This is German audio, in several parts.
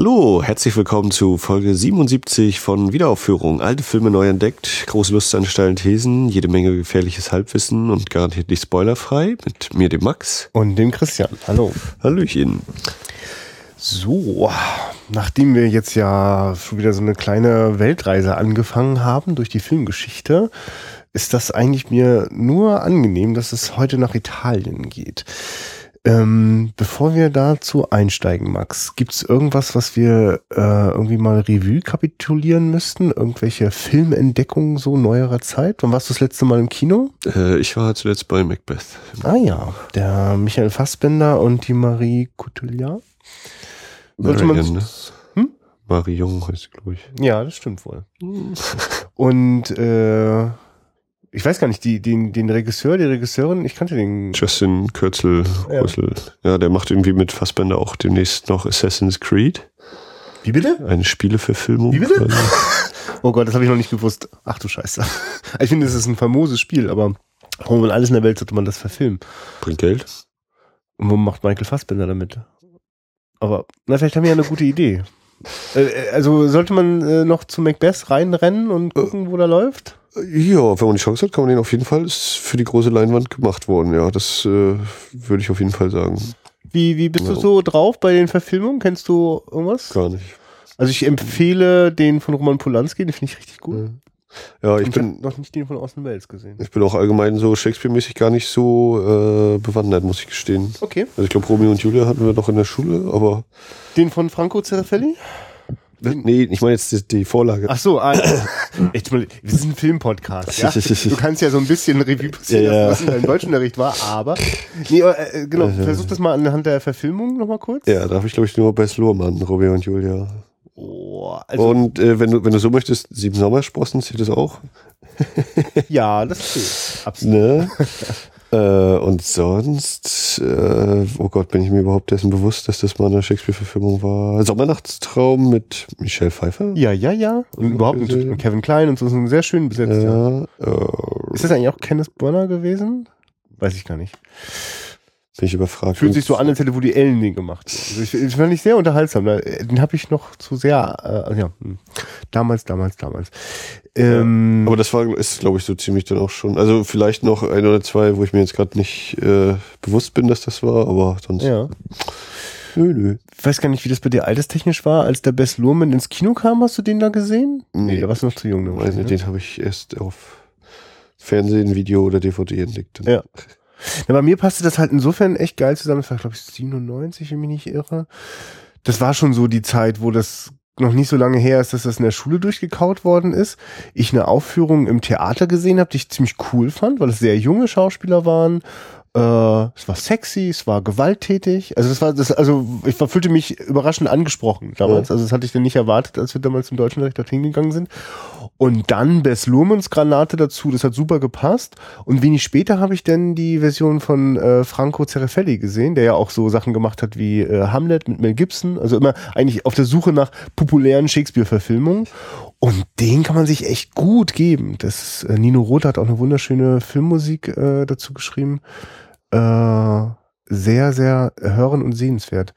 Hallo, herzlich willkommen zu Folge 77 von Wiederaufführung. Alte Filme neu entdeckt, große Lust an steilen Thesen, jede Menge gefährliches Halbwissen und garantiert nicht spoilerfrei. Mit mir, dem Max. Und dem Christian. Hallo. Hallöchen. So, nachdem wir jetzt ja schon wieder so eine kleine Weltreise angefangen haben durch die Filmgeschichte, ist das eigentlich mir nur angenehm, dass es heute nach Italien geht. Ähm, bevor wir dazu einsteigen, Max, gibt's irgendwas, was wir äh, irgendwie mal Revue kapitulieren müssten? Irgendwelche Filmentdeckungen so neuerer Zeit? Wann warst du das letzte Mal im Kino? Äh, ich war zuletzt bei Macbeth. Ah ja, der Michael Fassbender und die Marie Coutelier. Sollte man Marion, ne? Hm? Marie Jung heißt sie, glaube ich. Ja, das stimmt wohl. Und äh, ich weiß gar nicht, die, den, den Regisseur, die Regisseurin, ich kannte den. Justin Kürzel, Ja. Ja, der macht irgendwie mit Fassbender auch demnächst noch Assassin's Creed. Wie bitte? Eine Spieleverfilmung. Wie bitte? Also, Oh Gott, das habe ich noch nicht gewusst. Ach du Scheiße. Ich finde, es ist ein famoses Spiel, aber warum in alles in der Welt sollte man das verfilmen? Bringt Geld. Und wo macht Michael Fassbender damit? Aber, na, vielleicht haben wir ja eine gute Idee. Äh, äh, Also sollte man äh, noch zu Macbeth reinrennen und gucken, wo der läuft? Ja, wenn man die Chance hat, kann man den auf jeden Fall. Ist für die große Leinwand gemacht worden. Ja, das äh, würde ich auf jeden Fall sagen. Wie, wie bist du Ja. so drauf bei den Verfilmungen? Kennst du irgendwas? Gar nicht. Also ich empfehle den von Roman Polanski, den finde ich richtig gut. Ja, ich Und bin, hab noch nicht den von Austin Welles gesehen. ich bin auch allgemein so Shakespeare-mäßig gar nicht so äh, bewandert, muss ich gestehen. Okay. Also ich glaube, Romeo und Julia hatten wir noch in der Schule, aber Den von Franco Zerfelli? nee, ich meine jetzt die, die Vorlage. Ach so, ah, echt mal, wir sind ein Filmpodcast, ja? Du kannst ja so ein bisschen Revue passieren, Ja, ja. was in deinem Deutschunterricht war, aber nee, äh, äh, genau, versuch das mal anhand der Verfilmung nochmal kurz. ja, da habe ich glaube ich nur Bess Luhrmann, Romeo und Julia. Oh, also, und äh, wenn du wenn du so möchtest, Sieben Sommersprossen zählt das auch. ja, das steht. Absolut. Ne? äh, und sonst, äh, oh Gott, bin ich mir überhaupt dessen bewusst, dass das mal eine Shakespeare-Verfilmung war. Sommernachtstraum mit Michelle Pfeiffer. Ja, ja, ja. Und überhaupt mit, Kevin Klein und so ist ein sehr schön besetzt. Ja. Ja, äh, Ist das eigentlich auch Kenneth Branagh gewesen? Weiß ich gar nicht. Bin ich überfragt. Fühlt sich so an, als hätte Woody Allen den gemacht. Also ich, ich fand ich sehr unterhaltsam. Den habe ich noch zu sehr, äh, ja, hm. damals, damals, damals. Ähm, Aber das war, ist glaube ich so ziemlich dann auch schon. Also vielleicht noch ein oder zwei, wo ich mir jetzt gerade nicht äh, bewusst bin, dass das war, aber sonst. ja. Nö, nö. Ich weiß gar nicht, wie das bei dir alterstechnisch war. Als der Bess Luhrmann ins Kino kam, hast du den da gesehen? Nee. da warst du noch zu jung. ne? Den habe ich erst auf Fernsehen, Video oder DVD entdeckt. Ja. Na, bei mir passte das halt insofern echt geil zusammen. Das war, glaube ich, 97, wenn ich mich nicht irre. Das war schon so die Zeit, wo das noch nicht so lange her ist, dass das in der Schule durchgekaut worden ist. Ich eine Aufführung im Theater gesehen habe, die ich ziemlich cool fand, weil es sehr junge Schauspieler waren. Äh, es war sexy, es war gewalttätig. Also das war das, also ich war, fühlte mich überraschend angesprochen damals. Also das hatte ich dann nicht erwartet, als wir damals im deutschen Recht dorthin gegangen sind. Und dann Bess Luhrmanns Granate dazu, das hat super gepasst. Und wenig später habe ich dann die Version von äh, Franco Zerrefelli gesehen, der ja auch so Sachen gemacht hat wie äh, Hamlet mit Mel Gibson. Also immer eigentlich auf der Suche nach populären Shakespeare-Verfilmungen. Und den kann man sich echt gut geben. Das äh, Nino Roth hat auch eine wunderschöne Filmmusik äh, dazu geschrieben. Äh, sehr, sehr hören und sehenswert.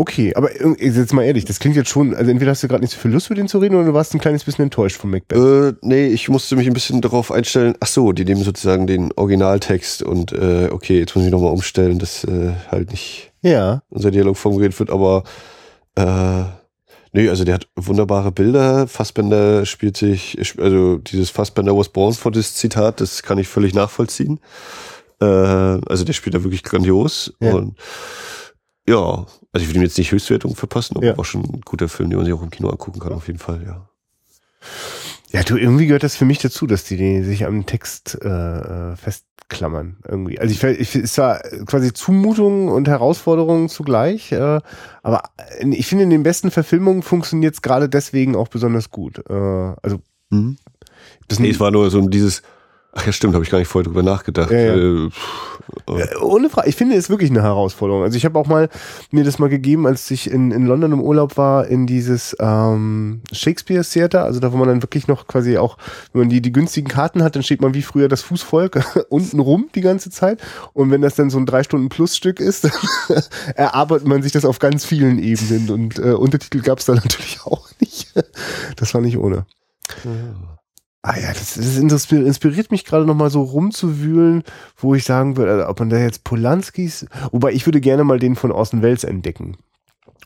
Okay, aber irg- jetzt mal ehrlich, das klingt jetzt schon, also entweder hast du gerade nicht so viel Lust für den zu reden oder du warst ein kleines bisschen enttäuscht von Macbeth. Äh, nee, ich musste mich ein bisschen darauf einstellen. Ach so, die nehmen sozusagen den Originaltext und äh, okay, jetzt muss ich nochmal umstellen, dass äh, halt nicht Ja, unser Dialog vorgeredet wird, aber äh, nee, also der hat wunderbare Bilder. Fassbender spielt sich, also dieses Fassbender was born for this Zitat, das kann ich völlig nachvollziehen. Äh, also der spielt da wirklich grandios Ja. und ja, also ich würde ihm jetzt nicht Höchstwertung verpassen, aber Ja. war schon ein guter Film, den man sich auch im Kino angucken kann, auf jeden Fall, ja. Ja, du, irgendwie gehört das für mich dazu, dass die, die sich am Text äh, äh, festklammern. Irgendwie. Also ich, ich es war quasi Zumutung und Herausforderung zugleich, äh, aber ich finde, in den besten Verfilmungen funktioniert es gerade deswegen auch besonders gut. Äh, also das Nee, es war nur so dieses, Ach ja, stimmt, habe ich gar nicht vorher drüber nachgedacht. Ja, ja. Äh, pff, Ohne Frage. Ich finde es wirklich eine Herausforderung. Also ich habe auch mal mir das mal gegeben, als ich in, in London im Urlaub war, in dieses ähm, Shakespeare Theater, also da wo man dann wirklich noch quasi auch, wenn man die, die günstigen Karten hat, dann steht man wie früher das Fußvolk unten rum die ganze Zeit. Und wenn das dann so ein drei Stunden Plus Stück ist, dann erarbeitet man sich das auf ganz vielen Ebenen. Und äh, Untertitel gab es da natürlich auch nicht. Das war nicht ohne. Ah ja, das, das inspir- inspiriert mich gerade noch mal so rumzuwühlen, wo ich sagen würde, also ob man da jetzt Polanskis, wobei ich würde gerne mal den von Orson Welles entdecken.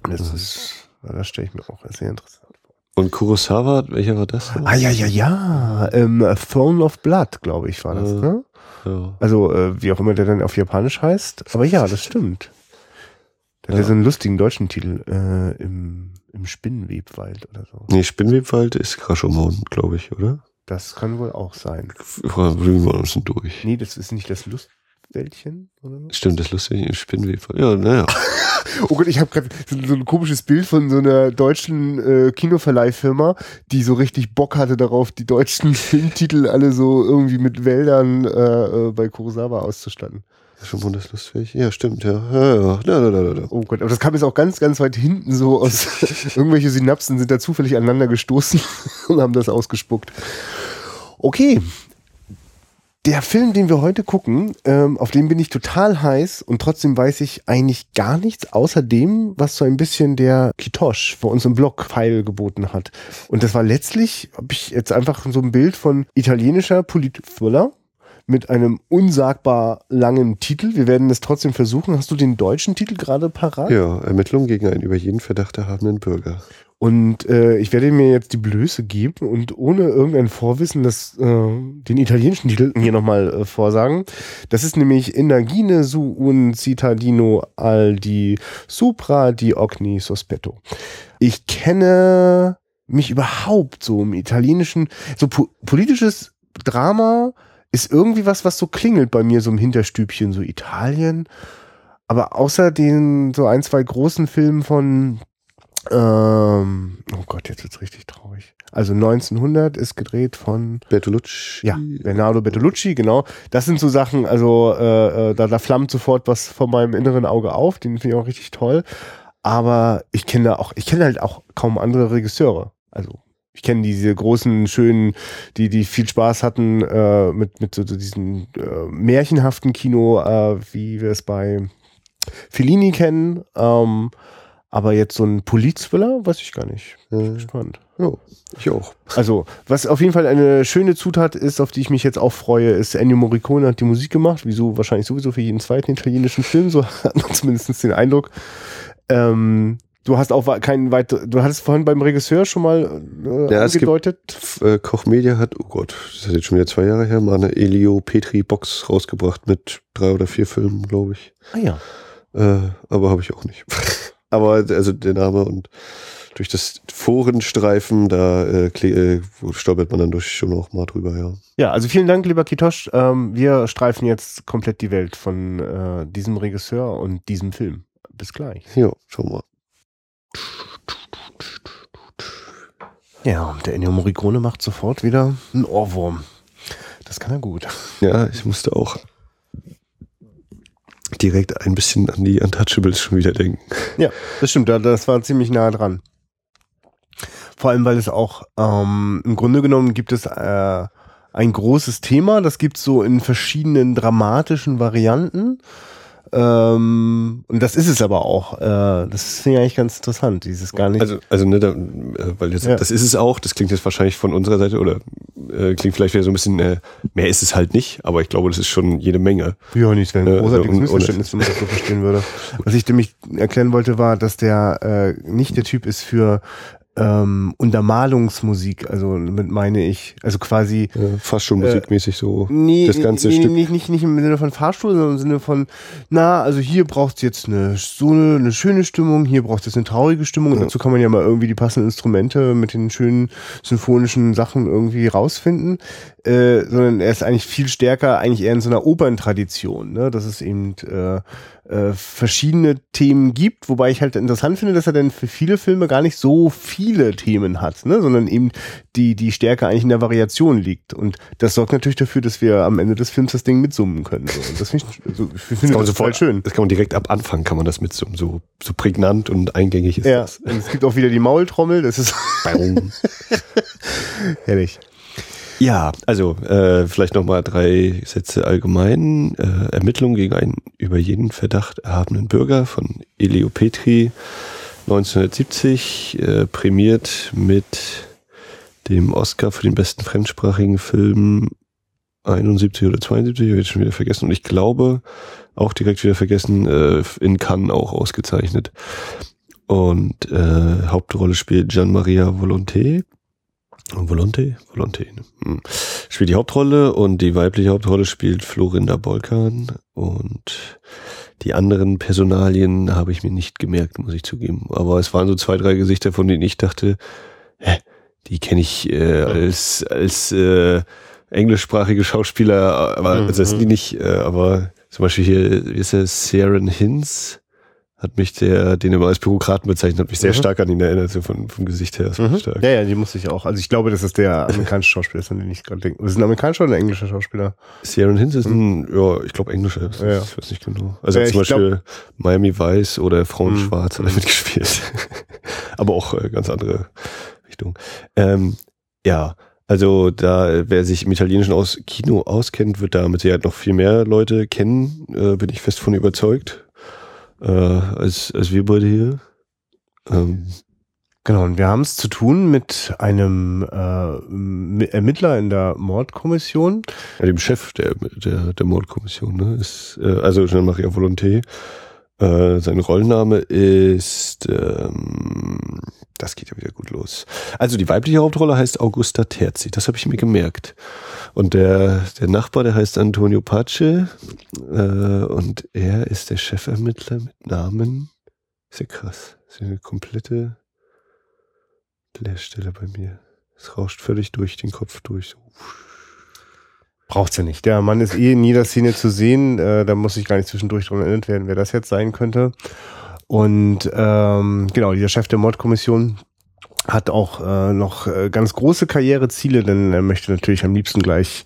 Das ist, das stelle ich mir auch sehr interessant vor. Und Kurosawa, welcher war das? Ah ja, ja, ja, ähm, A Throne of Blood, glaube ich, war das, Ja. ne? Ja. Also, äh, wie auch immer der dann auf Japanisch heißt. Aber ja, das stimmt. Der hat ja Ja. so einen lustigen deutschen Titel, äh, im, im Spinnenwebwald oder so. Nee, Spinnwebwald ist Rashomon, glaube ich, oder? Das kann wohl auch sein. Flügen wir uns durch. Nee, das ist nicht das Lustwäldchen, oder? Stimmt, das lustig im Spinnwebwald. Ja, naja. Oh Gott, ich habe gerade so, so ein komisches Bild von so einer deutschen äh, Kinoverleihfirma, die so richtig Bock hatte darauf, die deutschen Filmtitel alle so irgendwie mit Wäldern äh, äh, bei Kurosawa auszustatten. Rashomon ist lustig. Ja, stimmt, ja. Ja, ja. Da, da, da. Oh Gott, aber das kam jetzt auch ganz, ganz weit hinten so aus. Irgendwelche Synapsen sind da zufällig aneinander gestoßen und haben das ausgespuckt. Okay. Der Film, den wir heute gucken, ähm, auf den bin ich total heiß und trotzdem weiß ich eigentlich gar nichts außer dem, was so ein bisschen der Kitosch vor uns im Blog Pfeil geboten hat. Und das war letztlich, habe ich jetzt einfach so ein Bild von italienischer Polit-Thriller mit einem unsagbar langen Titel. Wir werden es trotzdem versuchen. Hast du den deutschen Titel gerade parat? Ja, Ermittlungen gegen einen über jeden Verdacht erhabenen Bürger. Und äh, ich werde mir jetzt die Blöße geben und ohne irgendein Vorwissen das, äh, den italienischen Titel hier nochmal äh, vorsagen. Das ist nämlich Indagine su un cittadino al di supra di ogni sospetto. Ich kenne mich überhaupt so im italienischen, so po politisches Drama ist irgendwie was, was so klingelt bei mir so im Hinterstübchen, so Italien. Aber außer den so ein, zwei großen Filmen von ähm, oh Gott, jetzt wird's richtig traurig. Also 1900 ist gedreht von Bertolucci. ja, Bernardo Bertolucci, genau. Das sind so Sachen, also äh, äh, da, da flammt sofort was vor meinem inneren Auge auf, den finde ich auch richtig toll. Aber ich kenne auch, ich kenne halt auch kaum andere Regisseure. Also ich kenne diese großen, schönen, die, die viel Spaß hatten äh, mit, mit so, so diesem äh, märchenhaften Kino, äh, wie wir es bei Fellini kennen. Ähm, aber jetzt so ein Polit-Thriller, weiß ich gar nicht. Bin ich Äh, gespannt. ja, ich auch. Also, was auf jeden Fall eine schöne Zutat ist, auf die ich mich jetzt auch freue, ist Ennio Morricone hat die Musik gemacht, wieso wahrscheinlich sowieso für jeden zweiten italienischen Film, so hat man zumindest den Eindruck. Ähm, du hast auch keinen weiter, du hattest vorhin beim Regisseur schon mal äh, Ja, es gibt- angedeutet. Äh, Koch Media hat, oh Gott, das ist jetzt schon wieder zwei Jahre her, mal eine Elio Petri Box rausgebracht mit drei oder vier Filmen, glaube ich. Ah ja. Äh, aber habe ich auch nicht. aber also der Name und durch das Forenstreifen, da äh, äh, stolpert man dann durch schon auch mal drüber, ja. Ja, also vielen Dank, lieber Kitosch. Ähm, wir streifen jetzt komplett die Welt von äh, diesem Regisseur und diesem Film. Bis gleich. Ja, schau mal. Ja, und der Ennio Morricone macht sofort wieder einen Ohrwurm. Das kann er gut. Ja, ich musste auch direkt ein bisschen an die Untouchables schon wieder denken. Ja, das stimmt, da- das war ziemlich nah dran. Vor allem, weil es auch ähm, im Grunde genommen gibt es äh, ein großes Thema, das gibt es so in verschiedenen dramatischen Varianten. Ähm, und das ist es aber auch. Äh, das finde ich eigentlich ganz interessant, dieses gar nicht. Also, also ne, da, äh, weil jetzt, Ja. das ist es auch, das klingt jetzt wahrscheinlich von unserer Seite oder äh, klingt vielleicht wieder so ein bisschen, äh, mehr ist es halt nicht, aber ich glaube, das ist schon jede Menge. Ja, nicht, ein Äh, großartiges und- Missverständnis, wenn man das so verstehen würde. Was ich nämlich erklären wollte, war, dass der äh, nicht der Typ ist für ähm, Untermalungsmusik, also damit meine ich, also quasi Äh, fast schon musikmäßig so. Nee, das ganze nee, Stück. Nicht, nicht, nicht im Sinne von Fahrstuhl, sondern im Sinne von, na, also hier braucht jetzt eine, so eine, eine schöne Stimmung, hier braucht es eine traurige Stimmung und Ja. dazu kann man ja mal irgendwie die passenden Instrumente mit den schönen symphonischen Sachen irgendwie rausfinden, äh, sondern er ist eigentlich viel stärker, eigentlich eher in so einer Operntradition, ne? Das ist eben, äh, äh, verschiedene Themen gibt, wobei ich halt interessant finde, dass er dann für viele Filme gar nicht so viele Themen hat, ne? sondern eben die, die Stärke eigentlich in der Variation liegt. Und das sorgt natürlich dafür, dass wir am Ende des Films das Ding mitsummen können. So. Und das finde ich, also, ich finde das, das voll schön. Das kann man direkt ab Anfang kann man das mitsummen, so, so prägnant und eingängig ist ja. das. Und es gibt auch wieder die Maultrommel, das ist herrlich. Ja, also äh, vielleicht nochmal drei Sätze allgemein. Äh, Ermittlungen gegen einen über jeden Verdacht erhabenen Bürger von Elio Petri 1970, äh, prämiert mit dem Oscar für den besten fremdsprachigen Film 71 oder 72, habe ich schon wieder vergessen. Und ich glaube, auch direkt wieder vergessen, äh, in Cannes auch ausgezeichnet. Und äh, Hauptrolle spielt Gian Maria Volonté. Volonté? Volonté. Ne? Hm. Spielt die Hauptrolle und die weibliche Hauptrolle spielt Florinda Bolkan und die anderen Personalien habe ich mir nicht gemerkt, muss ich zugeben. Aber es waren so zwei, drei Gesichter, von denen ich dachte, hä, die kenne ich äh, als als äh, englischsprachige Schauspieler, aber mhm. also das die nicht, äh, aber zum Beispiel hier ist er Saren Hinz, hat mich der, den immer als Bürokraten bezeichnet, hat mich sehr mhm. stark an ihn erinnert, so von, vom Gesicht her. Mhm. Ja, ja, die musste ich auch. Also ich glaube, das ist der amerikanische Schauspieler, ist, an den ich gerade denke. Ist ein amerikanischer oder ein englischer Schauspieler? Sierra Hinz ist ein, mhm. ja, ich glaube englischer. Ja, ja. Ich weiß nicht genau. Also ja, zum Beispiel glaub, Miami Vice oder Frauen mhm. Schwarz hat er mitgespielt. Aber auch äh, ganz andere Richtung. Ähm, ja, also da, wer sich im italienischen aus Kino auskennt, wird da mit Sicherheit noch viel mehr Leute kennen, äh, bin ich fest von überzeugt äh, als, als wir beide hier. Ähm. Genau, und wir haben es zu tun mit einem äh, Ermittler in der Mordkommission. Ja, dem Chef der, der, der Mordkommission, ne? Ist, äh, also Jean-Marie Volonté. Äh, sein Rollenname ist, ähm, das geht ja wieder gut los. Also die weibliche Hauptrolle heißt Augusta Terzi, das habe ich mir gemerkt. Und der, der Nachbar, der heißt Antonio Pace äh, und er ist der Chefermittler mit Namen. Ist ja krass. Ist eine komplette Leerstelle bei mir. Es rauscht völlig durch den Kopf durch. So. Braucht's ja nicht. Der Mann ist eh in jeder Szene zu sehen. Äh, da muss ich gar nicht zwischendurch dran erinnert werden, wer das jetzt sein könnte. Und ähm, genau, dieser Chef der Mordkommission hat auch äh, noch äh, ganz große Karriereziele, denn er möchte natürlich am liebsten gleich,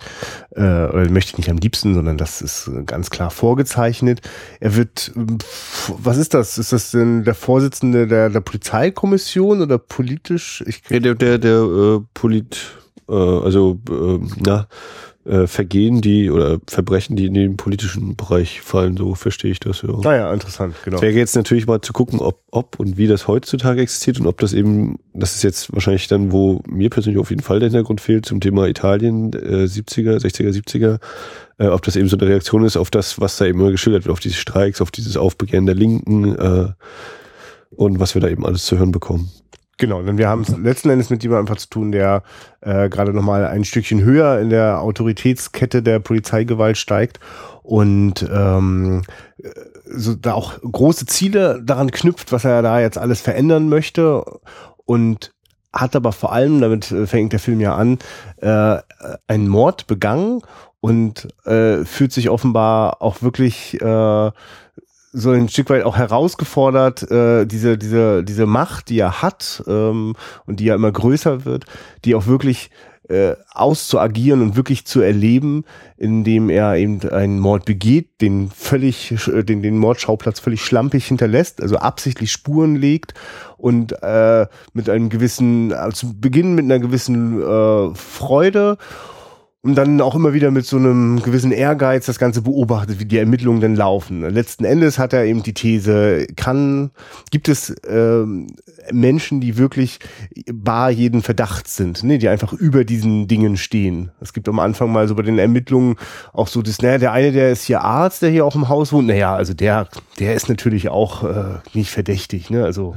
äh, oder möchte nicht am liebsten, sondern das ist ganz klar vorgezeichnet. Er wird, was ist das? Ist das denn der Vorsitzende der, der Polizeikommission oder politisch? Ich ja, der, der, der äh, Polit, äh, also, äh, na, äh, Vergehen, die oder Verbrechen, die in den politischen Bereich fallen, so verstehe ich das ja. Naja, ah interessant, genau. Wäre jetzt natürlich mal zu gucken, ob, ob und wie das heutzutage existiert und ob das eben, das ist jetzt wahrscheinlich dann, wo mir persönlich auf jeden Fall der Hintergrund fehlt zum Thema Italien, äh, 70er, 60er, 70er, äh, ob das eben so eine Reaktion ist auf das, was da eben immer geschildert wird, auf diese Streiks, auf dieses Aufbegehren der Linken äh, und was wir da eben alles zu hören bekommen. Genau, denn wir haben es letzten Endes mit jemandem einfach zu tun, der äh, gerade nochmal ein Stückchen höher in der Autoritätskette der Polizeigewalt steigt und ähm, so da auch große Ziele daran knüpft, was er da jetzt alles verändern möchte und hat aber vor allem, damit fängt der Film ja an, äh, einen Mord begangen und äh, fühlt sich offenbar auch wirklich äh, so ein Stück weit auch herausgefordert, äh, diese, diese, diese Macht, die er hat ähm, und die ja immer größer wird, die auch wirklich äh, auszuagieren und wirklich zu erleben, indem er eben einen Mord begeht, den völlig, äh, den, den Mordschauplatz völlig schlampig hinterlässt, also absichtlich Spuren legt und äh, mit einem gewissen, äh, zu Beginn mit einer gewissen äh, Freude und dann auch immer wieder mit so einem gewissen Ehrgeiz das Ganze beobachtet, wie die Ermittlungen denn laufen. Letzten Endes hat er eben die These, kann, gibt es ähm, Menschen, die wirklich bar jeden Verdacht sind, ne, die einfach über diesen Dingen stehen. Es gibt am Anfang mal so bei den Ermittlungen auch so das, naja, der eine, der ist hier Arzt, der hier auch im Haus wohnt, naja, also der, der ist natürlich auch äh, nicht verdächtig, ne, also.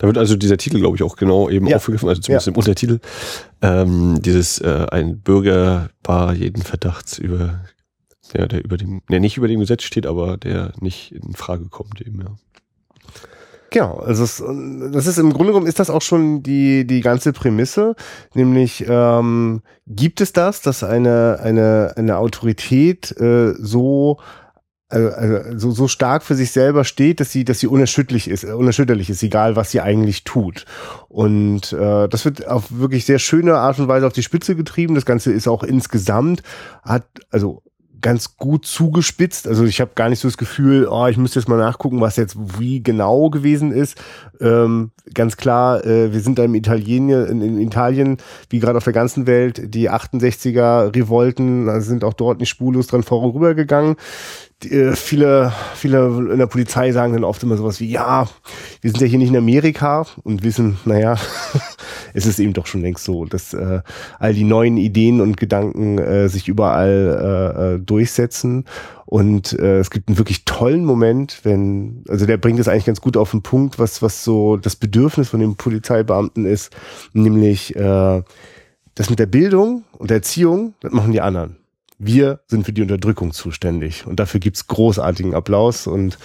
Da wird also dieser Titel, glaube ich, auch genau eben ja. aufgegriffen, also zumindest ja. im Untertitel ähm, dieses äh, ein Bürger bar jeden Verdachts über ja, der über dem, der nicht über dem Gesetz steht, aber der nicht in Frage kommt eben, ja. Genau, also es, das ist im Grunde genommen ist das auch schon die die ganze Prämisse, nämlich ähm, gibt es das, dass eine eine eine Autorität äh, so also, also so, so stark für sich selber steht, dass sie, dass sie unerschütterlich ist, äh, unerschütterlich ist, egal was sie eigentlich tut. Und äh, das wird auf wirklich sehr schöne Art und Weise auf die Spitze getrieben. Das Ganze ist auch insgesamt hat also ganz gut zugespitzt. Also ich habe gar nicht so das Gefühl, oh, ich müsste jetzt mal nachgucken, was jetzt wie genau gewesen ist. Ähm, ganz klar, äh, wir sind da im Italien, in, in Italien, wie gerade auf der ganzen Welt, die 68er Revolten sind auch dort nicht spurlos dran vorübergegangen. Äh, viele, viele in der Polizei sagen dann oft immer sowas wie, ja, wir sind ja hier nicht in Amerika und wissen, naja, es ist eben doch schon längst so, dass äh, all die neuen Ideen und Gedanken äh, sich überall äh, äh, durchsetzen. Und äh, es gibt einen wirklich tollen Moment, wenn, also der bringt es eigentlich ganz gut auf den Punkt, was, was so das Bedürfnis von dem Polizeibeamten ist, nämlich äh, das mit der Bildung und der Erziehung, das machen die anderen wir sind für die Unterdrückung zuständig. Und dafür gibt's großartigen Applaus. Und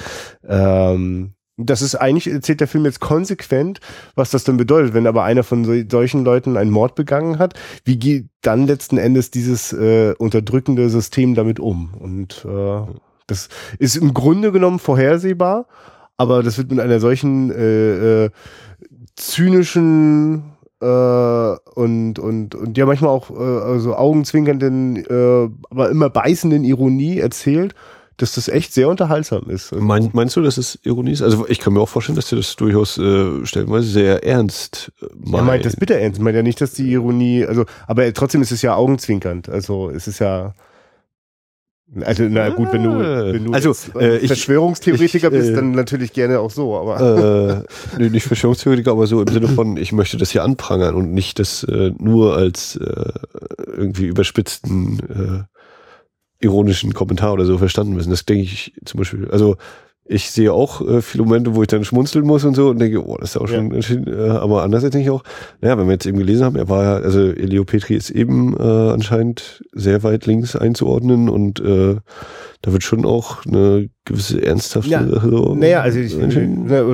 ähm, das ist eigentlich, erzählt der Film jetzt konsequent, was das dann bedeutet. Wenn aber einer von so, solchen Leuten einen Mord begangen hat, wie geht dann letzten Endes dieses äh, unterdrückende System damit um? Und äh, das ist im Grunde genommen vorhersehbar, aber das wird mit einer solchen äh, äh, zynischen und, und, und ja manchmal auch äh, also augenzwinkernden, äh, aber immer beißenden Ironie erzählt dass das echt sehr unterhaltsam ist. Mein, meinst du, dass es Ironie ist? Also ich kann mir auch vorstellen, dass du das durchaus äh, stellenweise sehr ernst äh, meint. Er meint das bitter ernst. Meint ja nicht, dass die Ironie, also, aber trotzdem ist es ja augenzwinkernd. Also es ist ja. Also, na gut, wenn du, ah. wenn du also, äh, ich, Verschwörungstheoretiker ich, äh, bist, dann natürlich gerne auch so, aber. Äh, nee, nicht Verschwörungstheoretiker, aber so im Sinne von, ich möchte das hier anprangern und nicht das äh, nur als äh, irgendwie überspitzten äh, ironischen Kommentar oder so verstanden müssen. Das denke ich zum Beispiel. Also ich sehe auch äh, viele Momente, wo ich dann schmunzeln muss und so und denke, oh, das ist auch schon, ja. äh, aber andererseits denke ich auch, naja, wenn wir jetzt eben gelesen haben, er war ja, also Elio Petri ist eben äh, anscheinend sehr weit links einzuordnen und äh, da wird schon auch eine gewisse ernsthafte ja. Sache so. Naja, also ich,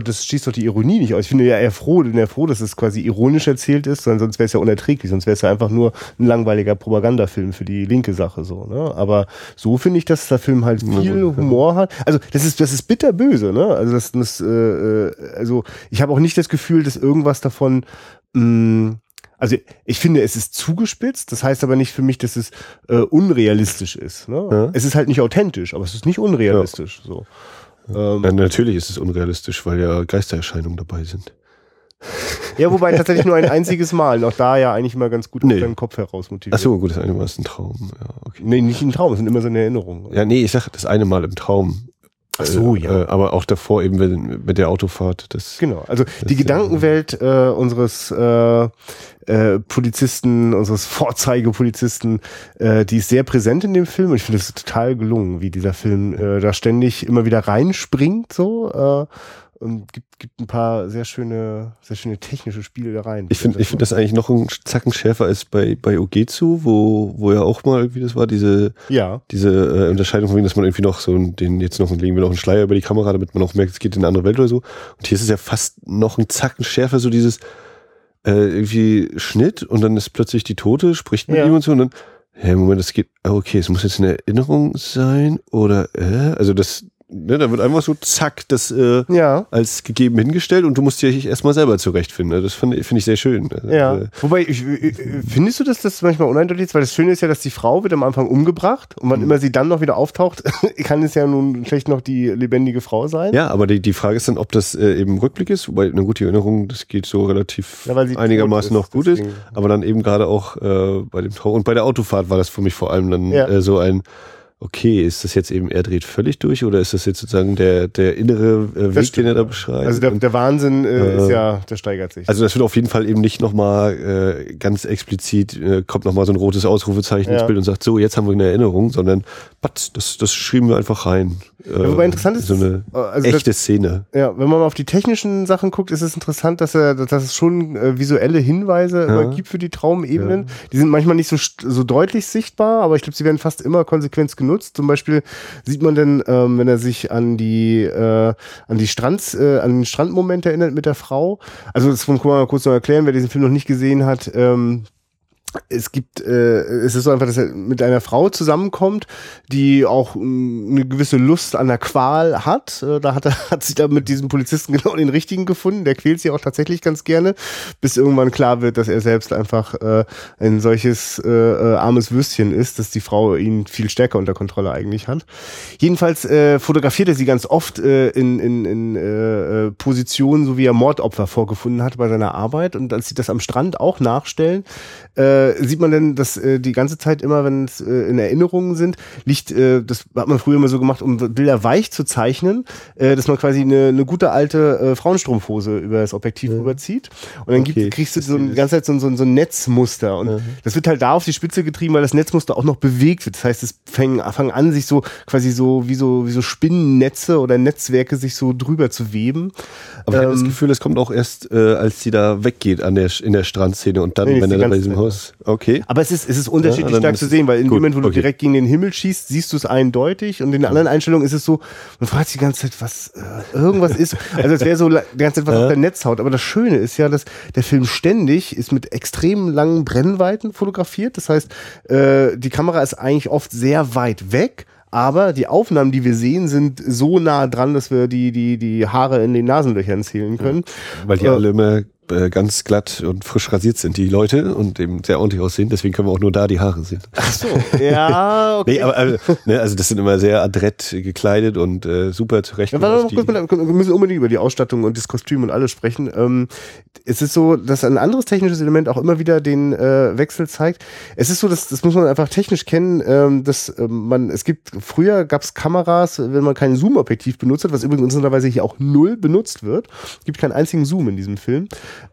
das schießt doch die Ironie nicht aus. Ich finde ja eher froh, bin eher froh, dass es quasi ironisch erzählt ist, sonst wäre es ja unerträglich, sonst wäre es ja einfach nur ein langweiliger Propagandafilm für die linke Sache so. Ne? Aber so finde ich, dass der Film halt viel Humor hat. Also das ist das ist bitterböse. Ne? Also das, das äh, äh also ich habe auch nicht das Gefühl, dass irgendwas davon mh, mm, also ich finde, es ist zugespitzt, das heißt aber nicht für mich, dass es äh, unrealistisch ist. Ne? Ja. Es ist halt nicht authentisch, aber es ist nicht unrealistisch. Ja. So. Ähm, ja, natürlich ist es unrealistisch, weil ja Geistererscheinungen dabei sind. Ja, wobei tatsächlich nur ein einziges Mal. Noch da ja eigentlich immer ganz gut nee. aus deinem Kopf heraus motiviert. Ach so, gut, das eine Mal ist ein Traum. Ja, okay. Nee, nicht ein Traum, es sind immer so eine Erinnerung. Ja, nee, ich sag das eine Mal im Traum. Ach so, ja. Äh, aber auch davor eben mit, mit der Autofahrt. Das, genau, also das die Gedankenwelt äh, unseres äh, äh, Polizisten, unseres Vorzeigepolizisten, äh, die ist sehr präsent in dem Film und ich finde es total gelungen, wie dieser Film äh, da ständig immer wieder reinspringt so äh, und gibt, gibt ein paar sehr schöne, sehr schöne technische Spiele da rein. Ich finde, ich finde das eigentlich noch ein Zacken schärfer als bei, bei Ogezu, wo, wo ja auch mal, wie das war, diese, ja. diese äh, Unterscheidung von wegen, dass man irgendwie noch so den, jetzt noch, legen wir noch einen Schleier über die Kamera, damit man auch merkt, es geht in eine andere Welt oder so. Und hier ist es ja fast noch ein Zacken schärfer, so dieses, äh, irgendwie Schnitt und dann ist plötzlich die Tote, spricht mit ja. ihm und so und dann, hä, Moment, das geht, okay, es muss jetzt eine Erinnerung sein oder, äh, also das, Ne, da wird einfach so zack, das äh, ja. als gegeben hingestellt und du musst dich erstmal selber zurechtfinden. Ne? Das finde find ich sehr schön. Ja. Äh, Wobei, ich, findest du, dass das manchmal uneindeutig ist? Weil das Schöne ist ja, dass die Frau wird am Anfang umgebracht und wann mhm. immer sie dann noch wieder auftaucht, kann es ja nun schlecht noch die lebendige Frau sein. Ja, aber die, die Frage ist dann, ob das äh, eben Rückblick ist, wobei eine gute Erinnerung, das geht so relativ ja, einigermaßen noch gut ist, aber dann eben gerade auch äh, bei dem Traum und bei der Autofahrt war das für mich vor allem dann ja. äh, so ein okay, ist das jetzt eben, er dreht völlig durch oder ist das jetzt sozusagen der, der innere äh, Weg, den er da beschreibt? Also der, der Wahnsinn äh, ist ja, der steigert sich. Also das wird auf jeden Fall eben nicht nochmal äh, ganz explizit, äh, kommt nochmal so ein rotes Ausrufezeichen ja. ins Bild und sagt, so, jetzt haben wir eine Erinnerung, sondern pat, das, das schrieben wir einfach rein. Äh, ja, wobei interessant ist, so eine also echte das, Szene. Ja, wenn man mal auf die technischen Sachen guckt, ist es interessant, dass er, dass es schon äh, visuelle Hinweise ja. gibt für die Traumebenen. Die sind manchmal nicht so, so deutlich sichtbar, aber ich glaube, sie werden fast immer konsequent genutzt genutzt. Zum Beispiel sieht man denn, ähm, wenn er sich an die äh, an die Strands, äh, an den Strandmoment erinnert mit der Frau. Also das kann man mal kurz noch erklären, wer diesen Film noch nicht gesehen hat. Ähm, es gibt, äh, es ist so einfach, dass er mit einer Frau zusammenkommt, die auch ähm, eine gewisse Lust an der Qual hat. Äh, da hat er hat sich da mit diesem Polizisten genau den richtigen gefunden. Der quält sie auch tatsächlich ganz gerne, bis irgendwann klar wird, dass er selbst einfach äh, ein solches äh, äh, armes Würstchen ist, dass die Frau ihn viel stärker unter Kontrolle eigentlich hat. Jedenfalls äh, fotografiert er sie ganz oft äh, in, in, in äh, äh Positionen, so wie er Mordopfer vorgefunden hat bei seiner Arbeit. Und als sie das am Strand auch nachstellen, äh, sieht man denn, dass äh, die ganze Zeit immer, wenn es äh, in Erinnerungen sind, liegt, äh, das hat man früher immer so gemacht, um Bilder weich zu zeichnen, äh, dass man quasi eine, eine gute alte äh, Frauenstrumpfhose über das Objektiv ja. rüberzieht. Und dann okay. gibt, kriegst du so die ganze Zeit so, so, so ein Netzmuster. Und mhm. das wird halt da auf die Spitze getrieben, weil das Netzmuster auch noch bewegt wird. Das heißt, es fangen, fangen an, sich so quasi so wie so, wie so Spinnennetze oder Netzwerke sich so drüber zu weben. Aber ich habe das ähm, Gefühl, es kommt auch erst, äh, als sie da weggeht an der, in der Strandszene und dann, nee, wenn er bei diesem Haus. Okay. Aber es ist, es ist unterschiedlich ja, stark zu sehen, weil in dem Moment, wo okay. du direkt gegen den Himmel schießt, siehst du es eindeutig und in anderen Einstellungen ist es so, man fragt sich die ganze Zeit, was äh, irgendwas ist. Also es wäre so die ganze Zeit was ja. auf der Netzhaut. Aber das Schöne ist ja, dass der Film ständig ist mit extrem langen Brennweiten fotografiert. Das heißt, äh, die Kamera ist eigentlich oft sehr weit weg aber die Aufnahmen, die wir sehen, sind so nah dran, dass wir die, die, die Haare in den Nasenlöchern zählen können. Weil die äh, alle immer äh, ganz glatt und frisch rasiert sind, die Leute, und eben sehr ordentlich aussehen. Deswegen können wir auch nur da die Haare sehen. Ach so, ja, okay. nee, aber, also, ne, also das sind immer sehr adrett gekleidet und äh, super zurecht. Ja, warte, wir müssen unbedingt über die Ausstattung und das Kostüm und alles sprechen. Ähm, es ist so, dass ein anderes technisches Element auch immer wieder den äh, Wechsel zeigt. Es ist so, dass das muss man einfach technisch kennen, ähm, dass ähm, man, es gibt, früher gab es Kameras, wenn man kein Zoom-Objektiv benutzt hat, was übrigens interessanterweise hier auch null benutzt wird. Es gibt keinen einzigen Zoom in diesem Film.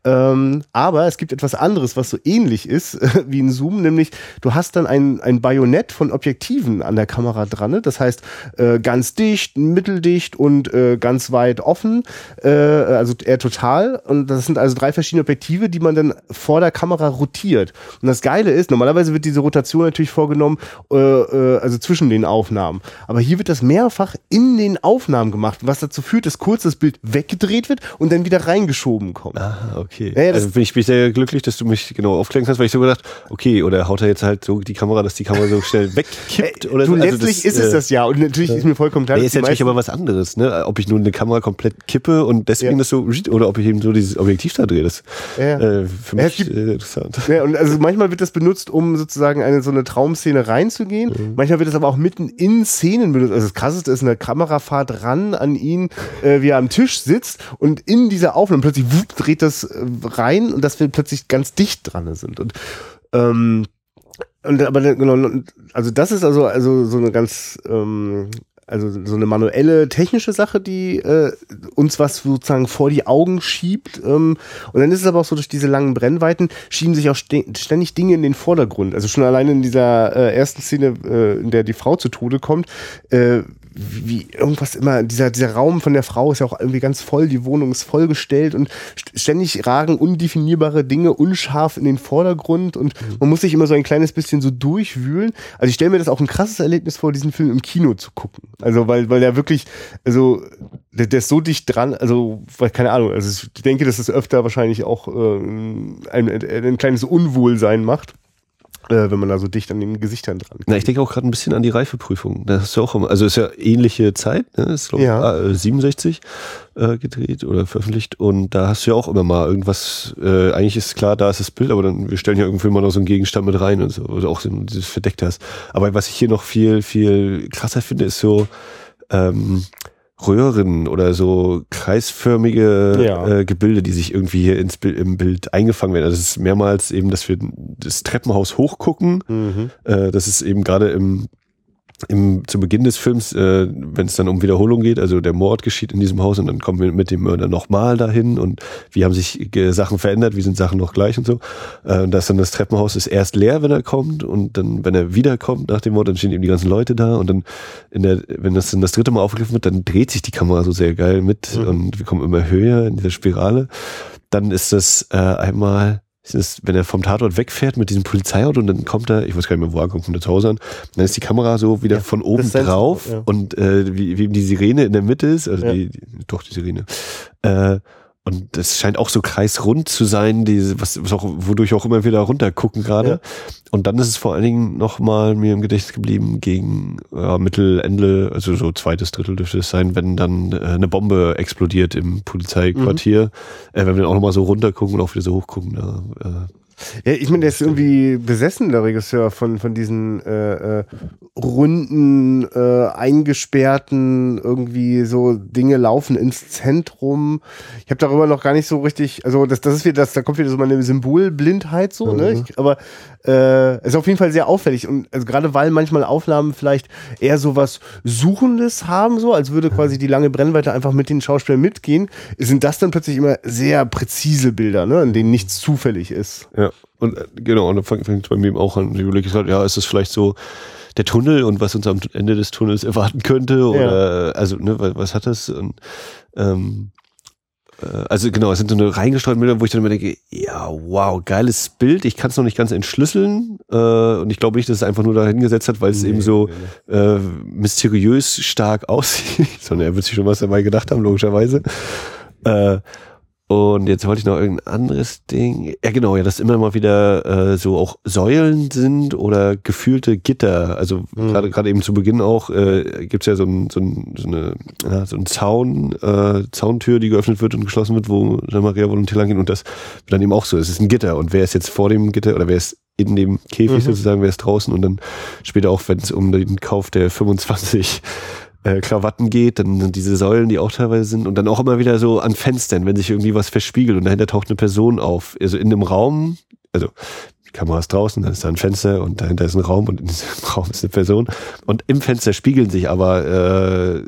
Ähm, aber es gibt etwas anderes, was so ähnlich ist äh, wie ein Zoom, nämlich du hast dann ein, ein Bajonett von Objektiven an der Kamera dran. Das heißt, äh, ganz dicht, mitteldicht und äh, ganz weit offen, äh, also eher total. Und das sind also drei verschiedene Objektive, die man dann vor der Kamera rotiert. Und das Geile ist, normalerweise wird diese Rotation natürlich vorgenommen, äh, äh, also zwischen den Aufnahmen. Aber hier wird das mehrfach in den Aufnahmen gemacht, was dazu führt, dass kurz das Bild weggedreht wird und dann wieder reingeschoben kommt. Ah, okay. Ja, ja, also bin ich, bin ich sehr glücklich, dass du mich genau aufklären kannst, weil ich so gedacht, okay, oder haut er jetzt halt so die Kamera, dass die Kamera so schnell wegkippt oder du, so. Also letztlich das, ist es äh, das ja und natürlich ist mir vollkommen klar. Ja, ist natürlich aber was anderes, ne? Ob ich nun eine Kamera komplett kippe und deswegen ja. das so oder ob ich eben so dieses Objektiv da drehe, das ja. äh, für mich gibt, äh, interessant. Ja, und also manchmal wird das benutzt, um sozusagen eine so eine Traumszene reinzugehen. Mhm. Manchmal wird es aber auch mitten in Szenen benutzt. Also das krasseste ist eine Kamerafahrt ran an ihn, äh, wie er am Tisch sitzt und in dieser Aufnahme plötzlich wupp, dreht das äh, rein und dass wir plötzlich ganz dicht dran sind. Und ähm, und aber genau, also das ist also also so eine ganz ähm, also so eine manuelle technische Sache, die äh, uns was sozusagen vor die Augen schiebt. Ähm, und dann ist es aber auch so, durch diese langen Brennweiten schieben sich auch ständig Dinge in den Vordergrund. Also schon alleine in dieser äh, ersten Szene, äh, in der die Frau zu Tode kommt, äh, wie irgendwas immer, dieser, dieser Raum von der Frau ist ja auch irgendwie ganz voll, die Wohnung ist vollgestellt und ständig ragen undefinierbare Dinge unscharf in den Vordergrund und mhm. man muss sich immer so ein kleines bisschen so durchwühlen. Also ich stelle mir das auch ein krasses Erlebnis vor, diesen Film im Kino zu gucken. Also weil, weil der wirklich, also der, der ist so dicht dran, also keine Ahnung, also ich denke, dass es öfter wahrscheinlich auch äh, ein, ein, ein kleines Unwohlsein macht äh, wenn man da so dicht an den Gesichtern dran Na, ich denke auch gerade ein bisschen an die Reifeprüfung. Das ist ja auch, also ist ja ähnliche Zeit, ne? Ist glaube ja. 67 äh, gedreht oder veröffentlicht und da hast du ja auch immer mal irgendwas, äh, eigentlich ist klar, da ist das Bild, aber dann, wir stellen ja irgendwie mal noch so einen Gegenstand mit rein und so, oder auch so dieses Verdeckte hast. Aber was ich hier noch viel, viel krasser finde, ist so, ähm, Röhren oder so kreisförmige ja. äh, Gebilde, die sich irgendwie hier ins Bild, im Bild eingefangen werden. Also es ist mehrmals eben, dass wir das Treppenhaus hochgucken. Mhm. Äh, das ist eben gerade im im, zu Beginn des Films, äh, wenn es dann um Wiederholung geht, also der Mord geschieht in diesem Haus und dann kommen wir mit dem Mörder nochmal dahin und wie haben sich äh, Sachen verändert, wie sind Sachen noch gleich und so. Äh, und das dann das Treppenhaus ist erst leer, wenn er kommt und dann, wenn er wiederkommt nach dem Mord, dann stehen eben die ganzen Leute da und dann, in der, wenn das dann das dritte Mal aufgegriffen wird, dann dreht sich die Kamera so sehr geil mit mhm. und wir kommen immer höher in dieser Spirale. Dann ist das äh, einmal ist, wenn er vom Tatort wegfährt mit diesem Polizeiauto und dann kommt er, ich weiß gar nicht mehr, wo er kommt, kommt zu Hause an, dann ist die Kamera so wieder ja, von oben drauf ja. und äh, wie, wie die Sirene in der Mitte ist, also ja. die, die, doch die Sirene. Äh, und das scheint auch so kreisrund zu sein, diese, was, was auch, wodurch auch immer wieder runtergucken gerade. Ja. Und dann ist es vor allen Dingen nochmal mir im Gedächtnis geblieben gegen ja, Mittelende, also so zweites Drittel dürfte es sein, wenn dann äh, eine Bombe explodiert im Polizeiquartier. Mhm. Äh, wenn wir dann auch nochmal so runtergucken und auch wieder so hochgucken, da äh, ja, ich meine, der ist irgendwie besessen, der Regisseur, von, von diesen äh, äh, runden, äh, eingesperrten, irgendwie so Dinge laufen ins Zentrum. Ich habe darüber noch gar nicht so richtig, also das, das ist wieder, das, da kommt wieder so meine Symbolblindheit so, ne? mhm. ne? Ich, aber äh, ist auf jeden Fall sehr auffällig. Und also gerade weil manchmal Aufnahmen vielleicht eher so was Suchendes haben, so, als würde quasi die lange Brennweite einfach mit den Schauspielern mitgehen, sind das dann plötzlich immer sehr präzise Bilder, ne, in denen nichts zufällig ist. Ja. Und äh, genau, und dann fängt es bei mir auch an. Ich überlege halt, ja, ist das vielleicht so der Tunnel und was uns am Ende des Tunnels erwarten könnte? Oder ja. also, ne, was, was hat das? Und, ähm, äh, also genau, es sind so eine reingestreuten Bilder, wo ich dann immer denke, ja, wow, geiles Bild. Ich kann es noch nicht ganz entschlüsseln äh, und ich glaube nicht, dass es einfach nur da hingesetzt hat, weil es nee, eben so nee. äh, mysteriös stark aussieht, sondern er wird sich schon was dabei gedacht haben, logischerweise. Äh, und jetzt wollte ich noch irgendein anderes Ding. Ja, genau, ja, dass immer mal wieder äh, so auch Säulen sind oder gefühlte Gitter. Also mhm. gerade gerade eben zu Beginn auch äh, gibt ja so, ein, so, ein, so eine ja, so ein Zaun, äh, Zauntür, die geöffnet wird und geschlossen wird, wo Maria Volonté lang geht. Und das wird dann eben auch so. Es ist ein Gitter. Und wer ist jetzt vor dem Gitter oder wer ist in dem Käfig mhm. sozusagen, wer ist draußen und dann später auch, wenn es um den Kauf der 25 äh, Krawatten geht, dann sind diese Säulen, die auch teilweise sind und dann auch immer wieder so an Fenstern, wenn sich irgendwie was verspiegelt und dahinter taucht eine Person auf. Also in einem Raum, also die Kamera ist draußen, dann ist da ein Fenster und dahinter ist ein Raum und in diesem Raum ist eine Person. Und im Fenster spiegeln sich aber äh,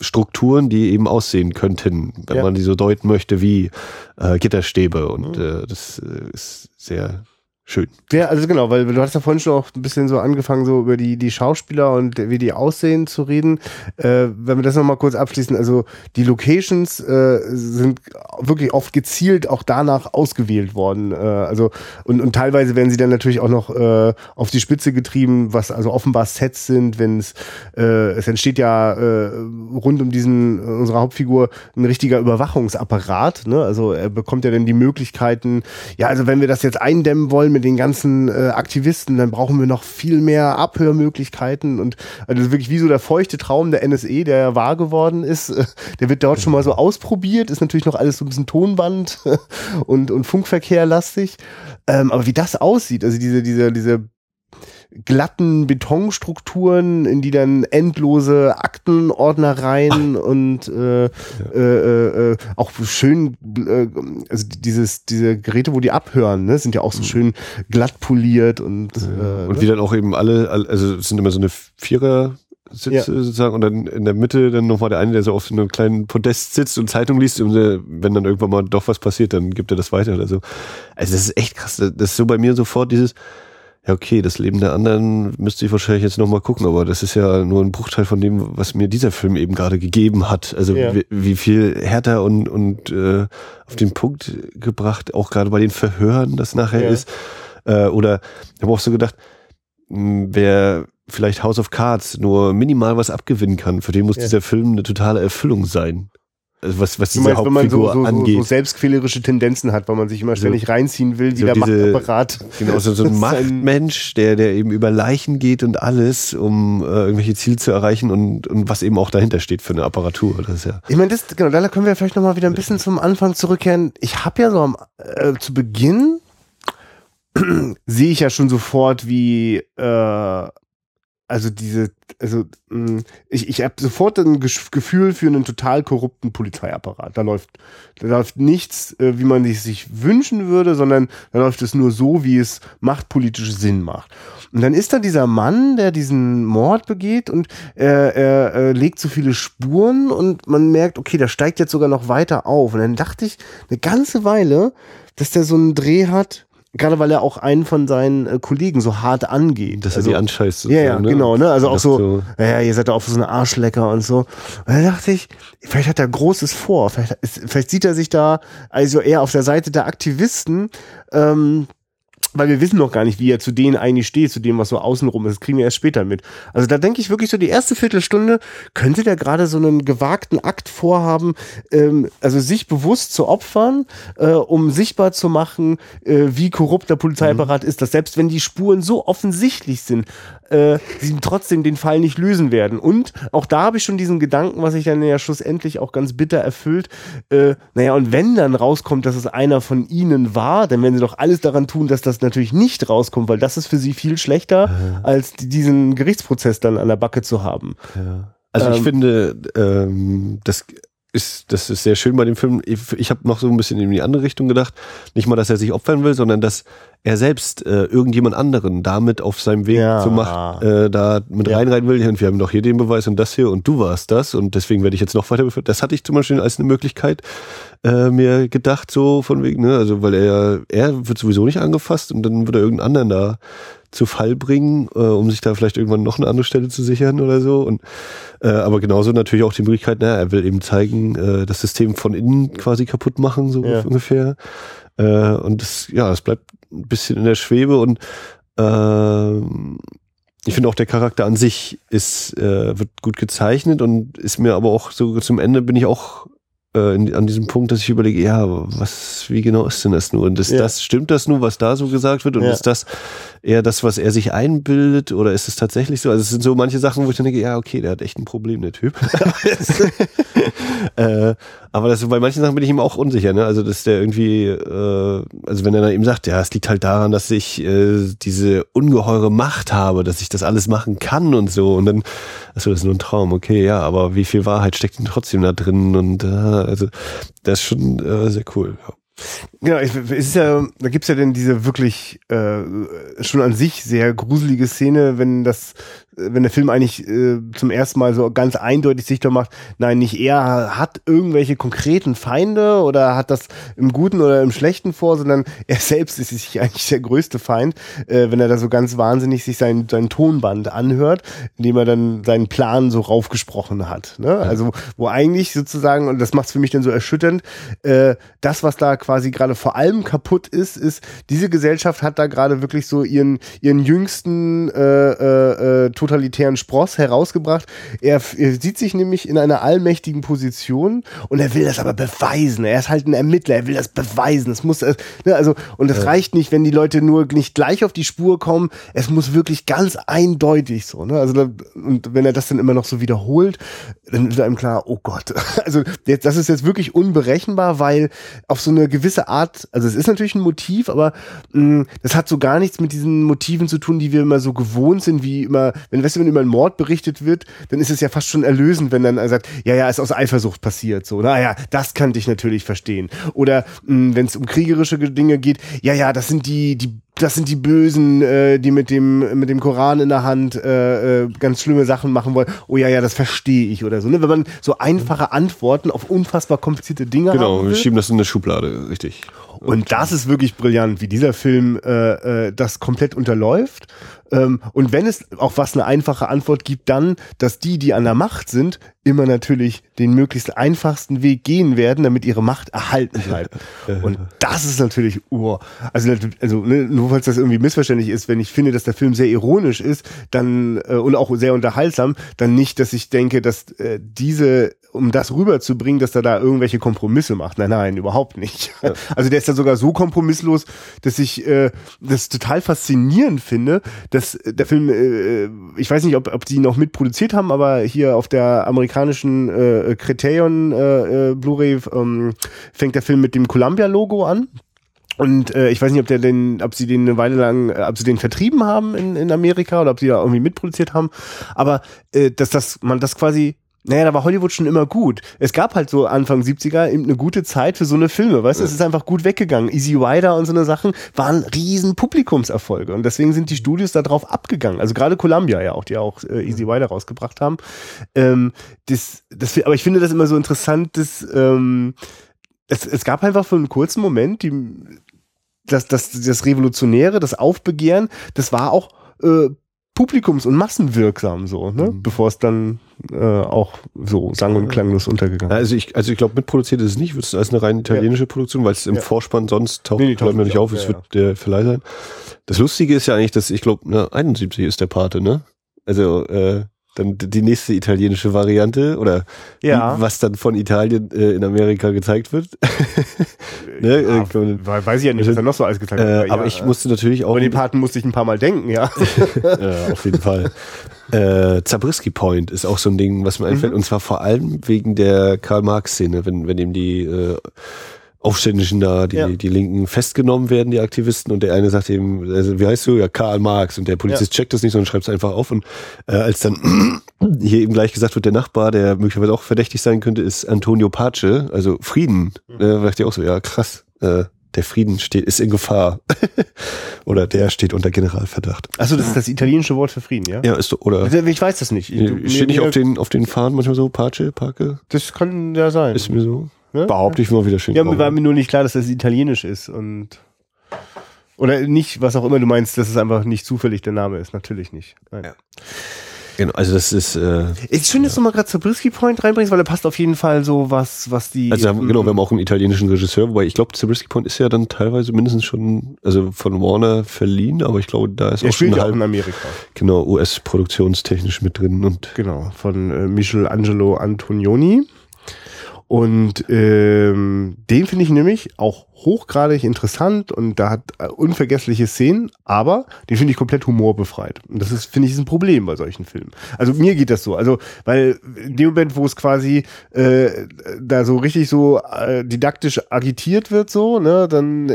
Strukturen, die eben aussehen könnten, wenn ja. man die so deuten möchte, wie äh, Gitterstäbe. Und mhm. äh, das äh, ist sehr schön. Ja, also genau, weil du hast ja vorhin schon auch ein bisschen so angefangen, so über die, die Schauspieler und wie die aussehen zu reden. Äh, wenn wir das nochmal kurz abschließen, also die Locations äh, sind wirklich oft gezielt auch danach ausgewählt worden. Äh, also und, und teilweise werden sie dann natürlich auch noch äh, auf die Spitze getrieben, was also offenbar Sets sind, wenn es äh, es entsteht ja äh, rund um diesen unsere Hauptfigur ein richtiger Überwachungsapparat. Ne? Also er bekommt ja dann die Möglichkeiten, ja, also wenn wir das jetzt eindämmen wollen mit den ganzen äh, Aktivisten, dann brauchen wir noch viel mehr Abhörmöglichkeiten und also wirklich wie so der feuchte Traum der NSE, der ja wahr geworden ist, äh, der wird dort schon mal so ausprobiert, ist natürlich noch alles so ein bisschen Tonband und, und Funkverkehr lastig. Ähm, aber wie das aussieht, also diese, diese, diese glatten Betonstrukturen, in die dann endlose Aktenordnereien und äh, ja. äh, äh, auch schön, äh, also dieses, diese Geräte, wo die abhören, ne, sind ja auch so mhm. schön glatt poliert und ja. Äh, und ne? wie dann auch eben alle, also es sind immer so eine Vierer Sitze ja. sozusagen und dann in der Mitte dann nochmal der eine, der so auf so einem kleinen Podest sitzt und Zeitung liest und äh, wenn dann irgendwann mal doch was passiert, dann gibt er das weiter oder so. Also das ist echt krass. Das ist so bei mir sofort dieses, ja, okay, das Leben der anderen müsste ich wahrscheinlich jetzt nochmal gucken, aber das ist ja nur ein Bruchteil von dem, was mir dieser Film eben gerade gegeben hat. Also ja. wie, wie, viel härter und, und äh, auf den Punkt gebracht, auch gerade bei den Verhören, das nachher ja. ist. Äh, oder ich habe auch so gedacht, mh, wer vielleicht House of Cards nur minimal was abgewinnen kann, für den muss ja. dieser Film eine totale Erfüllung sein. Also was, was diese meinst, Hauptfigur wenn man so, so, angeht. So, selbstquälerische Tendenzen hat, weil man sich immer ständig so, reinziehen will, wie so der diese, Machtapparat. Genau, so, so ein Machtmensch, der, der eben über Leichen geht und alles, um äh, irgendwelche Ziele zu erreichen und, und was eben auch dahinter steht für eine Apparatur. Das ist ja ich meine, das, genau, da können wir vielleicht nochmal wieder ein bisschen zum Anfang zurückkehren. Ich habe ja so am, äh, zu Beginn sehe ich ja schon sofort, wie äh, also diese, also mm, ich, ich habe sofort ein Gefühl für einen total korrupten Polizeiapparat. Da läuft, da läuft nichts, äh, wie man sich wünschen würde, sondern da läuft es nur so, wie es machtpolitisch Sinn macht. Und dann ist da dieser Mann, der diesen Mord begeht und er, er, er legt so viele Spuren und man merkt, okay, der steigt jetzt sogar noch weiter auf. Und dann dachte ich eine ganze Weile, dass der so einen Dreh hat, Gerade weil er auch einen von seinen äh, Kollegen so hart angeht. Dass also, er die anscheißt. Ja, ja, ne? genau. Ne? Also auch so, so, ja, ihr seid da auch so eine Arschlecker und so. Und da dachte ich, vielleicht hat er Großes vor. Vielleicht, vielleicht sieht er sich da also eher auf der Seite der Aktivisten. Ähm, weil wir wissen noch gar nicht, wie er zu denen eigentlich steht, zu dem, was so außenrum ist. Das kriegen wir erst später mit. Also da denke ich wirklich so, die erste Viertelstunde könnte der gerade so einen gewagten Akt vorhaben, ähm, also sich bewusst zu opfern, äh, um sichtbar zu machen, äh, wie korrupt der Polizeiapparat mhm. ist, dass selbst wenn die Spuren so offensichtlich sind, äh, sie trotzdem den Fall nicht lösen werden. Und auch da habe ich schon diesen Gedanken, was sich dann ja schlussendlich auch ganz bitter erfüllt. Äh, naja, und wenn dann rauskommt, dass es einer von ihnen war, dann werden sie doch alles daran tun, dass das natürlich nicht rauskommt, weil das ist für sie viel schlechter, ja. als diesen Gerichtsprozess dann an der Backe zu haben. Ja. Also ich ähm, finde, ähm, das ist, das ist sehr schön bei dem Film. Ich, ich habe noch so ein bisschen in die andere Richtung gedacht. Nicht mal, dass er sich opfern will, sondern dass er selbst äh, irgendjemand anderen damit auf seinem Weg ja. zur Macht äh, da mit ja. reinreiten will. Und wir haben doch hier den Beweis und das hier und du warst das und deswegen werde ich jetzt noch weiter beführt. Das hatte ich zum Beispiel als eine Möglichkeit äh, mir gedacht, so von wegen, ne, also weil er, er wird sowieso nicht angefasst und dann wird er irgendeinen anderen da zu Fall bringen, äh, um sich da vielleicht irgendwann noch eine andere Stelle zu sichern oder so. Und äh, aber genauso natürlich auch die Möglichkeit, naja, er will eben zeigen, äh, das System von innen quasi kaputt machen, so ja. ungefähr. Äh, und das, ja, es bleibt ein bisschen in der Schwebe und äh, ich finde auch der Charakter an sich ist, äh, wird gut gezeichnet und ist mir aber auch so zum Ende bin ich auch äh, in, an diesem Punkt, dass ich überlege, ja, was, wie genau ist denn das nur? Und ist ja. das, stimmt das nur, was da so gesagt wird? Und ja. ist das eher das, was er sich einbildet? Oder ist es tatsächlich so? Also es sind so manche Sachen, wo ich dann denke, ja, okay, der hat echt ein Problem, der Typ. äh, aber das, bei manchen Sachen bin ich ihm auch unsicher, ne? Also, dass der irgendwie, äh, also wenn er dann eben sagt, ja, es liegt halt daran, dass ich äh, diese ungeheure Macht habe, dass ich das alles machen kann und so. Und dann, achso, das ist nur ein Traum, okay, ja, aber wie viel Wahrheit steckt denn trotzdem da drin? Und äh, also, das ist schon äh, sehr cool. Ja. Genau, es ist ja, da gibt's ja denn diese wirklich äh, schon an sich sehr gruselige Szene, wenn das wenn der Film eigentlich äh, zum ersten Mal so ganz eindeutig sichtbar macht, nein, nicht er hat irgendwelche konkreten Feinde oder hat das im Guten oder im Schlechten vor, sondern er selbst ist sich eigentlich der größte Feind, äh, wenn er da so ganz wahnsinnig sich sein, sein Tonband anhört, indem er dann seinen Plan so raufgesprochen hat. Ne? Also wo eigentlich sozusagen, und das macht es für mich dann so erschütternd, äh, das, was da quasi gerade vor allem kaputt ist, ist, diese Gesellschaft hat da gerade wirklich so ihren, ihren jüngsten äh, äh, äh, totalitären Spross herausgebracht. Er, er sieht sich nämlich in einer allmächtigen Position und er will das aber beweisen. Er ist halt ein Ermittler, er will das beweisen. Es muss, äh, ne, also, und es ja. reicht nicht, wenn die Leute nur nicht gleich auf die Spur kommen. Es muss wirklich ganz eindeutig so, ne? Also, da, und wenn er das dann immer noch so wiederholt, dann wird einem klar, oh Gott. Also, jetzt, das ist jetzt wirklich unberechenbar, weil auf so eine gewisse Art, also es ist natürlich ein Motiv, aber mh, mm, das hat so gar nichts mit diesen Motiven zu tun, die wir immer so gewohnt sind, wie immer, wenn wenn, weißt du, wenn über einen Mord berichtet wird, dann ist es ja fast schon erlösend, wenn dann er sagt, ja, ja, ist aus Eifersucht passiert, so, naja, das kann ich natürlich verstehen. Oder hm, wenn es um kriegerische Dinge geht, ja, ja, das sind die, die das sind die Bösen, äh, die mit dem mit dem Koran in der Hand äh, äh, ganz schlimme Sachen machen wollen. Oh ja, ja, das verstehe ich oder so. Ne? Wenn man so einfache Antworten auf unfassbar komplizierte Dinge genau, wir schieben das in eine Schublade, richtig. Und das ist wirklich brillant, wie dieser Film äh, äh, das komplett unterläuft und wenn es auch was eine einfache Antwort gibt, dann, dass die, die an der Macht sind, immer natürlich den möglichst einfachsten Weg gehen werden, damit ihre Macht erhalten bleibt. und das ist natürlich ur. Also, also ne, nur falls das irgendwie missverständlich ist, wenn ich finde, dass der Film sehr ironisch ist, dann äh, und auch sehr unterhaltsam, dann nicht, dass ich denke, dass äh, diese um das rüberzubringen, dass er da irgendwelche Kompromisse macht. Nein, nein, überhaupt nicht. Ja. Also der ist ja sogar so kompromisslos, dass ich äh, das total faszinierend finde, dass der Film, äh, ich weiß nicht, ob, ob die noch mitproduziert haben, aber hier auf der amerikanischen äh, Criterion äh, äh, Blu-ray ähm, fängt der Film mit dem Columbia-Logo an. Und äh, ich weiß nicht, ob der den, ob sie den eine Weile lang, äh, ob sie den vertrieben haben in, in Amerika oder ob sie da irgendwie mitproduziert haben. Aber äh, dass das, man das quasi naja, da war Hollywood schon immer gut. Es gab halt so Anfang 70er eben eine gute Zeit für so eine Filme, weißt du? Es ist einfach gut weggegangen. Easy Rider und so eine Sachen waren riesen Publikumserfolge und deswegen sind die Studios da drauf abgegangen. Also gerade Columbia ja auch, die auch äh, Easy Rider rausgebracht haben. Ähm, das, das, aber ich finde das immer so interessant, dass ähm, es, es gab einfach für einen kurzen Moment die, das, das, das Revolutionäre, das Aufbegehren, das war auch äh, publikums- und massenwirksam so, ne? Mhm. Bevor es dann äh, auch so sang- und klanglos untergegangen ist. Also ich, also ich glaube, mitproduziert ist es nicht, wird es als eine rein italienische Produktion, weil es im Ja. Vorspann sonst taucht, Nee, taucht nicht auf, auf, es ja, wird der Verleih sein. Das Lustige ist ja eigentlich, dass ich glaube, ne, 71 ist der Pate, ne? Also äh, dann die nächste italienische Variante oder Ja. wie, was dann von Italien äh, in Amerika gezeigt wird. ne? Ja, äh, man- weil- weiß ich ja nicht, was da noch so alles gezeigt äh, wird. aber ja, ich musste natürlich auch Über den Paten musste ich ein paar Mal denken, ja. ja, auf jeden Fall. Äh, Zabriskie Point ist auch so ein Ding, was mir einfällt. Und zwar vor allem wegen der Karl-Marx-Szene, wenn, wenn eben die äh, Aufständischen da, die, Ja. die Linken festgenommen werden, die Aktivisten, und der eine sagt eben, also, wie heißt du? Ja, Karl Marx. Und der Polizist checkt das nicht, sondern schreibt es einfach auf. Und äh, als dann hier eben gleich gesagt wird, der Nachbar, der möglicherweise auch verdächtig sein könnte, ist Antonio Pace, also Frieden. Mhm. Äh, dachte ich auch so, ja krass, äh, der Frieden steht, ist in Gefahr. Oder der steht unter Generalverdacht. Achso, das ist das italienische Wort für Frieden, ja? Ja, ist doch, oder Also, Ich weiß das nicht. Ich, Nee, Steht nicht auf den, auf den Fahnen manchmal so, Pace, Parke? Das kann ja sein. Ist mir so. Ne? Behaupte ich mal wieder schön. Ja, mir war mir nur nicht klar, dass das italienisch ist und oder nicht, was auch immer du meinst, dass es einfach nicht zufällig der Name ist. Natürlich nicht. Nein. Ja. Genau, also das ist, äh, Ist schön, dass du mal gerade Zabriskie Point reinbringst, weil er passt auf jeden Fall so was, was die. also wir haben, genau, wir haben auch einen italienischen Regisseur, wobei ich glaube, Zabriskie Point ist ja dann teilweise mindestens schon, also von Warner verliehen, aber ich glaube, da ist er auch schon spielt ja auch halb, in Amerika. genau, US-produktionstechnisch mit drin und Genau, von äh, Michelangelo Antonioni. Und ähm, den finde ich nämlich auch hochgradig interessant und da hat äh, unvergessliche Szenen, aber den finde ich komplett humorbefreit. Und das ist, finde ich, ist ein Problem bei solchen Filmen. Also mir geht das so. Also, weil in dem Moment, wo es quasi äh, da so richtig so äh, didaktisch agitiert wird, so, ne, dann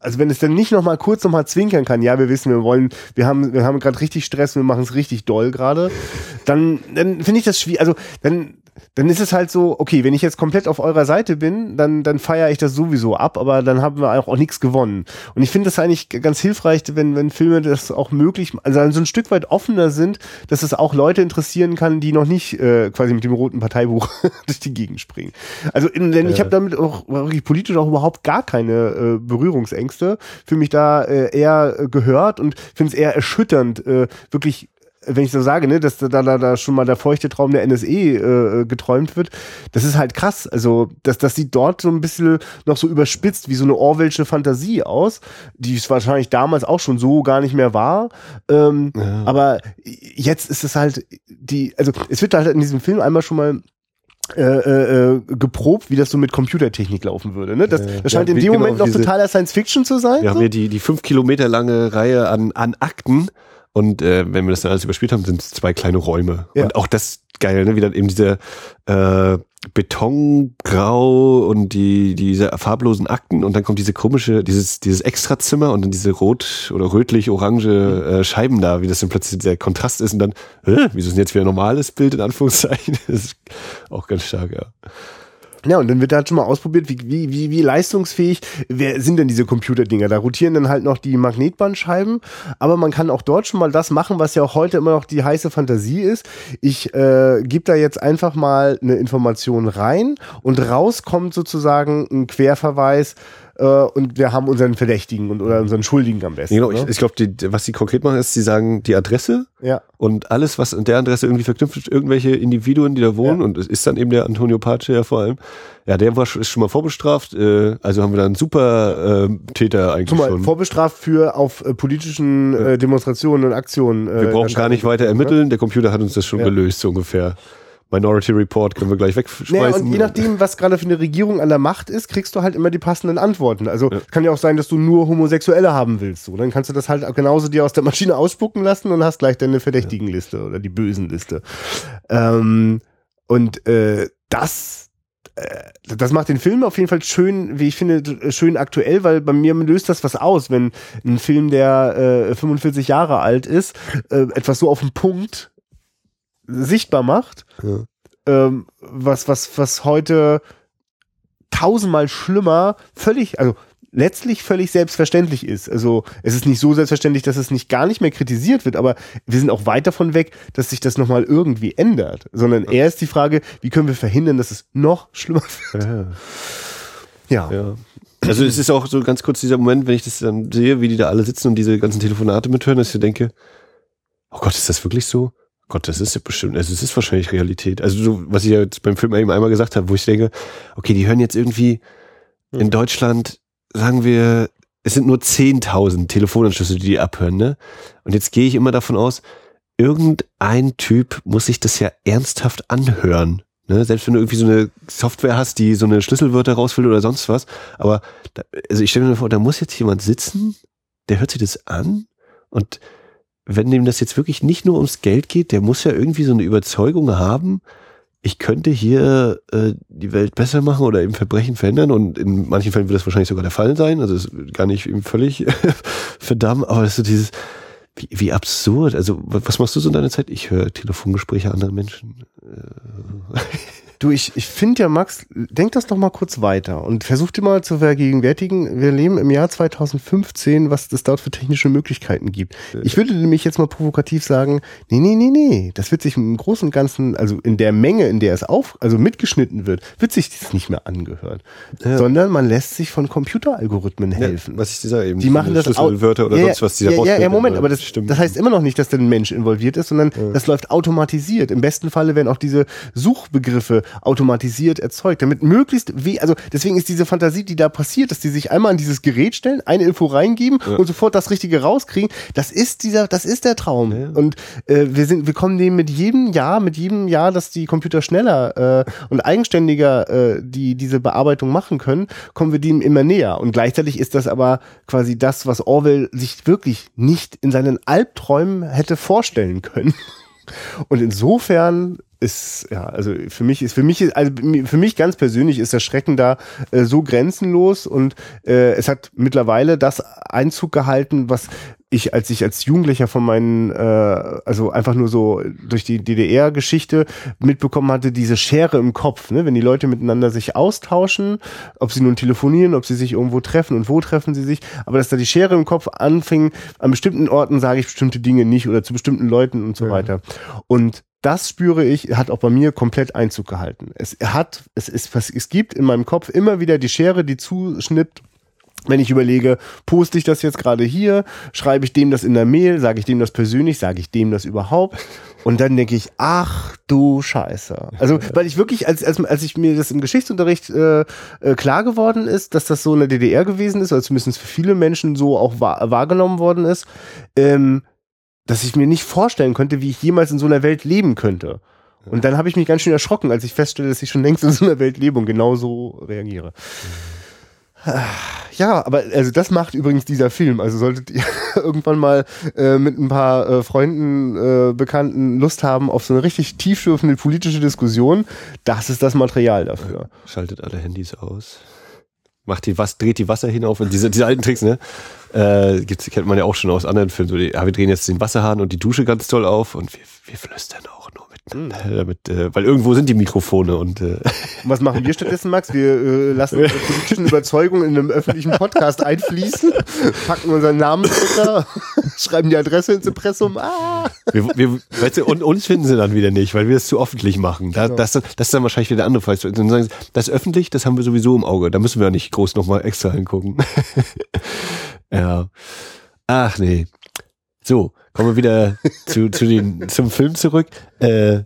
also wenn es dann nicht noch mal kurz noch mal zwinkern kann, ja, wir wissen, wir wollen, wir haben, wir haben gerade richtig Stress, wir machen es richtig doll gerade, dann, dann finde ich das schwierig. Also dann, dann ist es halt so, okay, wenn ich jetzt komplett auf eurer Seite bin, dann, dann feiere ich das sowieso ab, aber dann haben wir auch, auch nichts gewonnen. Und ich finde das eigentlich ganz hilfreich, wenn, wenn Filme das auch möglich, also so ein Stück weit offener sind, dass es auch Leute interessieren kann, die noch nicht äh, quasi mit dem roten Parteibuch durch die Gegend springen. Also in, denn ich Ja. habe damit auch wirklich politisch auch überhaupt gar keine äh, Berührungsängste. Fühle mich da äh, eher äh, gehört und finde es eher erschütternd, äh, wirklich wenn ich so sage, ne, dass da, da, da schon mal der feuchte Traum der NSE äh, geträumt wird, das ist halt krass. Also, das, das sieht dort so ein bisschen noch so überspitzt wie so eine Orwellsche Fantasie aus, die es wahrscheinlich damals auch schon so gar nicht mehr war. Ähm, Ja. Aber jetzt ist es halt die, also es wird halt in diesem Film einmal schon mal äh, äh, geprobt, wie das so mit Computertechnik laufen würde. Ne? Das, das scheint ja, in dem genau, Moment noch diese- totaler Science Fiction zu sein. wir haben so. hier die, die fünf Kilometer lange Reihe an, an Akten und äh, wenn wir das dann alles überspielt haben, sind es zwei kleine Räume. Ja. Und auch das geil, ne? wie dann eben diese äh, Betongrau und die diese farblosen Akten und dann kommt diese komische, dieses, dieses Extrazimmer und dann diese rot oder rötlich-orange äh, Scheiben da, wie das dann plötzlich der Kontrast ist und dann, äh, wieso ist denn jetzt wieder ein normales Bild in Anführungszeichen? Das ist auch ganz stark, ja. Ja, und dann wird halt schon mal ausprobiert, wie, wie, wie, wie leistungsfähig wer sind denn diese Computerdinger. Da rotieren dann halt noch die Magnetbandscheiben, aber man kann auch dort schon mal das machen, was ja auch heute immer noch die heiße Fantasie ist. Ich äh, gebe da jetzt einfach mal eine Information rein und raus kommt sozusagen ein Querverweis äh, und wir haben unseren Verdächtigen und oder unseren Schuldigen am besten. Genau, ne? ich, ich glaube, was sie konkret machen, ist, sie sagen die Adresse ja. und alles, was an der Adresse irgendwie verknüpft ist, irgendwelche Individuen, die da wohnen, Ja. und es ist dann eben der Antonio Pace ja vor allem, ja, der war, ist schon mal vorbestraft, äh, also haben wir da einen super äh, Täter eigentlich Zumal schon. vorbestraft für auf äh, politischen äh, Demonstrationen und Aktionen. Äh, wir brauchen gar nicht weiter ermitteln, der Computer hat uns das schon gelöst, so ungefähr. Minority Report können wir gleich wegschmeißen. Naja, und je nachdem, was gerade für eine Regierung an der Macht ist, kriegst du halt immer die passenden Antworten. Also Ja. kann ja auch sein, dass du nur Homosexuelle haben willst. So. Dann kannst du das halt genauso dir aus der Maschine ausspucken lassen und hast gleich deine Verdächtigenliste oder die Bösenliste. Ähm, und äh, das äh, das macht den Film auf jeden Fall schön, wie ich finde, schön aktuell, weil bei mir löst das was aus, wenn ein Film, der äh, 45 Jahre alt ist, äh, etwas so auf den Punkt sichtbar macht, Ja. ähm, was, was, was heute tausendmal schlimmer, völlig, also letztlich völlig selbstverständlich ist. Also es ist nicht so selbstverständlich, dass es nicht gar nicht mehr kritisiert wird, aber wir sind auch weit davon weg, dass sich das nochmal irgendwie ändert, sondern eher ist die Frage, wie können wir verhindern, dass es noch schlimmer wird. Ja. Ja. Ja. Also es ist auch so ganz kurz dieser Moment, wenn ich das dann sehe, wie die da alle sitzen und diese ganzen Telefonate mithören, dass ich denke, oh Gott, ist das wirklich so? Gott, das ist ja bestimmt, also es ist wahrscheinlich Realität. Also so, was ich ja jetzt beim Film eben einmal gesagt habe, wo ich denke, okay, die hören jetzt irgendwie in Deutschland, sagen wir, es sind nur 10.000 Telefonanschlüsse, die die abhören, ne? Und jetzt gehe ich immer davon aus, irgendein Typ muss sich das ja ernsthaft anhören. Ne? Selbst wenn du irgendwie so eine Software hast, die so eine Schlüsselwörter rausfüllt oder sonst was. Aber da, also ich stelle mir vor, da muss jetzt jemand sitzen, der hört sich das an und wenn dem das jetzt wirklich nicht nur ums Geld geht, der muss ja irgendwie so eine Überzeugung haben, ich könnte hier äh, die Welt besser machen oder eben Verbrechen verhindern und in manchen Fällen wird das wahrscheinlich sogar der Fall sein, also es ist gar nicht eben völlig verdammt, aber das so dieses, wie, wie absurd, also wa- was machst du so in deiner Zeit? Ich höre Telefongespräche anderer Menschen. Du, ich, ich finde ja, Max, denk das doch mal kurz weiter und versuch dir mal zu vergegenwärtigen, wir leben im Jahr 2015, was es dort für technische Möglichkeiten gibt. Ich würde nämlich jetzt mal provokativ sagen, nee, nee, nee, nee, das wird sich im Großen und Ganzen, also in der Menge, in der es auf, also mitgeschnitten wird, wird sich das nicht mehr angehört, Ja. sondern man lässt sich von Computeralgorithmen helfen. was ich dir sage eben. Die machen das Schlüsselwörter oder ja, sonst was, die da ja, ja, ja, Moment, aber das, stimmt. das heißt immer noch nicht, dass da ein Mensch involviert ist, sondern das läuft automatisiert. Im besten Falle werden auch diese Suchbegriffe automatisiert erzeugt, damit möglichst weh, also deswegen ist diese Fantasie, die da passiert, dass die sich einmal an dieses Gerät stellen, eine Info reingeben und sofort das Richtige rauskriegen, das ist dieser, das ist der Traum. Ja. Und äh, wir sind, wir kommen dem mit jedem Jahr, mit jedem Jahr, dass die Computer schneller äh, und eigenständiger äh, die diese Bearbeitung machen können, kommen wir dem immer näher. Und gleichzeitig ist das aber quasi das, was Orwell sich wirklich nicht in seinen Albträumen hätte vorstellen können. Und insofern ist, ja, also für mich ist, für mich ist, also für mich ganz persönlich ist das Schrecken da äh, so grenzenlos und äh, es hat mittlerweile das Einzug gehalten, was ich, als ich als Jugendlicher von meinen, äh, also einfach nur so durch die DDR-Geschichte mitbekommen hatte, diese Schere im Kopf, ne? wenn die Leute miteinander sich austauschen, ob sie nun telefonieren, ob sie sich irgendwo treffen und wo treffen sie sich, aber dass da die Schere im Kopf anfing, an bestimmten Orten sage ich bestimmte Dinge nicht oder zu bestimmten Leuten und so weiter. Und das spüre ich, hat auch bei mir komplett Einzug gehalten. Es hat, es ist, es gibt in meinem Kopf immer wieder die Schere, die zuschnippt wenn ich überlege, poste ich das jetzt gerade hier, schreibe ich dem das in der Mail, sage ich dem das persönlich, sage ich dem das überhaupt? Und dann denke ich, ach du Scheiße. Also, weil ich wirklich, als, als, als ich mir das im Geschichtsunterricht äh, äh, klar geworden ist, dass das so in der DDR gewesen ist, oder zumindest für viele Menschen so auch wahr, wahrgenommen worden ist, ähm, dass ich mir nicht vorstellen könnte, wie ich jemals in so einer Welt leben könnte. Und dann habe ich mich ganz schön erschrocken, als ich feststelle, dass ich schon längst in so einer Welt lebe und genauso reagiere. Ja, aber also das macht übrigens dieser Film. Also solltet ihr irgendwann mal äh, mit ein paar äh, Freunden, äh, Bekannten Lust haben auf so eine richtig tiefschürfende politische Diskussion, das ist das Material dafür. Schaltet alle Handys aus. Macht die was, dreht die Wasser hinauf diese, diese alten Tricks, ne? Äh, gibt's, kennt man ja auch schon aus anderen Filmen. So die, ja, wir drehen jetzt den Wasserhahn und die Dusche ganz toll auf und wir, wir flüstern auch miteinander, damit, äh, weil irgendwo sind die Mikrofone und äh, Und was machen wir stattdessen, Max? Wir äh, lassen unsere politischen Überzeugungen in einem öffentlichen Podcast einfließen, packen unseren Namen drunter, schreiben die Adresse ins Impressum. Ah! wir, wir, weißt du, und uns finden sie dann wieder nicht, weil wir es zu öffentlich machen. Da, Genau. das, das ist dann wahrscheinlich wieder der andere Fall. Dann sagen sie, das öffentlich, das haben wir sowieso im Auge. Da müssen wir ja nicht groß nochmal extra hingucken. ja. Ach nee. So, kommen wir wieder zu, zu den, zum Film zurück. Äh,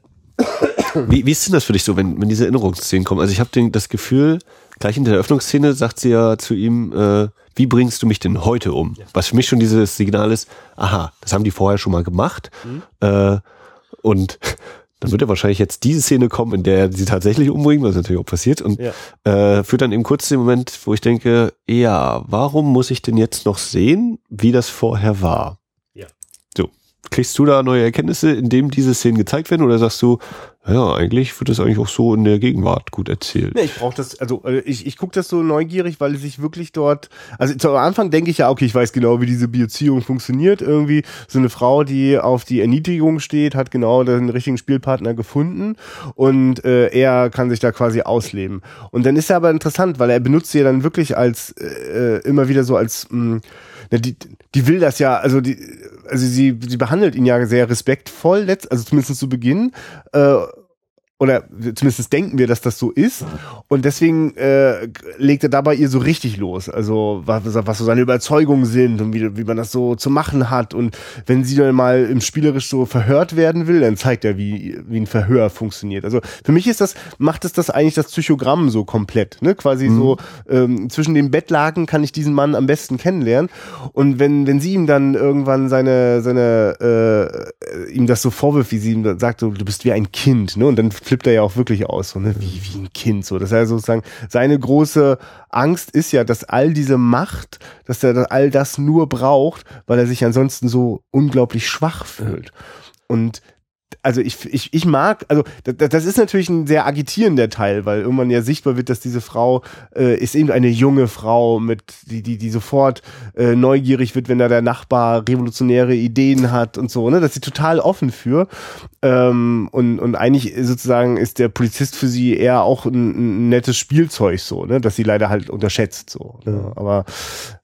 wie, wie ist denn das für dich so, wenn, wenn diese Erinnerungsszenen kommen? Also ich habe das Gefühl, gleich in der Eröffnungsszene sagt sie ja zu ihm, äh, wie bringst du mich denn heute um? Was für mich schon dieses Signal ist, aha, das haben die vorher schon mal gemacht. Äh, und dann wird ja wahrscheinlich jetzt diese Szene kommen, in der er sie tatsächlich umbringt, was natürlich auch passiert. Und Ja. äh, führt dann eben kurz den Moment, wo ich denke, ja, warum muss ich denn jetzt noch sehen, wie das vorher war? Kriegst du da neue Erkenntnisse, indem diese Szenen gezeigt werden, oder sagst du, ja, eigentlich wird das eigentlich auch so in der Gegenwart gut erzählt? Nee, ich brauche das, also äh, ich, ich gucke das so neugierig, weil sich wirklich dort, also zu Anfang denke ich ja, okay, ich weiß genau, wie diese Beziehung funktioniert. Irgendwie so eine Frau, die auf die Erniedrigung steht, hat genau den richtigen Spielpartner gefunden und äh, er kann sich da quasi ausleben. Und dann ist er aber interessant, weil er benutzt sie ja dann wirklich als äh, immer wieder so als mh, die, die will das ja, also die, also sie, sie behandelt ihn ja sehr respektvoll, also zumindest zu Beginn. Äh, oder zumindest denken wir, dass das so ist. Und deswegen äh, legt er dabei ihr so richtig los. Also was, was so seine Überzeugungen sind und wie, wie man das so zu machen hat. Und wenn sie dann mal im Spielerisch so verhört werden will, dann zeigt er, wie, wie ein Verhör funktioniert. Also für mich ist das, macht es das eigentlich das Psychogramm so komplett. Ne? Quasi mhm. so ähm, zwischen den Bettlaken kann ich diesen Mann am besten kennenlernen. Und wenn, wenn sie ihm dann irgendwann seine, seine äh, ihm das so vorwirft, wie sie ihm sagt, so, du bist wie ein Kind, ne? Und dann flippt er ja auch wirklich aus, so, ne? wie, wie ein Kind. So. Das heißt sozusagen, seine große Angst ist ja, dass all diese Macht, dass er all das nur braucht, weil er sich ansonsten so unglaublich schwach fühlt. Und also ich, ich, ich mag, also das, das ist natürlich ein sehr agitierender Teil, weil irgendwann ja sichtbar wird, dass diese Frau äh, ist eben eine junge Frau mit, die, die, die sofort äh, neugierig wird, wenn da der Nachbar revolutionäre Ideen hat und so, ne? Das ist sie total offen für. Ähm, und, und eigentlich sozusagen ist der Polizist für sie eher auch ein, ein nettes Spielzeug so, ne? Das sie leider halt unterschätzt so. Ne? Aber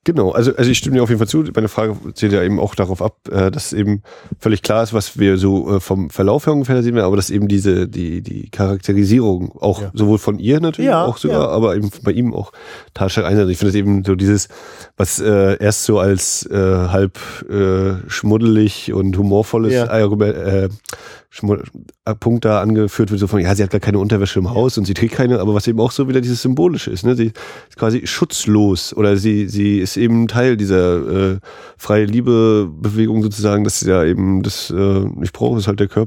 Genau, also, also ich stimme dir auf jeden Fall zu. Meine Frage zählt ja eben auch darauf ab, äh, dass eben völlig klar ist, was wir so äh, vom Verlauf her ungefähr sehen, aber dass eben diese, die, die Charakterisierung auch ja. sowohl von ihr natürlich ja, auch sogar, ja. aber eben bei ihm auch tatsächlich einsetzt. Ich finde es eben so dieses, was äh, erst so als äh, halb äh, schmuddelig und humorvolles. Argument, äh, Punkt da angeführt wird, so von, ja, sie hat gar keine Unterwäsche im Haus und sie trägt keine, aber was eben auch so wieder dieses Symbolische ist, ne? Sie ist quasi schutzlos oder sie, sie ist eben Teil dieser äh, freie Liebe-Bewegung sozusagen, dass sie ja eben das äh, nicht braucht, ist halt der Körper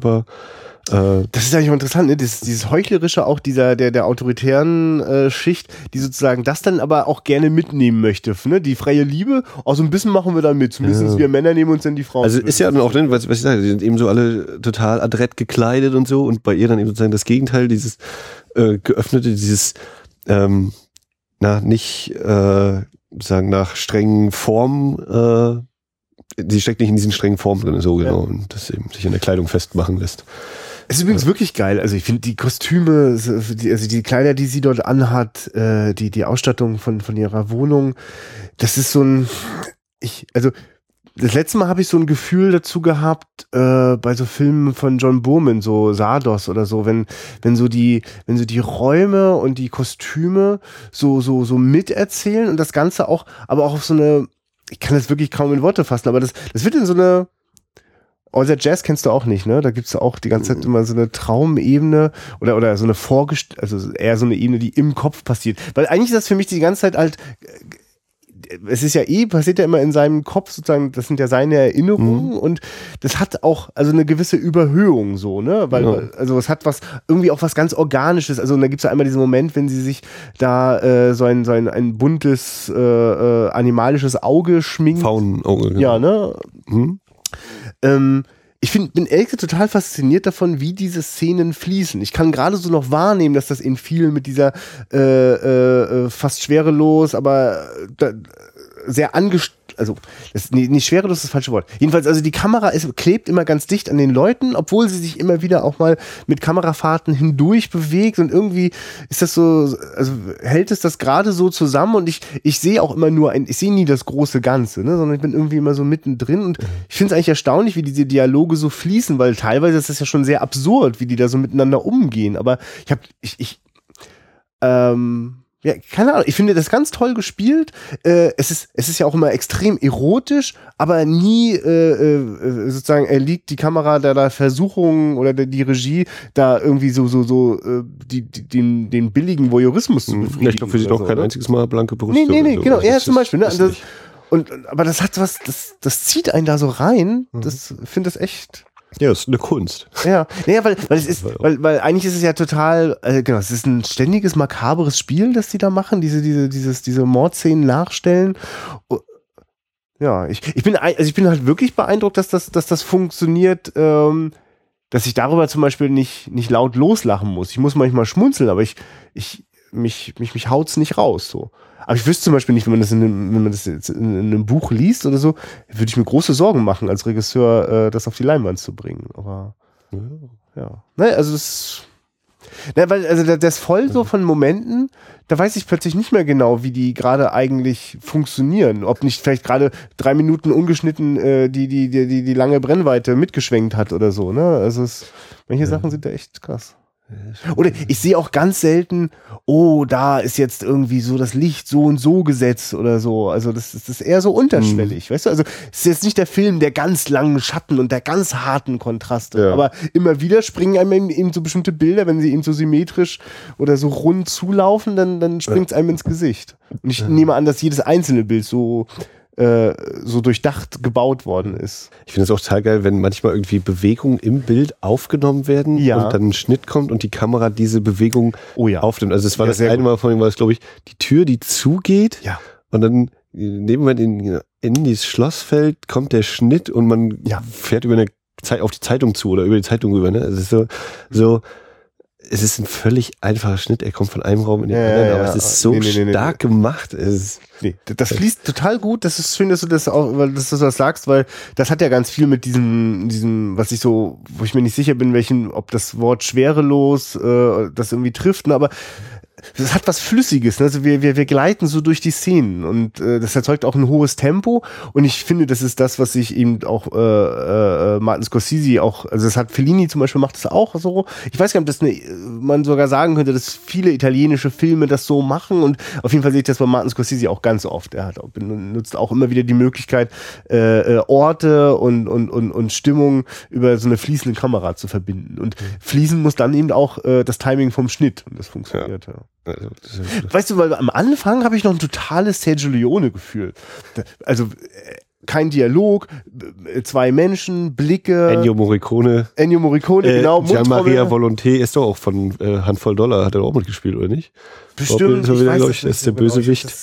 äh, das ist eigentlich auch interessant, ne? Dieses, dieses Heuchlerische auch dieser, der, der autoritären äh, Schicht, die sozusagen das dann aber auch gerne mitnehmen möchte. Ne? Die freie Liebe, auch so ein bisschen machen wir da mit. Zumindest ja. wir Männer nehmen uns dann die Frauen. Also ist ja dann auch, ne, was, was ich sage, die sind eben so alle total adrett gekleidet und so und bei ihr dann eben sozusagen das Gegenteil, dieses äh, geöffnete, dieses ähm, na, nicht äh, sagen nach strengen Formen äh, sie steckt nicht in diesen strengen Formen drin, so genau, ja. und das eben sich in der Kleidung festmachen lässt. Es ist übrigens wirklich geil. Also ich finde die Kostüme, also die Kleider, die sie dort anhat, äh, die, die Ausstattung von, von ihrer Wohnung, das ist so ein, ich, also das letzte Mal habe ich so ein Gefühl dazu gehabt äh, bei so Filmen von John Bowman, so Sardos oder so, wenn wenn so die wenn so die Räume und die Kostüme so so so miterzählen und das Ganze auch, aber auch auf so eine, ich kann das wirklich kaum in Worte fassen, aber das das wird in so eine All That Jazz kennst du auch nicht, ne? Da gibt's auch die ganze Zeit immer so eine Traumebene oder, oder so eine Vorgest also eher so eine Ebene, die im Kopf passiert. Weil eigentlich ist das für mich die ganze Zeit halt, es ist ja eh, passiert ja immer in seinem Kopf sozusagen, das sind ja seine Erinnerungen mhm. und das hat auch also eine gewisse Überhöhung so, ne? Weil, ja. also es hat was, irgendwie auch was ganz Organisches. Also und da gibt's ja einmal diesen Moment, wenn sie sich da äh, so ein, so ein, ein buntes äh, äh, animalisches Auge schminkt. Faunenauge, genau. Ja, ne? Mhm. Ähm, ich find, bin ehrlich total fasziniert davon, wie diese Szenen fließen. Ich kann gerade so noch wahrnehmen, dass das in vielen mit dieser äh, äh, äh fast schwerelos, aber äh, sehr angestrengt also das, nee, nicht schwerelos ist das falsche Wort. Jedenfalls, also die Kamera ist, klebt immer ganz dicht an den Leuten, obwohl sie sich immer wieder auch mal mit Kamerafahrten hindurch bewegt und irgendwie ist das so, also hält es das gerade so zusammen und ich, ich sehe auch immer nur ein, ich sehe nie das große Ganze, ne, sondern ich bin irgendwie immer so mittendrin und ich finde es eigentlich erstaunlich, wie diese Dialoge so fließen, weil teilweise ist das ja schon sehr absurd, wie die da so miteinander umgehen, aber ich habe, ich, ich, ähm, ja, keine Ahnung. Ich finde das ganz toll gespielt. Äh, es, ist, es ist ja auch immer extrem erotisch, aber nie äh, äh, sozusagen erliegt die Kamera da, da Versuchungen oder der, die Regie da irgendwie so so so äh, die, die, den, den billigen Voyeurismus zu hm, befriedigen. Ich glaube für sie doch so, kein ne? einziges Mal blanke Brüste. Nee, nee, nee, so. genau. Also er zum Beispiel. Ne? Das, und, aber das hat was, das, das zieht einen da so rein. Mhm. Das finde das echt ja, ist eine Kunst. Ja, naja, weil, weil es ist, weil, weil eigentlich ist es ja total, äh, genau, es ist ein ständiges makaberes Spiel, das die da machen, diese, diese, dieses, diese Mordszenen nachstellen. Ja, ich, ich bin, also ich bin halt wirklich beeindruckt, dass das, dass das funktioniert, ähm, dass ich darüber zum Beispiel nicht, nicht laut loslachen muss. Ich muss manchmal schmunzeln, aber ich, ich, mich, mich, mich haut's nicht raus, so. Aber ich wüsste zum Beispiel nicht, wenn man das in einem, wenn man das jetzt in einem Buch liest oder so, würde ich mir große Sorgen machen, als Regisseur äh, das auf die Leinwand zu bringen. Aber ja, ja. Ne, also das Ne, weil, also das ist voll so von Momenten, da weiß ich plötzlich nicht mehr genau, wie die gerade eigentlich funktionieren. Ob nicht vielleicht gerade drei Minuten ungeschnitten äh, die, die, die, die, die lange Brennweite mitgeschwenkt hat oder so, ne? Also es, manche ja. Sachen sind da echt krass. Oder ich sehe auch ganz selten, oh, da ist jetzt irgendwie so das Licht so und so gesetzt oder so. Also das, das ist eher so unterschwellig, mhm. weißt du? Also es ist jetzt nicht der Film der ganz langen Schatten und der ganz harten Kontraste. Ja. Aber immer wieder springen einem eben so bestimmte Bilder, wenn sie eben so symmetrisch oder so rund zulaufen, dann, dann springt es einem ins Gesicht. Und ich nehme an, dass jedes einzelne Bild so äh, so durchdacht gebaut worden ist. Ich finde es auch total geil, wenn manchmal irgendwie Bewegungen im Bild aufgenommen werden ja. und dann ein Schnitt kommt und die Kamera diese Bewegung oh ja. aufnimmt. Also es war ja, das eine Mal von dem war es, glaube ich, die Tür, die zugeht ja. und dann neben man in, in dieses Schloss fällt, kommt der Schnitt und man ja. fährt über eine Zeit auf die Zeitung zu oder über die Zeitung rüber. Ne? Also es ist so, so es ist ein völlig einfacher Schnitt. Er kommt von einem Raum in den ja, anderen, ja, aber es ist so nee, nee, stark nee, gemacht. Es das fließt total gut. Das ist schön, dass du das auch, weil dass du das sagst, weil das hat ja ganz viel mit diesem, diesem, was ich so, wo ich mir nicht sicher bin, welchen, ob das Wort schwerelos äh, das irgendwie trifft, ne, aber das hat was Flüssiges. Ne? Also wir, wir, wir gleiten so durch die Szenen und äh, das erzeugt auch ein hohes Tempo. Und ich finde, das ist das, was sich eben auch äh, äh, Martin Scorsese auch, also das hat Fellini zum Beispiel macht das auch so. Ich weiß gar nicht, ob das eine, man sogar sagen könnte, dass viele italienische Filme das so machen. Und auf jeden Fall sehe ich das bei Martin Scorsese auch ganz oft. Er hat auch, benutzt auch immer wieder die Möglichkeit, äh, äh, Orte und, und, und, und Stimmung über so eine fließende Kamera zu verbinden. Und fließen muss dann eben auch äh, das Timing vom Schnitt. Und das funktioniert ja. ja. Weißt du, weil am Anfang habe ich noch ein totales Sergio Leone-Gefühl. Also äh, kein Dialog, zwei Menschen, Blicke. Ennio Morricone. Ennio Morricone, äh, genau. Gian Maria Volonté ist doch auch von äh, Handvoll Dollar, hat er auch mitgespielt, oder nicht? Bestimmt. So ich weiß, das, das ist der Bösewicht.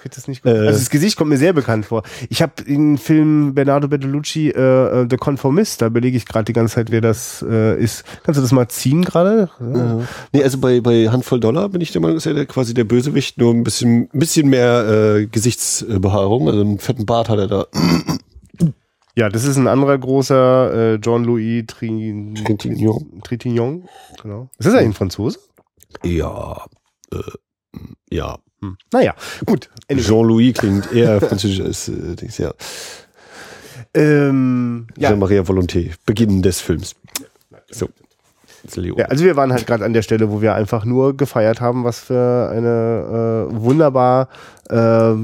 Das, kriegt das nicht gut. Äh, also das Gesicht kommt mir sehr bekannt vor. Ich habe den Film Bernardo Bertolucci, äh, äh, The Conformist, da belege ich gerade die ganze Zeit, wer das äh, ist. Kannst du das mal ziehen gerade? Ja. Nee, also bei, bei Handvoll Dollar bin ich der Meinung, ist er quasi der Bösewicht, nur ein bisschen, bisschen mehr äh, Gesichtsbehaarung, also einen fetten Bart hat er da. Ja, das ist ein anderer großer äh, Jean-Louis Trintignant. Trintignant, genau. Ist das eigentlich ein Franzose? Ja, äh, ja, hm. Naja, gut. Jean-Louis klingt eher französisch als äh, Dings, ja. Ähm, ja. Maria Volonté, Beginn des Films. So. Ja, also wir waren halt gerade an der Stelle, wo wir einfach nur gefeiert haben, was für eine äh, wunderbar äh,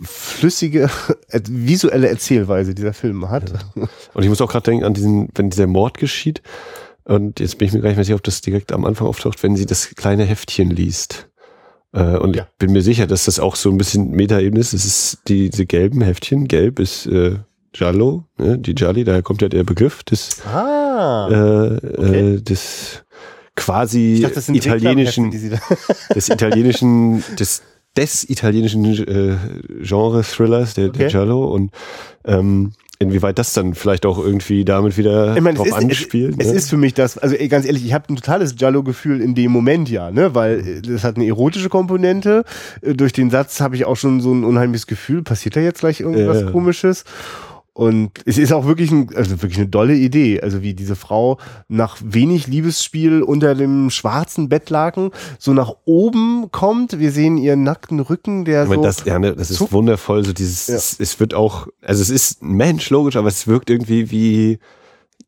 flüssige visuelle Erzählweise dieser Film hat. Ja. Und ich muss auch gerade denken an diesen, wenn dieser Mord geschieht, und jetzt bin ich mir gar nicht mehr sicher, ob das direkt am Anfang auftaucht, wenn sie das kleine Heftchen liest. Äh, und ja. ich bin mir sicher, dass das auch so ein bisschen Metaebene ist. Das ist die, diese gelben Heftchen. Gelb ist äh, Giallo, ne? die Gialli, daher kommt ja der Begriff des, ah, äh, okay. äh, des quasi dachte, das italienischen, des italienischen, des, des italienischen äh, Genre-Thrillers, der, okay. der Giallo. Und ähm, inwieweit das dann vielleicht auch irgendwie damit wieder ich meine, drauf es ist, anspielt. Es, ne? es, ist für mich das, also ey, ganz ehrlich, ich habe ein totales Giallo-Gefühl in dem Moment ja, ne, weil das hat eine erotische Komponente. Äh, durch den Satz habe ich auch schon so ein unheimliches Gefühl, passiert da jetzt gleich irgendwas ja. Komisches? Und es ist auch wirklich, ein, also wirklich eine dolle Idee. Also wie diese Frau nach wenig Liebesspiel unter dem schwarzen Bettlaken so nach oben kommt. Wir sehen ihren nackten Rücken, der ich meine, so. Das, ja, ne, das ist wundervoll. So dieses, ja. es, es wird auch, also es ist ein Mensch, logisch, aber es wirkt irgendwie wie,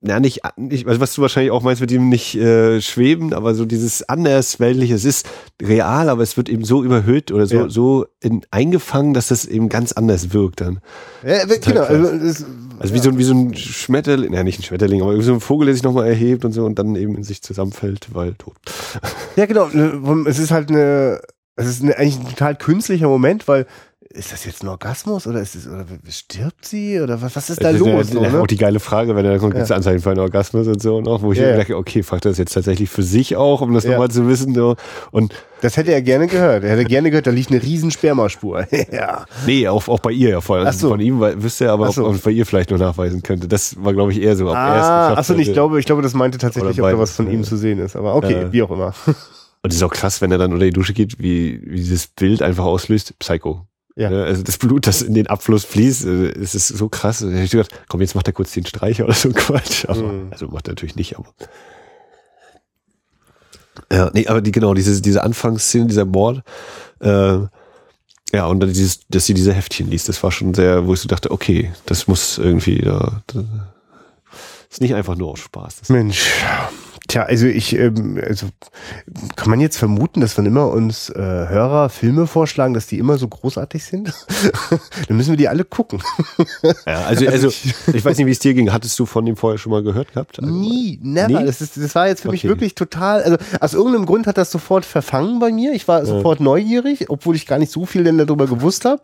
na nicht, nicht also was du wahrscheinlich auch meinst, mit ihm nicht äh, schweben, aber so dieses andersweltliche, es ist real, aber es wird eben so überhöht oder so, ja. so in, eingefangen, dass das eben ganz anders wirkt dann. Ja, genau. Also, das, also wie, so, wie so ein Schmetterling, ja nicht ein Schmetterling, aber so ein Vogel, der sich nochmal erhebt und so und dann eben in sich zusammenfällt, weil tot. Ja, genau. Es ist halt eine, es ist eine, eigentlich ein total künstlicher Moment, weil ist das jetzt ein Orgasmus oder ist es, oder stirbt sie oder was, was ist da das los? Ist ja, so, ne? Auch die geile Frage, wenn er kommt ja. Anzeichen für einen Orgasmus und so noch, wo ich ja, denke, okay, fragt er das jetzt tatsächlich für sich auch, um das ja. nochmal zu wissen, so. Und das hätte er gerne gehört. Er hätte gerne gehört, da liegt eine riesen Spermaspur. ja. Nee, auch, auch bei ihr ja voll. Also so. Von ihm wüsste er aber, so. ob, ob bei ihr vielleicht nur nachweisen könnte. Das war, glaube ich, eher so. ah, achso, ich glaube, ich glaube, das meinte tatsächlich, ob da was von ihm zu sehen ist. Aber okay, äh, wie auch immer. Und es ist auch krass, wenn er dann unter die Dusche geht, wie, wie dieses Bild einfach auslöst. Psycho. Ja. Ne, also das Blut, das in den Abfluss fließt, äh, es ist so krass. Da ich gedacht, komm, jetzt macht er kurz den Streicher oder so Quatsch. Aber, mhm. Also macht er natürlich nicht, aber. Ja, nee, aber die, genau, diese, diese Anfangsszene, dieser Mord, äh, ja, und dann dieses, dass sie diese Heftchen liest, das war schon sehr, wo ich so dachte, okay, das muss irgendwie, da, da ist nicht einfach nur aus Spaß. Mensch, Tja, also ich, ähm, also kann man jetzt vermuten, dass wenn immer uns äh, Hörer Filme vorschlagen, dass die immer so großartig sind? Dann müssen wir die alle gucken. ja, also, also ich weiß nicht, wie es dir ging. Hattest du von dem vorher schon mal gehört gehabt? Also, Nie, never. Nie? Das, ist, das war jetzt für okay. mich wirklich total, also aus irgendeinem Grund hat das sofort verfangen bei mir. Ich war ja. sofort neugierig, obwohl ich gar nicht so viel denn darüber gewusst habe.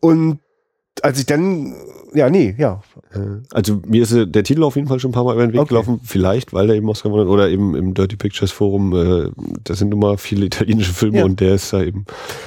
Und als ich dann, ja, nee, ja. Also mir ist der Titel auf jeden Fall schon ein paar Mal über den Weg okay. gelaufen, vielleicht, weil er eben Oscar gewonnen oder eben im Dirty Pictures Forum, äh, da sind immer viele italienische Filme ja. und der ist da eben.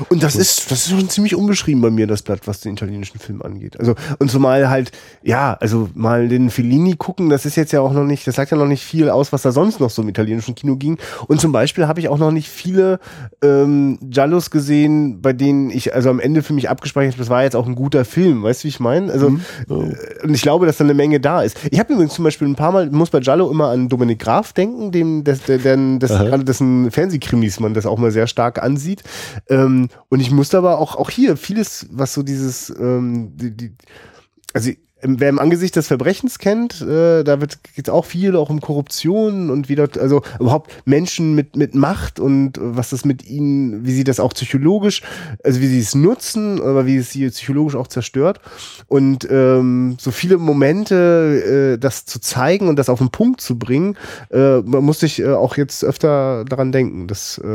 Und das ist, das ist schon ziemlich unbeschrieben bei mir, das Blatt, was den italienischen Film angeht. Also, und zumal halt, ja, also mal den Fellini gucken, das ist jetzt ja auch noch nicht, das sagt ja noch nicht viel aus, was da sonst noch so im italienischen Kino ging. Und zum Beispiel habe ich auch noch nicht viele ähm, Giallos gesehen, bei denen ich also am Ende für mich abgespeichert habe, das war jetzt auch ein guter Film, weißt du, wie ich meine? Also, mhm. oh. und ich glaube, dass da eine Menge da ist. Ich habe übrigens zum Beispiel ein paar Mal, muss bei Giallo immer an Dominik Graf denken, dem, des, der, der, das, gerade dessen Fernsehkrimis man das auch mal sehr stark ansieht. Ähm, und ich musste aber auch, auch hier vieles, was so dieses, ähm, die, die, also wer im Angesicht des Verbrechens kennt, äh, da geht es auch viel auch um Korruption und wie dort, also überhaupt Menschen mit, mit Macht und was das mit ihnen, wie sie das auch psychologisch, also wie sie es nutzen, aber wie es sie psychologisch auch zerstört. Und ähm, so viele Momente, äh, das zu zeigen und das auf den Punkt zu bringen, äh, musste ich äh, auch jetzt öfter daran denken. Das, äh,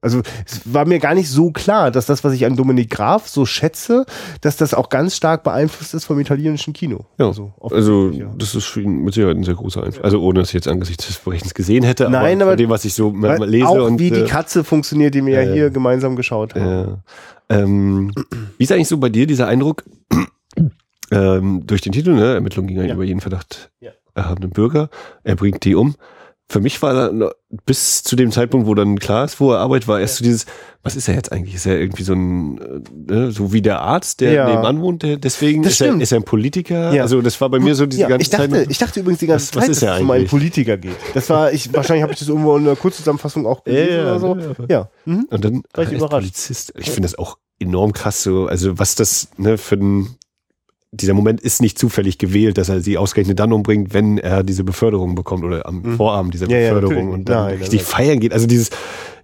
also es war mir gar nicht so klar, dass das, was ich an Dominik Graf so schätze, dass das auch ganz stark beeinflusst ist vom italienischen deutschen Kino. Ja, also, also das ist mit Sicherheit ein sehr großer Einfluss. Also ohne dass ich jetzt angesichts des Verbrechens gesehen hätte, Nein, aber, aber dem, was ich so lese. Auch und, wie die äh, Katze funktioniert, die wir äh, ja hier gemeinsam geschaut haben. Äh, ähm, wie ist eigentlich so bei dir dieser Eindruck ähm, durch den Titel, ne? Ermittlung gegen einen ja. über jeden Verdacht ja. erhabenen Bürger, er bringt die um für mich war da bis zu dem Zeitpunkt, wo dann klar ist, wo er arbeitet, war erst so dieses, was ist er jetzt eigentlich? Ist er irgendwie so ein, äh, ne, so wie der Arzt, der ja. nebenan wohnt, der, deswegen ist er, ist er ein Politiker? Ja. Also das war bei mir so diese ja, ganze ich dachte, Zeit. Ich dachte übrigens die ganze was, Zeit, was dass es um einen Politiker geht. Das war, ich, wahrscheinlich habe ich das irgendwo in einer Kurzzusammenfassung auch gelesen ja, oder so. Ja. Mhm. Und dann war ich überrascht. Polizist. Ich finde das auch enorm krass so, also was das ne, für ein dieser Moment ist nicht zufällig gewählt, dass er sie ausgerechnet dann umbringt, wenn er diese Beförderung bekommt oder am mhm. Vorabend dieser ja, Beförderung ja, und dann Nein, richtig feiern geht. Also dieses,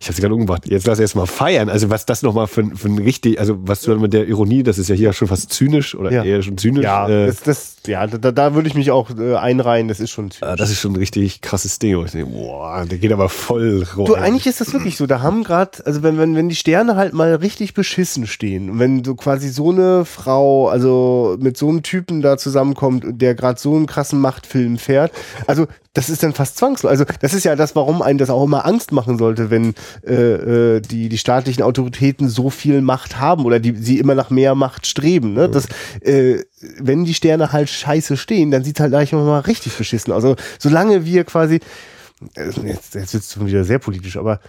ich habe sie gerade umgebracht, jetzt lass erst mal feiern. Also was das nochmal für, für ein richtig, also was du mit der Ironie, das ist ja hier schon fast zynisch oder ja. eher schon zynisch. Ja, äh, das, das, ja da, da würde ich mich auch äh, einreihen, das ist schon zynisch. Ah, das ist schon ein richtig krasses Ding. Ich denke, boah, der geht aber voll raus. Du, eigentlich ist das wirklich so, da haben gerade, also wenn, wenn, wenn die Sterne halt mal richtig beschissen stehen, wenn so quasi so eine Frau, also mit so einem Typen da zusammenkommt, der gerade so einen krassen Machtfilm fährt, also das ist dann fast zwangslos. Also das ist ja das, warum einen das auch immer Angst machen sollte, wenn äh, äh, die, die staatlichen Autoritäten so viel Macht haben oder die sie immer nach mehr Macht streben. Ne? Das, äh, wenn die Sterne halt scheiße stehen, dann sieht halt gleich mal richtig beschissen. Also solange wir quasi, äh, jetzt, jetzt wird es wieder sehr politisch, aber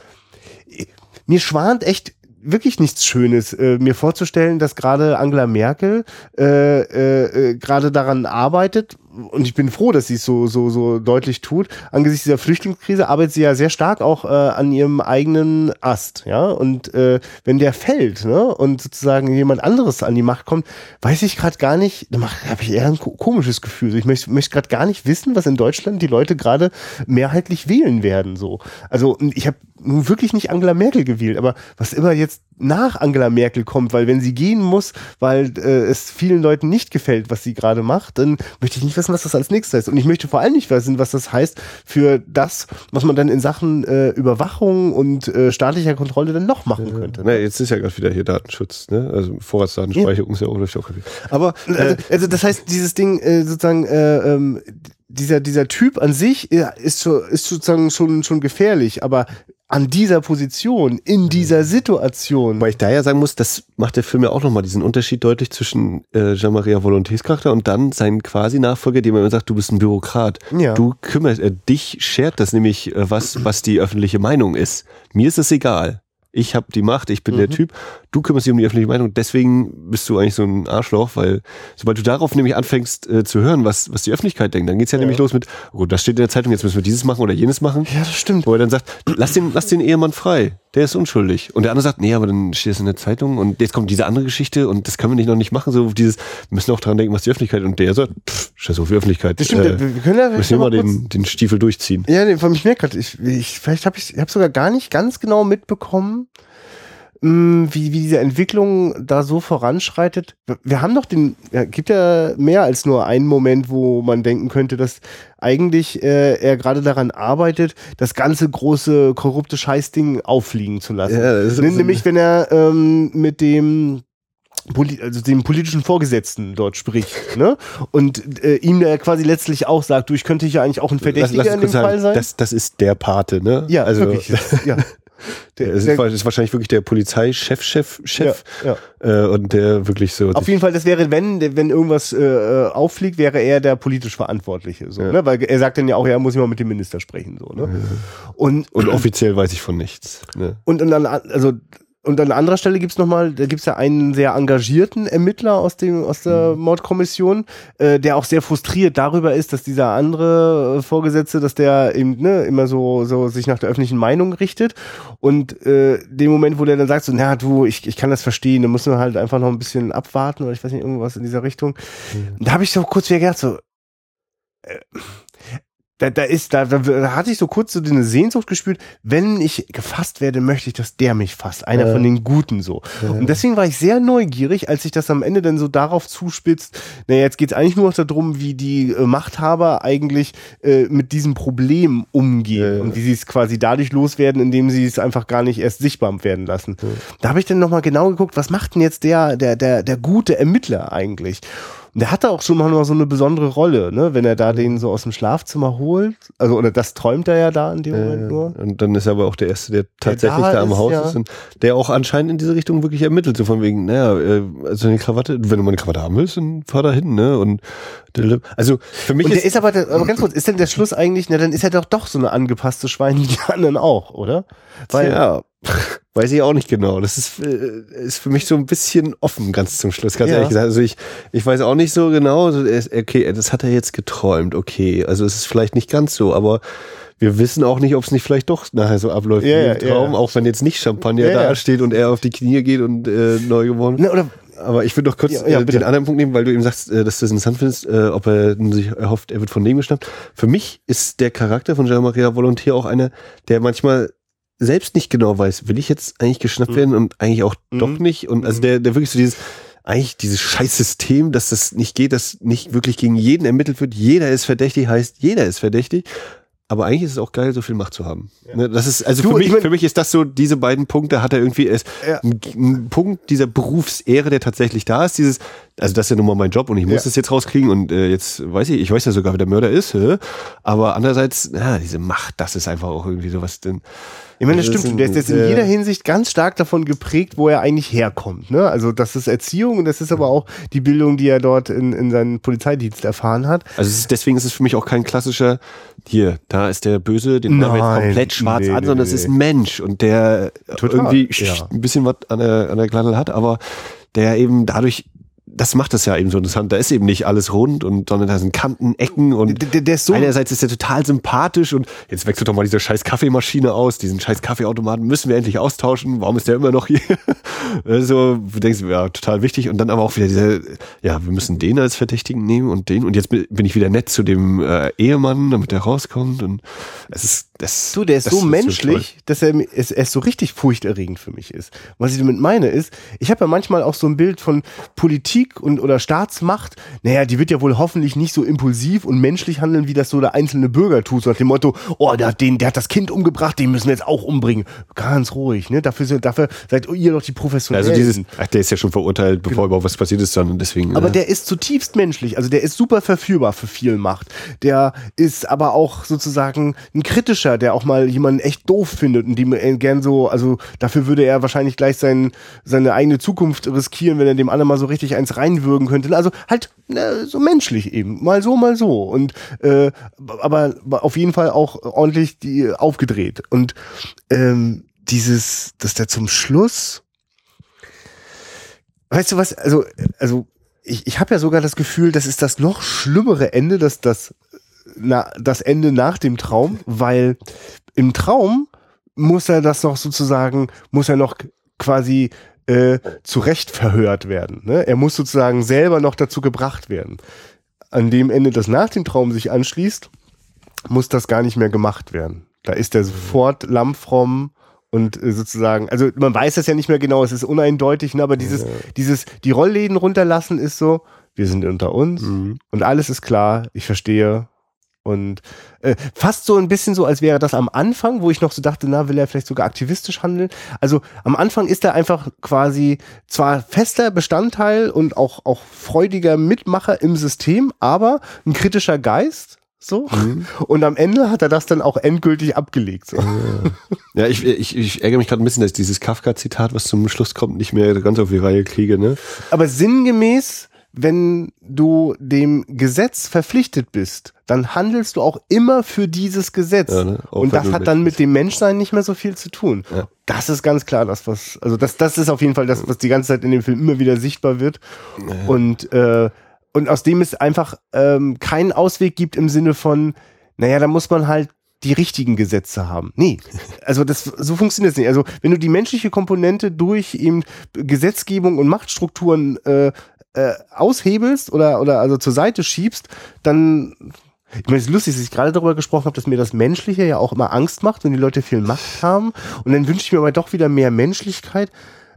äh, mir schwant echt wirklich nichts Schönes, äh, mir vorzustellen, dass gerade Angela Merkel äh, äh gerade daran arbeitet, und ich bin froh, dass sie es so, so, so deutlich tut. Angesichts dieser Flüchtlingskrise arbeitet sie ja sehr stark auch äh, an ihrem eigenen Ast, ja. Und äh, wenn der fällt, ne, und sozusagen jemand anderes an die Macht kommt, weiß ich gerade gar nicht, da habe ich eher ein komisches Gefühl. Ich möchte, möchte gerade gar nicht wissen, was in Deutschland die Leute gerade mehrheitlich wählen werden. So. Also ich habe nun wirklich nicht Angela Merkel gewählt, aber was immer jetzt nach Angela Merkel kommt, weil wenn sie gehen muss, weil äh, es vielen Leuten nicht gefällt, was sie gerade macht, dann möchte ich nicht wissen, was das als nächstes heißt. Und ich möchte vor allem nicht wissen, was das heißt für das, was man dann in Sachen äh, Überwachung und äh, staatlicher Kontrolle dann noch machen könnte. Na, jetzt ist ja gerade wieder hier Datenschutz, ne? Also Vorratsdatenspeicherung ja. ist ja auch, auch Aber also, äh, also das heißt, dieses Ding äh, sozusagen äh, ähm, dieser, dieser Typ an sich ist, so, ist sozusagen schon, schon gefährlich, aber an dieser Position, in mhm. dieser Situation. Weil ich da ja sagen muss, das macht der Film ja auch nochmal diesen Unterschied deutlich zwischen äh, Jean-Maria Volontés Charakter und dann seinen quasi Nachfolger, dem er immer sagt, du bist ein Bürokrat. Ja. Du kümmerst, äh, dich schert das nämlich, äh, was, was die öffentliche Meinung ist. Mir ist es egal ich habe die Macht, ich bin mhm. der Typ, du kümmerst dich um die öffentliche Meinung, deswegen bist du eigentlich so ein Arschloch, weil sobald du darauf nämlich anfängst äh, zu hören, was, was die Öffentlichkeit denkt, dann geht's ja, ja, nämlich los mit, oh, das steht in der Zeitung, jetzt müssen wir dieses machen oder jenes machen. Ja, das stimmt. Wo er dann sagt, lass den, lass den Ehemann frei, der ist unschuldig. Und der andere sagt, nee, aber dann steht es in der Zeitung und jetzt kommt diese andere Geschichte und das können wir nicht noch nicht machen, so dieses, wir müssen auch daran denken, was die Öffentlichkeit und der sagt, pff, Scheiß auf die Öffentlichkeit. Das stimmt, äh, wir können ja müssen mal den, den Stiefel durchziehen. Ja, nee, von mich merkt gerade, ich, ich, vielleicht habe ich, ich habe sogar gar nicht ganz genau mitbekommen, wie, wie diese Entwicklung da so voranschreitet. Wir- haben doch den, ja, gibt ja mehr als nur einen Moment, wo man denken könnte, dass eigentlich äh, er gerade daran arbeitet, das ganze große korrupte Scheißding auffliegen zu lassen. Ja, das ist- Nämlich, wenn er ähm, mit dem Poli also dem politischen Vorgesetzten dort spricht, ne? Und äh, ihm der quasi letztlich auch sagt, du, ich könnte hier eigentlich auch ein Verdächtiger uns in dem Fall sagen, sein. Das, das ist der Pate, ne? ja, also, wirklich. Ja. Der, ist, der, ist wahrscheinlich wirklich der Polizeichef, Chef, Chef, ja, ja. Äh, und der wirklich so. Auf jeden Fall, das wäre, wenn, wenn irgendwas äh, äh, auffliegt, wäre er der politisch Verantwortliche. So, Ja. ne? Weil er sagt dann ja auch, er muss immer mit dem Minister sprechen. So, ne? Und, und offiziell weiß ich von nichts. Ne? Und, und, an, also, und an anderer Stelle gibt's noch nochmal, da gibt's ja einen sehr engagierten Ermittler aus, dem, aus der Mhm. Mordkommission, äh, der auch sehr frustriert darüber ist, dass dieser andere äh, Vorgesetzte, dass der eben ne, immer so, so sich nach der öffentlichen Meinung richtet. Und äh, dem Moment, wo der dann sagt, so, na du, ich, ich kann das verstehen, da müssen wir halt einfach noch ein bisschen abwarten oder ich weiß nicht, irgendwas in dieser Richtung. Mhm. Da habe ich so kurz wieder gedacht, so, äh, da, da ist, da, da, da hatte ich so kurz so eine Sehnsucht gespürt, wenn ich gefasst werde, möchte ich, dass der mich fasst. Einer Ja. von den Guten so. Und deswegen war ich sehr neugierig, als sich das am Ende dann so darauf zuspitzt, naja, jetzt geht's eigentlich nur noch darum, wie die äh, Machthaber eigentlich äh, mit diesem Problem umgehen Ja, ja. und wie sie es quasi dadurch loswerden, indem sie es einfach gar nicht erst sichtbar werden lassen. Da habe ich dann nochmal genau geguckt, was macht denn jetzt der, der, der, der gute Ermittler eigentlich? Und der hatte auch schon mal so eine besondere Rolle, ne? wenn er da den so aus dem Schlafzimmer holt. Also, oder das träumt er ja da in dem Moment Äh, nur. und dann ist er aber auch der Erste, der tatsächlich da da, am ist, Haus ja. ist und der auch anscheinend in diese Richtung wirklich ermittelt. So von wegen, naja, äh, also eine Krawatte, wenn du mal eine Krawatte haben willst, dann fahr da hin, ne? Und also für mich Und der ist, ist aber, der, aber ganz kurz, ist denn der Schluss eigentlich, na dann ist er doch doch so eine angepasste Schwein wie die anderen auch, oder? Weil, ja, weiß ich auch nicht genau. Das ist, äh, ist für mich so ein bisschen offen, ganz zum Schluss, ganz Ja. ehrlich gesagt. Also ich, ich weiß auch nicht so genau, so, ist- okay, das hat er jetzt geträumt, okay. Also es ist vielleicht nicht ganz so, aber wir wissen auch nicht, ob es nicht vielleicht doch nachher so abläuft Ja, wie ja, im Traum, ja. auch wenn jetzt nicht Champagner ja. da steht und er auf die Knie geht und äh, neu geworden. oder, Aber ich würde noch kurz Ja, ja, äh, den anderen Punkt nehmen, weil du eben sagst, äh, dass du das interessant findest, äh, ob er sich erhofft, er wird von dem geschnappt. Für mich ist der Charakter von Jean-Maria Volontier auch einer, der manchmal selbst nicht genau weiß, will ich jetzt eigentlich geschnappt Mhm. werden und eigentlich auch Mhm. doch nicht. Und also Mhm. der, der wirklich so dieses, eigentlich dieses Scheißsystem, dass das nicht geht, dass nicht wirklich gegen jeden ermittelt wird. Jeder ist verdächtig, heißt jeder ist verdächtig. Aber eigentlich ist es auch geil, so viel Macht zu haben. Ne, Das ist, also Du, für, mich, ich mein- für mich ist das so, diese beiden Punkte hat er irgendwie, ist Ja. ein, ein Punkt dieser Berufsehre, der tatsächlich da ist, dieses, also das ist ja nun mal mein Job und ich muss Ja. das jetzt rauskriegen und äh, jetzt weiß ich, ich weiß ja sogar, wer der Mörder ist, hä? aber andererseits, na, diese Macht, das ist einfach auch irgendwie sowas, denn, ich meine, das Das stimmt, der ist jetzt in jeder Hinsicht ganz stark davon geprägt, wo er eigentlich herkommt, ne? Also, das ist Erziehung und das ist aber auch die Bildung, die er dort in, in seinem Polizeidienst erfahren hat. also ist, deswegen ist es für mich auch kein klassischer, hier, da ist der Böse, den haben Nein, komplett schwarz nee, an, sondern nee. es ist ein Mensch und der Total, irgendwie ja. ein bisschen was an der, an der Gladdel hat, aber der eben dadurch, das macht das ja eben so interessant. Da ist eben nicht alles rund und sondern da sind Kanten, Ecken und Der, der, ist so, einerseits ist er total sympathisch und jetzt wechselt doch mal diese scheiß Kaffeemaschine aus, diesen scheiß Kaffeeautomaten müssen wir endlich austauschen. Warum ist der immer noch hier? so, du denkst, ja, total wichtig und dann aber auch wieder diese, ja, wir müssen den als Verdächtigen nehmen und den und jetzt bin ich wieder nett zu dem äh, Ehemann, damit der rauskommt und es ist das Du, der ist so toll. menschlich, dass er, es, er so richtig furchterregend für mich ist. Was ich damit meine ist, ich habe ja manchmal auch so ein Bild von Politik und oder Staatsmacht. Naja, die wird ja wohl hoffentlich nicht so impulsiv und menschlich handeln, wie das so der einzelne Bürger tut. So nach dem Motto, oh, der hat, den, der hat das Kind umgebracht, den müssen wir jetzt auch umbringen. Ganz ruhig, ne? Dafür, dafür seid ihr doch die Professionellen. Also dieses, ach, der ist ja schon verurteilt, bevor überhaupt was passiert ist, dann und deswegen. Genau. Aber äh, der ist zutiefst menschlich, also der ist super verführbar für viel Macht. Der ist aber auch sozusagen ein kritischer, der auch mal jemanden echt doof findet und dem er gern so, also dafür würde er wahrscheinlich gleich sein, seine eigene Zukunft riskieren, wenn er dem anderen mal so richtig eins reinwürgen könnte. Also halt ne, so menschlich eben, mal so, mal so. Und äh, aber auf jeden Fall auch ordentlich die aufgedreht. Und ähm, dieses, dass der zum Schluss Weißt du was, also, also ich, ich habe ja sogar das Gefühl, das ist das noch schlimmere Ende, dass das, na, das Ende nach dem Traum, weil im Traum muss er das noch sozusagen, muss er noch quasi äh, zurecht verhört werden. Ne? Er muss sozusagen selber noch dazu gebracht werden. an dem Ende, das nach dem Traum sich anschließt, muss das gar nicht mehr gemacht werden. Da ist er sofort lammfromm und äh, sozusagen, also man weiß das ja nicht mehr genau, es ist uneindeutig, ne, aber dieses, Ja. dieses, die Rollläden runterlassen ist so, wir sind unter uns Mhm. und alles ist klar, ich verstehe. Und äh, fast so ein bisschen so, als wäre das am Anfang, wo ich noch so dachte, na, will er vielleicht sogar aktivistisch handeln. Also am Anfang ist er einfach quasi zwar fester Bestandteil und auch, auch freudiger Mitmacher im System, aber ein kritischer Geist. So. Und am Ende hat er das dann auch endgültig abgelegt. So. Ja, ich, ich, ich ärgere mich gerade ein bisschen, dass ich dieses Kafka-Zitat, was zum Schluss kommt, nicht mehr ganz auf die Reihe kriege, ne? Aber sinngemäß, wenn du dem Gesetz verpflichtet bist, dann handelst du auch immer für dieses Gesetz. Ja, ne? Und das hat dann mit dem Menschsein nicht mehr so viel zu tun. Ja. Das ist ganz klar das, was, also das, das ist auf jeden Fall das, was die ganze Zeit in dem Film immer wieder sichtbar wird. Und, äh, und aus dem es einfach ähm, keinen Ausweg gibt im Sinne von, naja, da muss man halt die richtigen Gesetze haben. Nee, also das so funktioniert es nicht. Also wenn du die menschliche Komponente durch eben Gesetzgebung und Machtstrukturen äh, äh, aushebelst oder oder also zur Seite schiebst, dann ich meine, es ist lustig, dass ich gerade darüber gesprochen habe, dass mir das Menschliche ja auch immer Angst macht, wenn die Leute viel Macht haben. Und dann wünsche ich mir aber doch wieder mehr Menschlichkeit.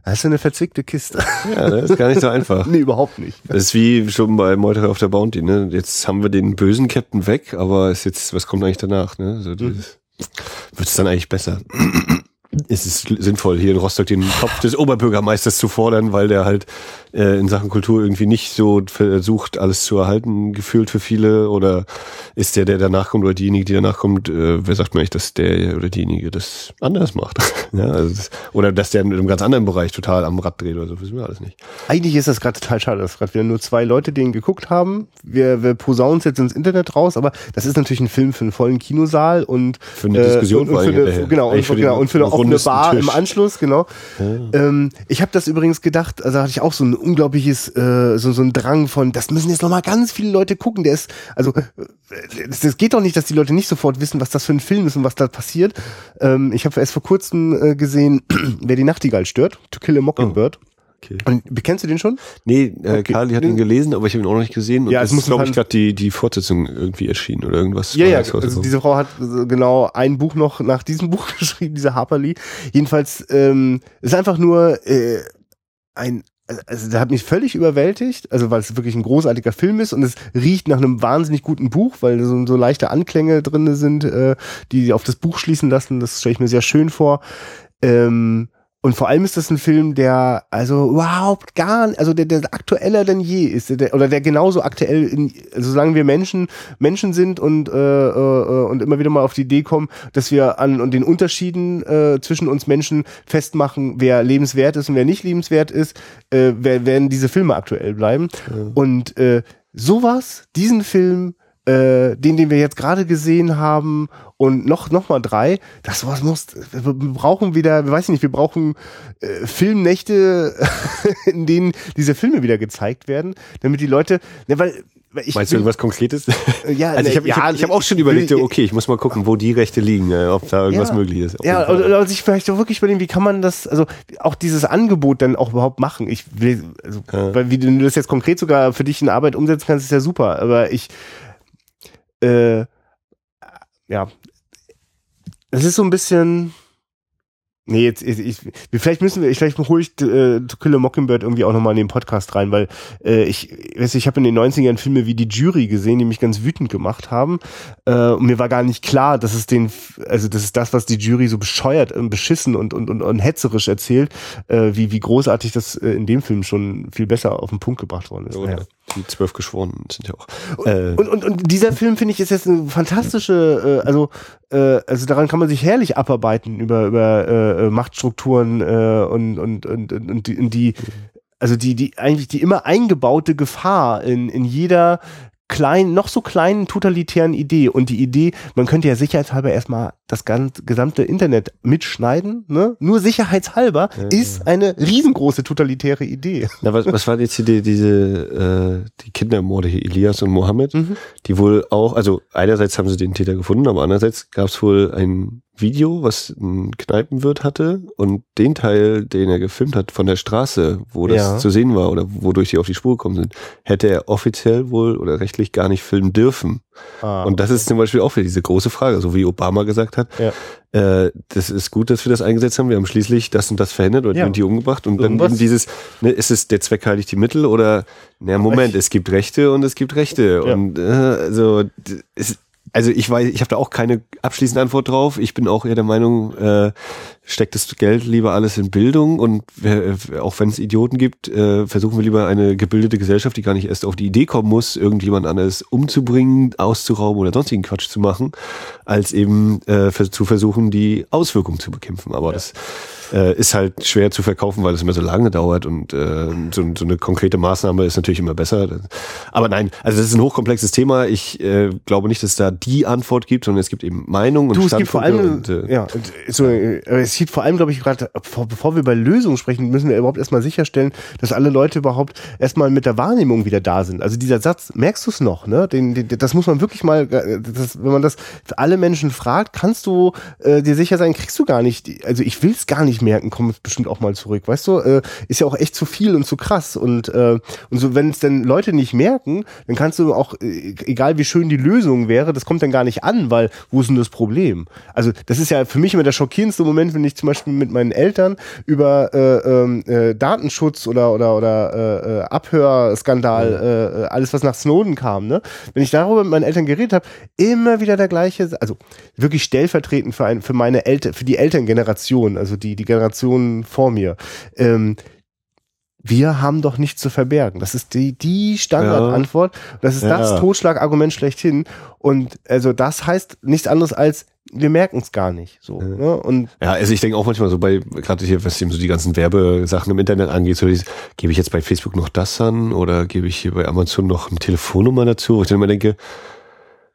Das ist eine verzwickte Kiste. Ja, das ist gar nicht so einfach. nee, überhaupt nicht. Das ist wie schon bei Meuterer auf der Bounty, ne? Jetzt haben wir den bösen Captain weg, aber ist jetzt, was kommt eigentlich danach, ne? So dieses, wird's dann eigentlich besser? Ist es sinnvoll, hier in Rostock den Kopf des Oberbürgermeisters zu fordern, weil der halt äh, in Sachen Kultur irgendwie nicht so versucht, alles zu erhalten, gefühlt für viele? Oder ist der, der danach kommt, oder diejenige, die danach kommt, äh, wer sagt mir eigentlich, dass der oder diejenige das anders macht? ja, also das, oder dass der in einem ganz anderen Bereich total am Rad dreht oder so, wissen wir alles nicht. Eigentlich ist das gerade total schade, dass gerade wieder nur zwei Leute den geguckt haben. Wir, wir posaunen es jetzt ins Internet raus, aber das ist natürlich ein Film für einen vollen Kinosaal und Für eine Diskussion und, und für eine, hinterher. genau, und, für für, den genau, und für eine offene rundesten Bar Tisch. im Anschluss, genau. Ähm, ich habe das übrigens gedacht, also hatte ich auch so ein unglaubliches, äh, so, so ein Drang von, das müssen jetzt nochmal ganz viele Leute gucken. Der ist, also äh, das, das geht doch nicht, dass die Leute nicht sofort wissen, was das für ein Film ist und was da passiert. Ähm, ich habe erst vor kurzem äh, gesehen, wer die Nachtigall stört, To Kill a Mockingbird. Okay. Und kennst du den schon? Nee, äh, Okay. Carly hat ihn gelesen, aber ich habe ihn auch noch nicht gesehen. Und Ja, es muss ist, glaube ich, ein- gerade die, die Fortsetzung irgendwie erschienen oder irgendwas. Ja, ja, also diese Frau hat äh, genau ein Buch noch nach diesem Buch geschrieben, diese Harper Lee. Jedenfalls ähm, ist einfach nur äh, ein, also der hat mich völlig überwältigt, also weil es wirklich ein großartiger Film ist und es riecht nach einem wahnsinnig guten Buch, weil so, so leichte Anklänge drin sind, äh, die auf das Buch schließen lassen. Das stelle ich mir sehr schön vor. Ähm, und vor allem ist das ein Film, der also überhaupt gar, nicht- also der, der aktueller denn je ist, der, oder der genauso aktuell, in, also solange wir Menschen Menschen sind und äh, äh, und immer wieder mal auf die Idee kommen, dass wir an und den Unterschieden äh, zwischen uns Menschen festmachen, wer lebenswert ist und wer nicht lebenswert ist, äh, wer- werden diese Filme aktuell bleiben. Und äh, sowas, diesen Film äh, den, den wir jetzt gerade gesehen haben und noch, noch mal drei, das sowas muss, wir brauchen wieder, weiß nicht, wir brauchen äh, Filmnächte, in denen diese Filme wieder gezeigt werden, damit die Leute, ne, weil, ich Meinst du irgendwas Konkretes? Ja, also ich habe ja, ich hab, ich hab auch schon ich überlegt, okay, ich muss mal gucken, wo die Rechte liegen, äh, ob da irgendwas Ja. möglich ist. Ja, oder, oder sich vielleicht auch wirklich überlegen, wie kann man das, also auch dieses Angebot dann auch überhaupt machen. Ich will, also, Ja. weil wie du das jetzt konkret sogar für dich in Arbeit umsetzen kannst, ist ja super. Aber ich, äh, ja, es ist so ein bisschen. Nee, jetzt, ich, ich, vielleicht müssen wir, vielleicht hole ich äh, To Kill a Mockingbird irgendwie auch nochmal in den Podcast rein, weil äh, ich, weiß, ich habe in den 90ern Filme wie Die Jury gesehen, die mich ganz wütend gemacht haben. Äh, und mir war gar nicht klar, dass es den, also das ist das, was die Jury so bescheuert und beschissen und, und, und, und hetzerisch erzählt, äh, wie, wie großartig das äh, in dem Film schon viel besser auf den Punkt gebracht worden ist. Oder Naja. Die zwölf Geschworenen sind ja auch. Äh, Und, und, und dieser Film, finde ich, ist jetzt eine fantastische, äh, also, äh, also daran kann man sich herrlich abarbeiten über, über äh, Machtstrukturen äh, und, und, und, und die, also die, die eigentlich die immer eingebaute Gefahr in, in jeder kleinen, noch so kleinen totalitären Idee. Und die Idee, man könnte ja sicherheitshalber erstmal das ganze, gesamte Internet mitschneiden, ne? nur sicherheitshalber, ja, ist eine riesengroße totalitäre Idee. Na, was, was war jetzt die, diese, äh, die Kindermorde hier, Elias und Mohammed, mhm. die wohl auch, also einerseits haben sie den Täter gefunden, aber andererseits gab es wohl ein Video, was ein Kneipenwirt hatte und den Teil, den er gefilmt hat von der Straße, wo das ja. zu sehen war oder wodurch sie auf die Spur gekommen sind, hätte er offiziell wohl oder rechtlich gar nicht filmen dürfen. Ah, und das okay. ist zum Beispiel auch wieder diese große Frage, so wie Obama gesagt hat. Ja. Äh, das ist gut, dass wir das eingesetzt haben. Wir haben schließlich das und das verhindert und ja. die umgebracht. Und Irgendwas. dann eben dieses, ne, ist es der Zweck heiligt die Mittel oder, na Moment, es gibt Rechte und es gibt Rechte. Und äh, also es, also ich weiß, ich habe da auch keine abschließende Antwort drauf. Ich bin auch eher der Meinung, äh, steckt das Geld lieber alles in Bildung und äh, auch wenn es Idioten gibt, äh, versuchen wir lieber eine gebildete Gesellschaft, die gar nicht erst auf die Idee kommen muss, irgendjemand anderes umzubringen, auszurauben oder sonstigen Quatsch zu machen, als eben äh, zu versuchen, die Auswirkungen zu bekämpfen. Aber ja. das äh, ist halt schwer zu verkaufen, weil es immer so lange dauert und äh, so, so eine konkrete Maßnahme ist natürlich immer besser. Aber nein, also das ist ein hochkomplexes Thema. Ich äh, glaube nicht, dass es da die Antwort gibt, sondern es gibt eben Meinungen und du, es gibt vor allem, und, äh, ja, so, äh, es sieht vor allem, glaube ich, gerade, bevor wir bei Lösungen sprechen, müssen wir überhaupt erstmal sicherstellen, dass alle Leute überhaupt erstmal mit der Wahrnehmung wieder da sind. Also dieser Satz, merkst du es noch, ne? Den, den, das muss man wirklich mal, äh, das, wenn man das alle Menschen fragt, kannst du äh, dir sicher sein, kriegst du gar nicht, also ich will es gar nicht merken, kommt bestimmt auch mal zurück. Weißt du, äh, ist ja auch echt zu viel und zu krass. Und, äh, und so, wenn es denn Leute nicht merken, dann kannst du auch, äh, egal wie schön die Lösung wäre, das kommt dann gar nicht an, weil wo ist denn das Problem? Also, das ist ja für mich immer der schockierendste Moment, wenn ich zum Beispiel mit meinen Eltern über äh, ähm, äh, Datenschutz oder oder oder äh, äh Abhörskandal, äh, alles was nach Snowden kam, ne? Wenn ich darüber mit meinen Eltern geredet habe, immer wieder der gleiche, also wirklich stellvertretend für ein, für meine Eltern, für die Elterngeneration, also die die Generationen vor mir. Ähm, wir haben doch nichts zu verbergen. Das ist die, die Standardantwort. Das ist ja. das Totschlagargument schlechthin. Und also das heißt nichts anderes als, wir merken es gar nicht. So, ja. Ne? Und ja, also ich denke auch manchmal so bei, gerade hier, was eben so die ganzen Werbesachen im Internet angeht, so dieses, gebe ich jetzt bei Facebook noch das an oder gebe ich hier bei Amazon noch eine Telefonnummer dazu? Wo ich dann immer denke,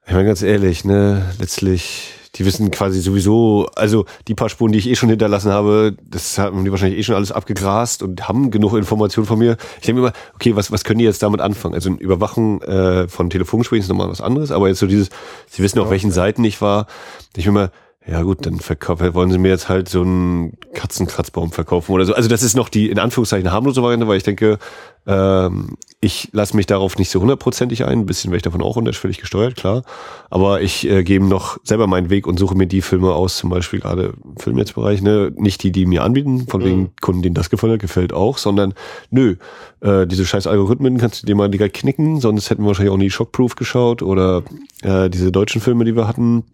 ich meine ganz ehrlich, ne, letztlich die wissen quasi sowieso, also die paar Spuren, die ich eh schon hinterlassen habe, das haben die wahrscheinlich eh schon alles abgegrast und haben genug Informationen von mir. Ich denke mir immer, okay, was, was können die jetzt damit anfangen? Also Überwachung äh, von Telefongesprächen ist nochmal was anderes, aber jetzt so dieses, sie wissen auf welchen Seiten ich war. Ich bin immer, ja gut, dann wollen sie mir jetzt halt so einen Katzenkratzbaum verkaufen oder so. Also das ist noch die in Anführungszeichen harmlose Variante, weil ich denke, ähm, ich lasse mich darauf nicht so hundertprozentig ein. Ein bisschen werde ich davon auch unterschwellig gesteuert, klar. Aber ich äh, gebe noch selber meinen Weg und suche mir die Filme aus, zum Beispiel gerade im Filmnetzbereich, ne? Nicht die, die mir anbieten, von mhm. wegen Kunden, denen das gefallen hat, gefällt auch, sondern nö, äh, diese scheiß Algorithmen kannst du dir mal direkt knicken, sonst hätten wir wahrscheinlich auch nie Shockproof geschaut oder äh, diese deutschen Filme, die wir hatten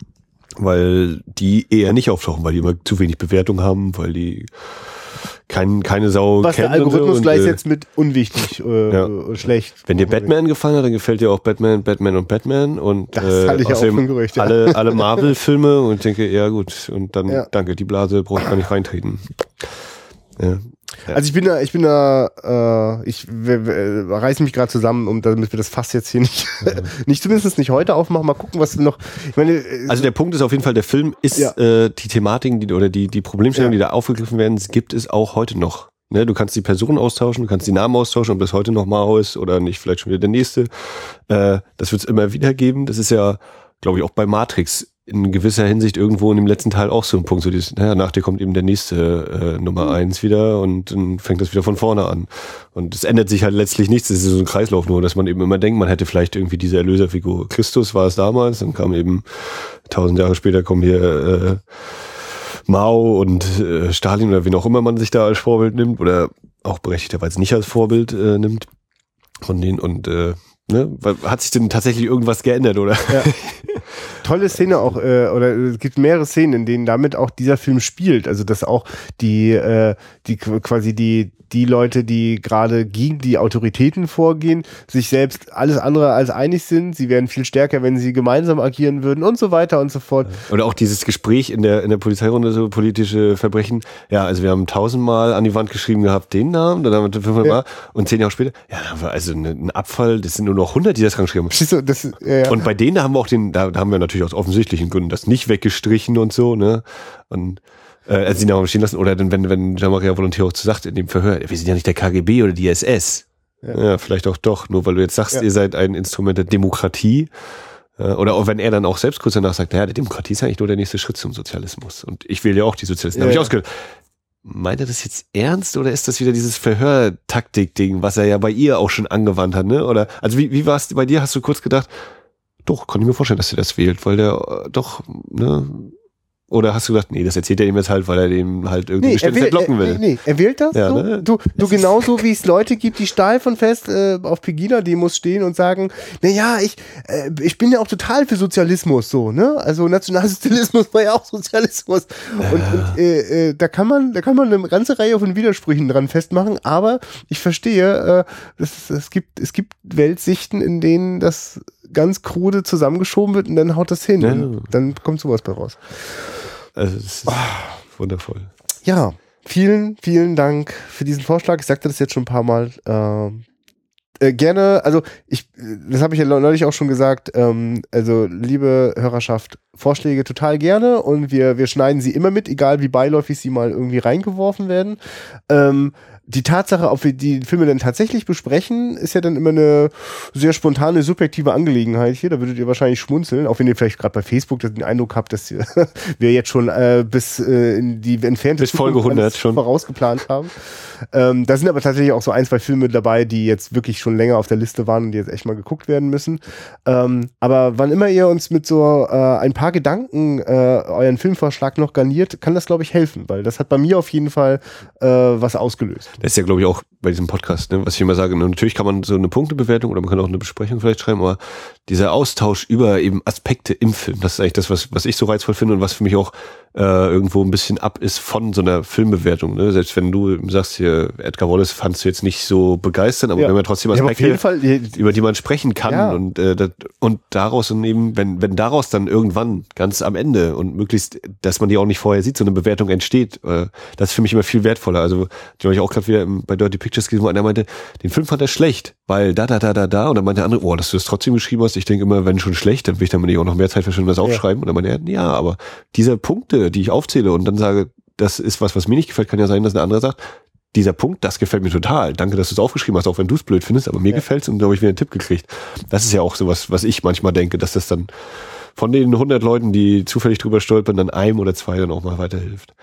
weil die eher nicht auftauchen, weil die immer zu wenig Bewertung haben, weil die kein, keine Sau Was kennt. der Algorithmus und, gleich äh, jetzt mit unwichtig äh, ja. schlecht. Wenn dir Batman gefallen hat, dann gefällt dir auch Batman, Batman und Batman und das äh, ich auch Gerücht, ja. alle, alle Marvel-Filme und ich denke, ja gut, und dann ja. danke, die Blase brauche ich gar nicht reintreten. Ja. Also ich bin da, ich bin da, äh, ich reiße mich gerade zusammen, um damit wir das Fass jetzt hier nicht, mhm. nicht zumindest nicht heute aufmachen. Mal gucken, was noch. Ich meine, äh, also der Punkt ist auf jeden Fall, der Film ist ja. äh, die Thematiken, die oder die die Problemstellungen, ja. die da aufgegriffen werden, gibt es auch heute noch. Ne, du kannst die Personen austauschen, du kannst die Namen austauschen, ob das heute noch Mao ist oder nicht, vielleicht schon wieder der nächste. Äh, das wird es immer wieder geben. Das ist ja, glaube ich, auch bei Matrix in gewisser Hinsicht irgendwo in dem letzten Teil auch so ein Punkt, so dieses, naja, nach dir kommt eben der nächste äh, Nummer mhm. eins wieder und dann fängt das wieder von vorne an. Und es ändert sich halt letztlich nichts, es ist so ein Kreislauf nur, dass man eben immer denkt, man hätte vielleicht irgendwie diese Erlöserfigur Christus war es damals, dann kam eben tausend Jahre später kommen hier äh, Mao und äh, Stalin oder wen auch immer man sich da als Vorbild nimmt oder auch berechtigterweise nicht als Vorbild äh, nimmt von denen und äh, ne, hat sich denn tatsächlich irgendwas geändert oder? Ja. tolle Szene auch, äh, oder es gibt mehrere Szenen, in denen damit auch dieser Film spielt. Also dass auch die, äh, die quasi die, die Leute, die gerade gegen die Autoritäten vorgehen, sich selbst alles andere als einig sind. Sie wären viel stärker, wenn sie gemeinsam agieren würden und so weiter und so fort. Oder auch dieses Gespräch in der, in der Polizeirunde, so politische Verbrechen. Ja, also wir haben tausendmal an die Wand geschrieben gehabt, den Namen, dann haben wir fünfmal ja. und zehn Jahre später, ja, also ein Abfall, das sind nur noch hundert, die das geschrieben haben. Das, ja, ja. Und bei denen haben wir auch den, da haben wir natürlich natürlich aus offensichtlichen Gründen das nicht weggestrichen und so, ne? Und äh, also sie noch stehen lassen. Oder dann, wenn, wenn Jean-Maria Volontier auch sagt in dem Verhör, wir sind ja nicht der KGB oder die SS. Ja. ja, vielleicht auch doch, nur weil du jetzt sagst, ja. ihr seid ein Instrument der Demokratie. Äh, oder auch wenn er dann auch selbst kurz danach sagt, naja, die Demokratie ist eigentlich nur der nächste Schritt zum Sozialismus. Und ich will ja auch die Sozialisten. Ja, habe ich ausgehört. Meint er das jetzt ernst oder ist das wieder dieses Verhörtaktik-Ding, was er ja bei ihr auch schon angewandt hat, ne? Oder, also wie, wie war es bei dir? Hast du kurz gedacht, doch, kann ich mir vorstellen, dass er das wählt, weil der äh, doch, ne, oder hast du gesagt, nee, das erzählt er ihm jetzt halt, weil er dem halt irgendwie nee, bestimmt entlocken will? Nee, nee, er wählt das ja, so. Ne? Du, du genauso wie es Leute gibt, die steil von fest äh, auf Pegida-Demos stehen und sagen, na ja, ich, äh, ich bin ja auch total für Sozialismus so, ne? Also Nationalsozialismus war ja auch Sozialismus. Und, ja. und äh, äh, da kann man, da kann man eine ganze Reihe von Widersprüchen dran festmachen, aber ich verstehe, äh, es, es gibt, es gibt Weltsichten, in denen das ganz krude zusammengeschoben wird und dann haut das hin. Ja. Dann kommt sowas bei raus. Also es ist oh. wundervoll. Ja, vielen, vielen Dank für diesen Vorschlag. Ich sagte das jetzt schon ein paar Mal. Ähm, äh, gerne, also ich, das habe ich ja neulich auch schon gesagt, ähm, also liebe Hörerschaft, Vorschläge total gerne und wir, wir schneiden sie immer mit, egal wie beiläufig sie mal irgendwie reingeworfen werden. Ähm, die Tatsache, ob wir die Filme denn tatsächlich besprechen, ist ja dann immer eine sehr spontane, subjektive Angelegenheit hier. Da würdet ihr wahrscheinlich schmunzeln, auch wenn ihr vielleicht gerade bei Facebook den Eindruck habt, dass wir jetzt schon äh, bis äh, in die entfernte bis Folge 100 schon vorausgeplant haben. Ähm, da sind aber tatsächlich auch so ein, zwei Filme dabei, die jetzt wirklich schon länger auf der Liste waren und die jetzt echt mal geguckt werden müssen. Ähm, aber wann immer ihr uns mit so äh, ein paar Gedanken äh, euren Filmvorschlag noch garniert, kann das, glaube ich, helfen, weil das hat bei mir auf jeden Fall äh, was ausgelöst. Das ist ja, glaube ich, auch bei diesem Podcast, ne, was ich immer sage. Natürlich kann man so eine Punktebewertung oder man kann auch eine Besprechung vielleicht schreiben, aber dieser Austausch über eben Aspekte im Film, das ist eigentlich das, was, was ich so reizvoll finde und was für mich auch äh, irgendwo ein bisschen ab ist von so einer Filmbewertung. Ne? Selbst wenn du sagst hier, Edgar Wallace fandst du jetzt nicht so begeistern, aber ja. wenn man trotzdem Aspekte, ja, Fall, über die man sprechen kann ja. und, äh, das, und daraus und eben, wenn, wenn daraus dann irgendwann ganz am Ende und möglichst, dass man die auch nicht vorher sieht, so eine Bewertung entsteht, äh, das ist für mich immer viel wertvoller. Also, die habe ich auch gerade wieder bei Dirty Pictures gesehen, wo einer meinte, den Film fand er schlecht, weil da, da, da, da, da, und dann meinte der andere, oh, dass du das trotzdem geschrieben hast, ich denke immer, wenn schon schlecht, dann will ich damit nicht auch noch mehr Zeit verschwenden, das aufschreiben. Und dann meinte er, ja, aber diese Punkte, die ich aufzähle und dann sage, das ist was, was mir nicht gefällt, kann ja sein, dass ein anderer sagt, dieser Punkt, das gefällt mir total. Danke, dass du es aufgeschrieben hast, auch wenn du es blöd findest, aber mir ja. gefällt es und da habe ich wieder einen Tipp gekriegt. Das ist ja auch sowas, was ich manchmal denke, dass das dann von den 100 Leuten, die zufällig drüber stolpern, dann einem oder zwei dann auch mal weiterhilft.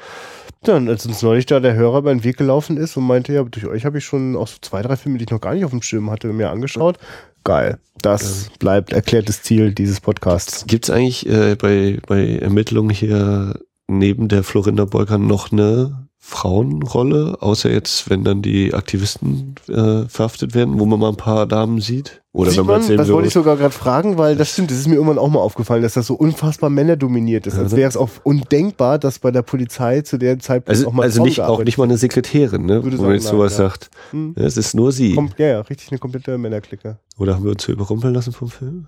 Dann, als uns neulich da der Hörer den Weg gelaufen ist und meinte, ja, durch euch habe ich schon auch so zwei, drei Filme, die ich noch gar nicht auf dem Schirm hatte, mir angeschaut. Geil. Das bleibt erklärtes Ziel dieses Podcasts. Gibt es eigentlich äh, bei, bei Ermittlungen hier neben der Florinda Bolker noch eine Frauenrolle, außer jetzt, wenn dann die Aktivisten äh, verhaftet werden, wo man mal ein paar Damen sieht? Oder sieht wenn man, man das wollte ich sogar gerade fragen, weil das stimmt, das ist mir irgendwann auch mal aufgefallen, dass das so unfassbar männerdominiert ist. Als wäre es auch undenkbar, dass bei der Polizei zu der Zeit also, auch mal Also nicht, auch nicht mal eine Sekretärin, ne? Würde wo man jetzt sowas ja. sagt. Hm. Es ist nur sie. Kom ja, ja, richtig eine komplette Männerklicke. Oder haben wir uns hier überrumpeln lassen vom Film?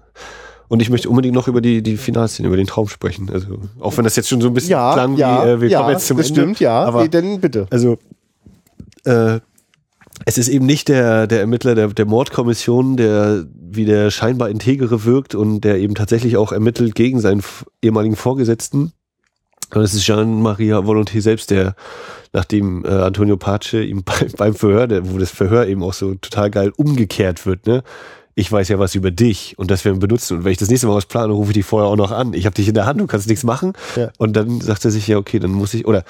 Und ich möchte unbedingt noch über die, die Finalszene, über den Traum sprechen. Also, auch wenn das jetzt schon so ein bisschen ja, klang ja, wie, äh, wir ja, kommen jetzt zum das Ende. stimmt, ja. Aber, nee, denn bitte. Also, äh, es ist eben nicht der, der Ermittler der, der Mordkommission, der wie der scheinbar integere wirkt und der eben tatsächlich auch ermittelt gegen seinen ehemaligen Vorgesetzten. Und es ist Jean-Maria Volonté selbst, der, nachdem äh, Antonio Pace ihm bei, beim Verhör, der, wo das Verhör eben auch so total geil umgekehrt wird, ne? Ich weiß ja was über dich und das werden wir benutzen. Und wenn ich das nächste Mal was plane, rufe ich dich vorher auch noch an. Ich habe dich in der Hand, du kannst nichts machen. Ja. Und dann sagt er sich, ja, okay, dann muss ich, oder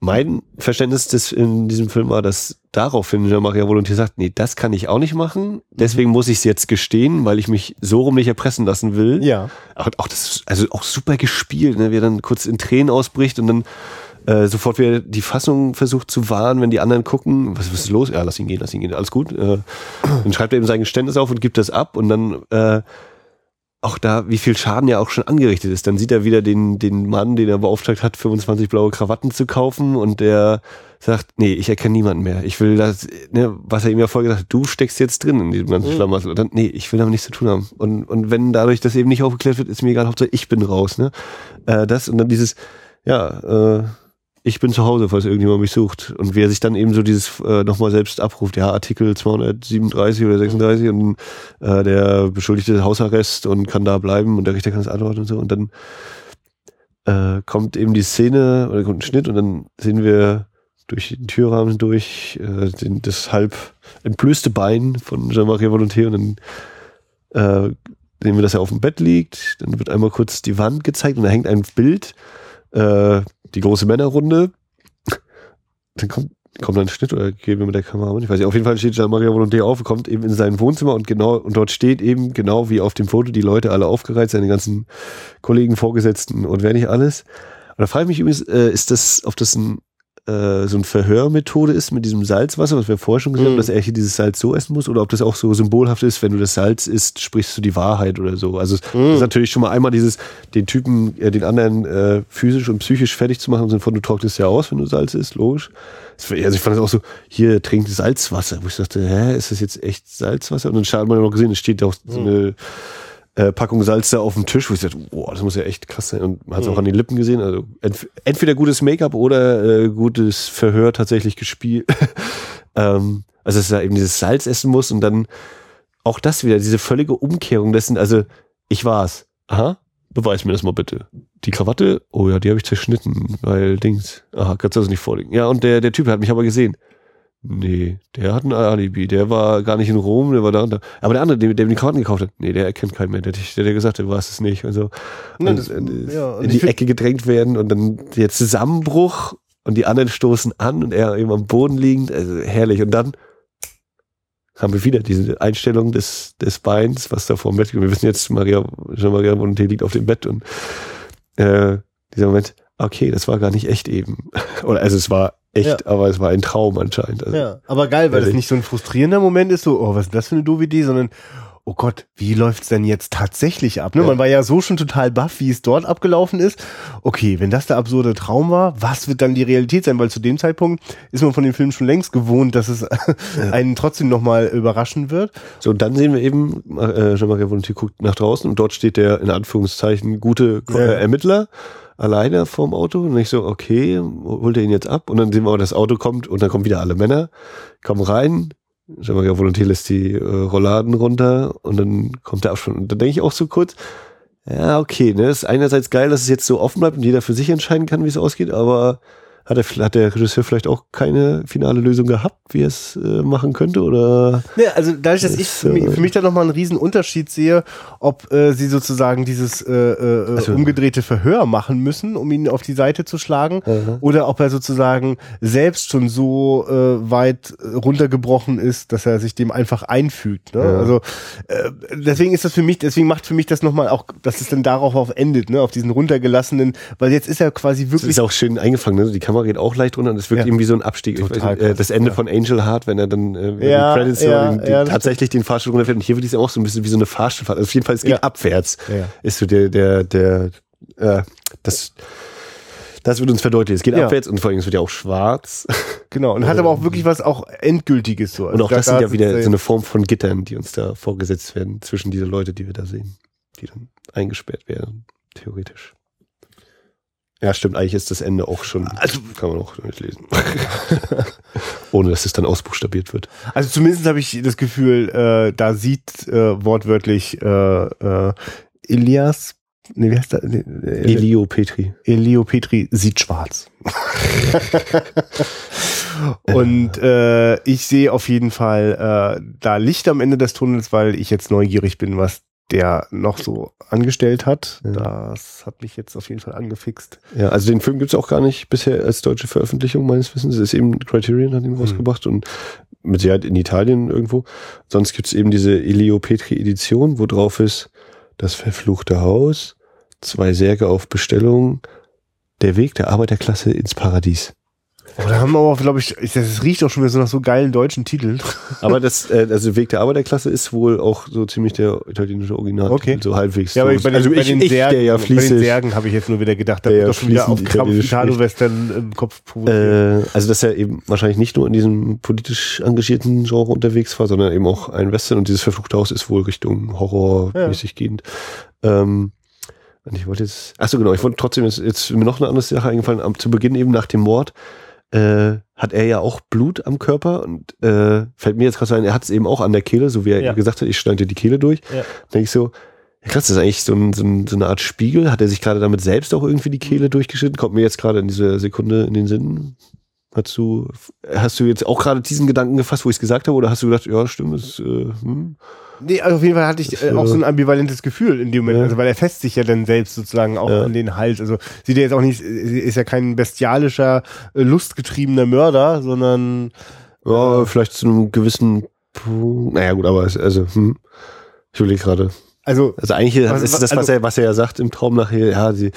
mein Verständnis des, in diesem Film war, dass daraufhin Jean-Maria Volontier sagt, nee, das kann ich auch nicht machen. Deswegen muss ich es jetzt gestehen, weil ich mich so rum nicht erpressen lassen will. Ja. Aber auch das, also auch super gespielt, ne, wie er dann kurz in Tränen ausbricht und dann äh, sofort wieder die Fassung versucht zu wahren, wenn die anderen gucken, was, was ist los? Ja, lass ihn gehen, lass ihn gehen, alles gut. Äh, dann schreibt er eben sein Geständnis auf und gibt das ab und dann äh, auch da, wie viel Schaden ja auch schon angerichtet ist. Dann sieht er wieder den, den Mann, den er beauftragt hat, 25 blaue Krawatten zu kaufen und der sagt, nee, ich erkenne niemanden mehr. Ich will das, ne, was er ihm ja vorher gesagt hat, du steckst jetzt drin in diesem ganzen mhm. Schlamassel. Und dann, nee, ich will damit nichts zu tun haben. Und, und wenn dadurch das eben nicht aufgeklärt wird, ist mir egal, Hauptsache ich bin raus, ne. Äh, das und dann dieses, ja, äh, ich bin zu Hause, falls irgendjemand mich sucht. Und wer sich dann eben so dieses äh, nochmal selbst abruft, ja, Artikel 237 oder 36 und äh, der beschuldigte Hausarrest und kann da bleiben und der Richter kann es antworten und so. Und dann äh, kommt eben die Szene oder kommt ein Schnitt und dann sehen wir durch den Türrahmen durch äh, den, das halb entblößte Bein von Jean-Marie Volonté und dann äh, sehen wir, dass er auf dem Bett liegt. Dann wird einmal kurz die Wand gezeigt und da hängt ein Bild, äh, die große Männerrunde. Dann kommt, kommt dann ein Schnitt oder gehen wir mit der Kamera Ich weiß nicht. Auf jeden Fall steht Jean-Marie Volonté auf, kommt eben in sein Wohnzimmer und genau, und dort steht eben genau wie auf dem Foto die Leute alle aufgereiht, seine ganzen Kollegen, Vorgesetzten und wer nicht alles. Und da frage ich mich übrigens, äh, ist das, ob das ein äh, so eine Verhörmethode ist mit diesem Salzwasser, was wir vorher schon gesehen haben, mm. dass er hier dieses Salz so essen muss, oder ob das auch so symbolhaft ist, wenn du das Salz isst, sprichst du die Wahrheit oder so. Also mm. das ist natürlich schon mal einmal dieses, den Typen, äh, den anderen äh, physisch und psychisch fertig zu machen, im Sinne von, du trocknest ja aus, wenn du Salz isst, logisch. Also ich fand das auch so, hier trinkt Salzwasser, wo ich dachte, hä, ist das jetzt echt Salzwasser? Und dann hat man ja noch gesehen, es steht auch so mm. eine äh, Packung Salz da auf dem Tisch, wo ich dachte, boah, das muss ja echt krass sein. Und man hat es mhm. auch an den Lippen gesehen. Also ent entweder gutes Make-up oder äh, gutes Verhör tatsächlich gespielt. ähm, also dass er eben dieses Salz essen muss und dann auch das wieder, diese völlige Umkehrung dessen, also ich war's. Aha, beweis mir das mal bitte. Die Krawatte, oh ja, die habe ich zerschnitten, weil Dings, aha, kannst du das nicht vorlegen. Ja, und der, der Typ hat mich aber gesehen. Nee, der hat ein Alibi. Der war gar nicht in Rom, der war da. Und da. Aber der andere, der, der die Karten gekauft hat, nee, der erkennt keinen mehr. Der, der, der gesagt, der war es nicht. Also ja, das, und, ja, und in die Ecke gedrängt werden und dann der Zusammenbruch und die anderen stoßen an und er eben am Boden liegend. Also herrlich. Und dann haben wir wieder diese Einstellung des, des Beins, was da vor dem Bett liegt. Wir wissen jetzt, Maria, Jean-Maria Bonté liegt auf dem Bett und äh, dieser Moment, okay, das war gar nicht echt eben. Oder also es war echt, ja. aber es war ein Traum anscheinend. Also, ja, aber geil, weil es nicht so ein frustrierender Moment ist, so, oh, was ist das für eine doofe Idee, sondern, oh Gott, wie läuft's denn jetzt tatsächlich ab? Ne? Ja. Man war ja so schon total baff, wie es dort abgelaufen ist. Okay, wenn das der absurde Traum war, was wird dann die Realität sein? Weil zu dem Zeitpunkt ist man von dem Film schon längst gewohnt, dass es ja. einen trotzdem nochmal überraschen wird. So, und dann sehen wir eben, äh, Jean-Marie Volonté guckt nach draußen und dort steht der, in Anführungszeichen, gute äh, Ermittler alleine vorm Auto und ich so, okay, holt er ihn jetzt ab und dann sehen wir, das Auto kommt und dann kommen wieder alle Männer, kommen rein, Schau mal, ja, Volontär lässt die äh, Rolladen runter und dann kommt der Abspann. Und dann denke ich auch so kurz, ja, okay, ne, ist einerseits geil, dass es jetzt so offen bleibt und jeder für sich entscheiden kann, wie es ausgeht, aber hat, er, hat der Regisseur vielleicht auch keine finale Lösung gehabt, wie er es äh, machen könnte? Oder ja, also dadurch, dass ich für mich, für mich da nochmal einen riesen Unterschied sehe, ob äh, sie sozusagen dieses äh, äh, also, umgedrehte Verhör machen müssen, um ihn auf die Seite zu schlagen, uh oder ob er sozusagen selbst schon so äh, weit runtergebrochen ist, dass er sich dem einfach einfügt. Ne? Ja. Also äh, deswegen ist das für mich, deswegen macht für mich das nochmal auch, dass es dann darauf auf endet, ne? auf diesen runtergelassenen, weil jetzt ist er quasi wirklich. Das ist auch schön eingefangen, ne? Die Kamera geht auch leicht runter und es wirkt ja. irgendwie so ein Abstieg. Total weiß, äh, das Ende ja. von Angel Heart, wenn er dann äh, ja, die Credits ja, den, den, tatsächlich den Fahrstuhl runterfährt. Und hier wird es auch so ein bisschen wie so eine Fahrstuhlfahrt. Also auf jeden Fall, es geht abwärts. Ist so der, der, der, äh, das, das wird uns verdeutlicht. Es geht ja. abwärts und vor allem es wird ja auch schwarz. Genau, und hat aber auch wirklich was auch Endgültiges so. Also und auch das sind ja wieder so eine Form von Gittern, die uns da vorgesetzt werden zwischen diese Leute, die wir da sehen, die dann eingesperrt werden, theoretisch. Ja, stimmt. Eigentlich ist das Ende auch schon. Also kann man auch nicht lesen. Ohne dass es dann ausbuchstabiert wird. Also zumindest habe ich das Gefühl, äh, da sieht äh, wortwörtlich äh, äh, Elias. Nee, wie heißt der? Elio Petri. Elio Petri sieht schwarz. Und äh, ich sehe auf jeden Fall äh, da Licht am Ende des Tunnels, weil ich jetzt neugierig bin, was der noch so angestellt hat. Ja. Das hat mich jetzt auf jeden Fall angefixt. Ja, also den Film gibt's auch gar nicht bisher als deutsche Veröffentlichung meines Wissens. Es ist eben Criterion hat ihn mhm. rausgebracht und mit Sicherheit in Italien irgendwo. Sonst gibt's eben diese Elio Petri Edition, wo drauf ist das verfluchte Haus, zwei Särge auf Bestellung, der Weg der Arbeiterklasse ins Paradies. Oh, da haben wir aber, glaube ich, das riecht auch schon wieder so nach so geilen deutschen Titeln. Aber das, äh, also Weg der Arbeiterklasse ist wohl auch so ziemlich der italienische Original. Okay. So halbwegs. Ja, aber so. bei den, also bei ich, den ich, Särgen, der ja bei den Särgen habe ich jetzt nur wieder gedacht, da wird doch schon wieder auf Italo-Western im Kopf äh, Also, dass er eben wahrscheinlich nicht nur in diesem politisch engagierten Genre unterwegs war, sondern eben auch ein Western und dieses verfluchte Haus ist wohl Richtung Horror-mäßig ja. gehend. Ähm, Und ich wollte jetzt, achso genau, ich wollte trotzdem, jetzt, jetzt mir noch eine andere Sache eingefallen, am, zu Beginn eben nach dem Mord, äh, hat er ja auch Blut am Körper und äh, fällt mir jetzt gerade ein, er hat es eben auch an der Kehle, so wie er Ja. gesagt hat, ich schneide die Kehle durch. Ja. denke ich so, ja, krass, das ist eigentlich so, ein, so, ein, so eine Art Spiegel. Hat er sich gerade damit selbst auch irgendwie die Kehle durchgeschnitten? Kommt mir jetzt gerade in dieser Sekunde in den Sinn. Hast du, hast du jetzt auch gerade diesen Gedanken gefasst, wo ich es gesagt habe, oder hast du gedacht, ja, stimmt, das, äh, hm? Nee, also auf jeden Fall hatte ich äh, auch so ein ambivalentes Gefühl in dem Moment, Ja. also weil er fässt sich ja dann selbst sozusagen auch Ja. an den Hals. Also sieht er jetzt auch nicht, ist ja kein bestialischer, äh, lustgetriebener Mörder, sondern ja, vielleicht zu einem gewissen. Naja, gut, aber es, also, hm. Ich überlege gerade. Also Also eigentlich Was- ist das, was also- er, was er ja sagt im Traum nachher, ja, sie,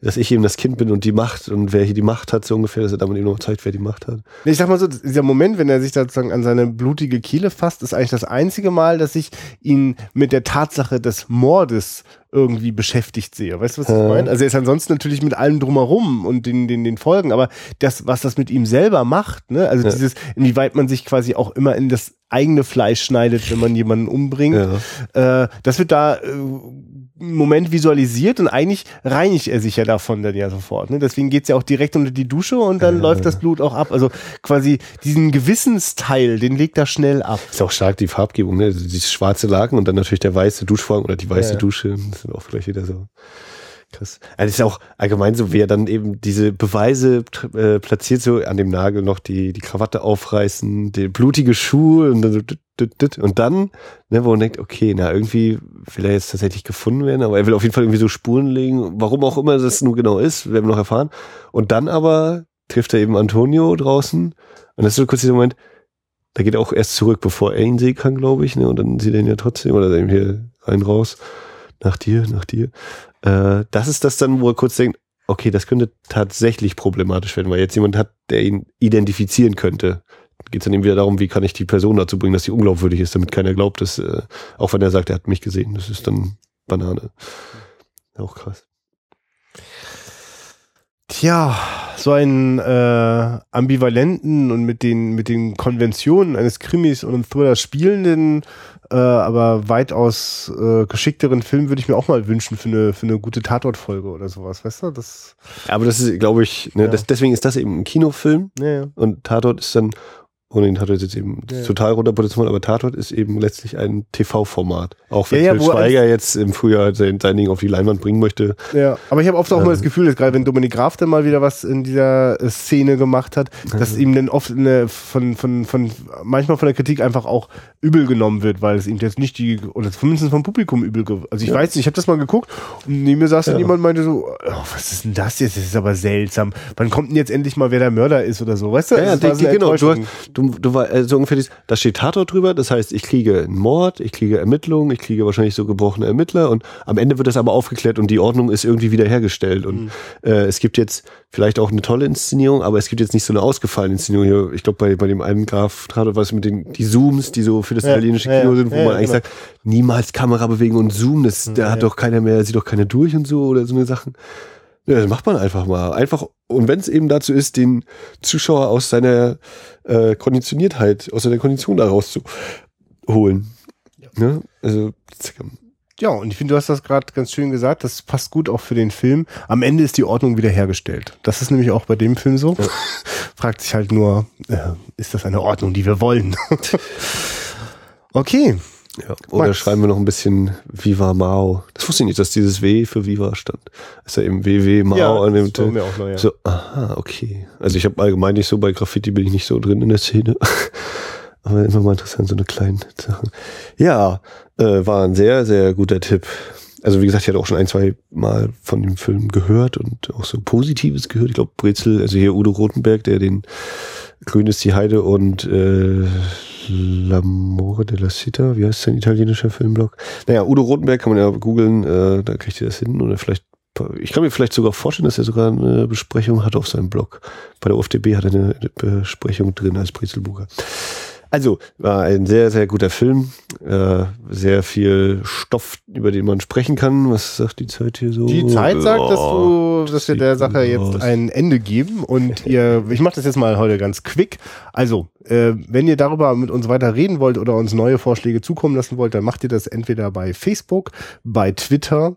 dass ich eben das Kind bin und die Macht und wer hier die Macht hat, so ungefähr, dass er damit eben noch zeigt, wer die Macht hat. ich sag mal so, dieser Moment, wenn er sich da sozusagen an seine blutige Kehle fasst, ist eigentlich das einzige Mal, dass ich ihn mit der Tatsache des Mordes irgendwie beschäftigt sehe. Weißt du, was ich meine? Also er ist ansonsten natürlich mit allem drumherum und den, den, den Folgen, aber das, was das mit ihm selber macht, ne, also Ja. dieses, inwieweit man sich quasi auch immer in das eigene Fleisch schneidet, wenn man jemanden umbringt, Ja. äh, das wird da äh, im Moment visualisiert und eigentlich reinigt er sich ja davon dann ja sofort. Ne? Deswegen geht's ja auch direkt unter die Dusche und dann Ja. läuft das Blut auch ab. Also quasi diesen Gewissensteil, den legt er schnell ab. Ist auch stark die Farbgebung, ne? Also Dieses schwarze Laken und dann natürlich der weiße Duschvorhang oder die weiße Ja. Dusche. Das sind auch gleich wieder so krass. Also ist auch allgemein so, wie er dann eben diese Beweise äh, platziert, so an dem Nagel noch die, die Krawatte aufreißen, die blutige Schuhe und dann so und dann, ne, wo man denkt, okay, na, irgendwie will er jetzt tatsächlich gefunden werden, aber er will auf jeden Fall irgendwie so Spuren legen, warum auch immer das nun genau ist, werden wir noch erfahren. Und dann aber trifft er eben Antonio draußen und das ist so kurz dieser Moment, da geht er auch erst zurück, bevor er ihn sehen kann, glaube ich, ne? Und dann sieht er ihn ja trotzdem, oder eben hier rein raus. Nach dir, nach dir. Äh, das ist das dann, wo er kurz denkt, okay, das könnte tatsächlich problematisch werden, weil jetzt jemand hat, der ihn identifizieren könnte. Geht es dann eben wieder darum, wie kann ich die Person dazu bringen, dass sie unglaubwürdig ist, damit keiner glaubt, dass, äh, auch wenn er sagt, er hat mich gesehen, das ist dann Banane. Auch krass. Tja, so einen äh, ambivalenten und mit den, mit den Konventionen eines Krimis und Thriller spielenden, äh, aber weitaus äh, geschickteren Film würde ich mir auch mal wünschen für eine, für eine gute Tatortfolge oder sowas, weißt du? Das, Aber das ist, glaube ich, ne, Ja. das, deswegen ist das eben ein Kinofilm, ja, ja. Und Tatort ist dann, ohne den Tatort jetzt eben Ja. total runterproduziert, aber Tatort ist eben letztlich ein TV-Format. Auch wenn Ja, ja, Schweiger jetzt im Frühjahr sein, sein Ding auf die Leinwand bringen möchte. Ja, aber ich habe oft auch Ja. mal das Gefühl, dass gerade wenn Dominik Graf dann mal wieder was in dieser äh, Szene gemacht hat, dass ihm dann oft eine, von, von, von, manchmal von der Kritik einfach auch übel genommen wird, weil es ihm jetzt nicht die, oder zumindest vom Publikum übel, also ich Ja. weiß nicht, ich habe das mal geguckt und neben mir saß dann jemand und meinte so, oh, was ist denn das jetzt? Das ist aber seltsam. Wann kommt denn jetzt endlich mal, wer der Mörder ist oder so, weißt du? Ja, ja, genau. Du, Enttäuschung. Du, du war, äh, so ungefähr dies, da steht Tatort drüber, das heißt, ich kriege einen Mord, ich kriege Ermittlungen, ich kriege wahrscheinlich so gebrochene Ermittler und am Ende wird das aber aufgeklärt und die Ordnung ist irgendwie wiederhergestellt. Und Mhm. äh, es gibt jetzt vielleicht auch eine tolle Inszenierung, aber es gibt jetzt nicht so eine ausgefallene Inszenierung hier. Ich glaube, bei, bei dem einen Graf Tatort war es mit den die Zooms, die so für das Ja, italienische Kino ja, sind, wo ja, man eigentlich genau. sagt, niemals Kamera bewegen und Zoom, das, da Ja, hat doch keiner mehr, sieht doch keiner durch und so oder so eine Sachen. Ja, das macht man einfach mal. Einfach, und wenn es eben dazu ist, den Zuschauer aus seiner äh, Konditioniertheit, aus seiner Kondition da rauszuholen. Ne? Also, Ja, und ich finde, du hast das gerade ganz schön gesagt, das passt gut auch für den Film. Am Ende ist die Ordnung wiederhergestellt. Das ist nämlich auch bei dem Film so. Fragt sich halt nur, äh, ist das eine Ordnung, die wir wollen? okay. Ja. Oder Max. schreiben wir noch ein bisschen Viva Mao. Das wusste ich nicht, dass dieses W für Viva stand. Ist ja eben WW Mao an dem neu, ja. So, aha, okay. Also ich habe allgemein nicht so, bei Graffiti bin ich nicht so drin in der Szene. Aber immer mal interessant, so eine kleine Sache. Ja, äh, war ein sehr, sehr guter Tipp. Also wie gesagt, ich hatte auch schon ein, zwei Mal von dem Film gehört und auch so Positives gehört. Ich glaube, Brezel, also hier Udo Rotenberg, der den Grün ist die Heide und äh, L'amore della Città, wie heißt sein italienischer Filmblog? Naja, Udo Rotenberg kann man ja googeln, äh, da kriegt ihr das hin oder vielleicht ich kann mir vielleicht sogar vorstellen, dass er sogar eine Besprechung hat auf seinem Blog. Bei der UFDB hat er eine Besprechung drin als Brezelbucher. Also, war ein sehr, sehr guter Film. Äh, sehr viel Stoff, über den man sprechen kann. Was sagt die Zeit hier so? Die Zeit sagt, dass du, dass wir der Sache jetzt ein Ende geben und ihr, ich mache das jetzt mal heute ganz quick. Also, äh, wenn ihr darüber mit uns weiter reden wollt oder uns neue Vorschläge zukommen lassen wollt, dann macht ihr das entweder bei Facebook, bei Twitter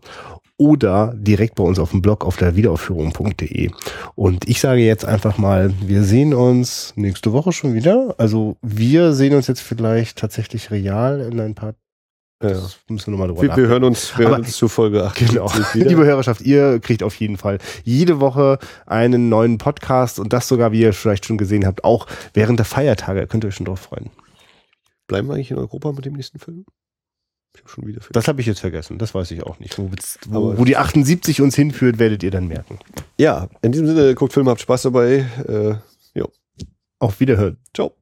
oder direkt bei uns auf dem Blog auf der Wiederaufführung.de. Und ich sage jetzt einfach mal, wir sehen uns nächste Woche schon wieder. Also wir sehen uns jetzt vielleicht tatsächlich real in ein paar Ja. das müssen wir nochmal drüber Wir, wir nachdenken. hören uns, wir hören uns zur Folge 8. Genau. Liebe Hörerschaft, ihr kriegt auf jeden Fall jede Woche einen neuen Podcast und das sogar, wie ihr vielleicht schon gesehen habt, auch während der Feiertage. Könnt ihr euch schon drauf freuen. Bleiben wir eigentlich in Europa mit dem nächsten Film? Ich habe schon wieder Film. Das habe ich jetzt vergessen. Das weiß ich auch nicht. Wo, wo, wo die 78 uns hinführt, werdet ihr dann merken. Ja, in diesem Sinne, guckt Filme, habt Spaß dabei. Äh, Auf Wiederhören. ciao.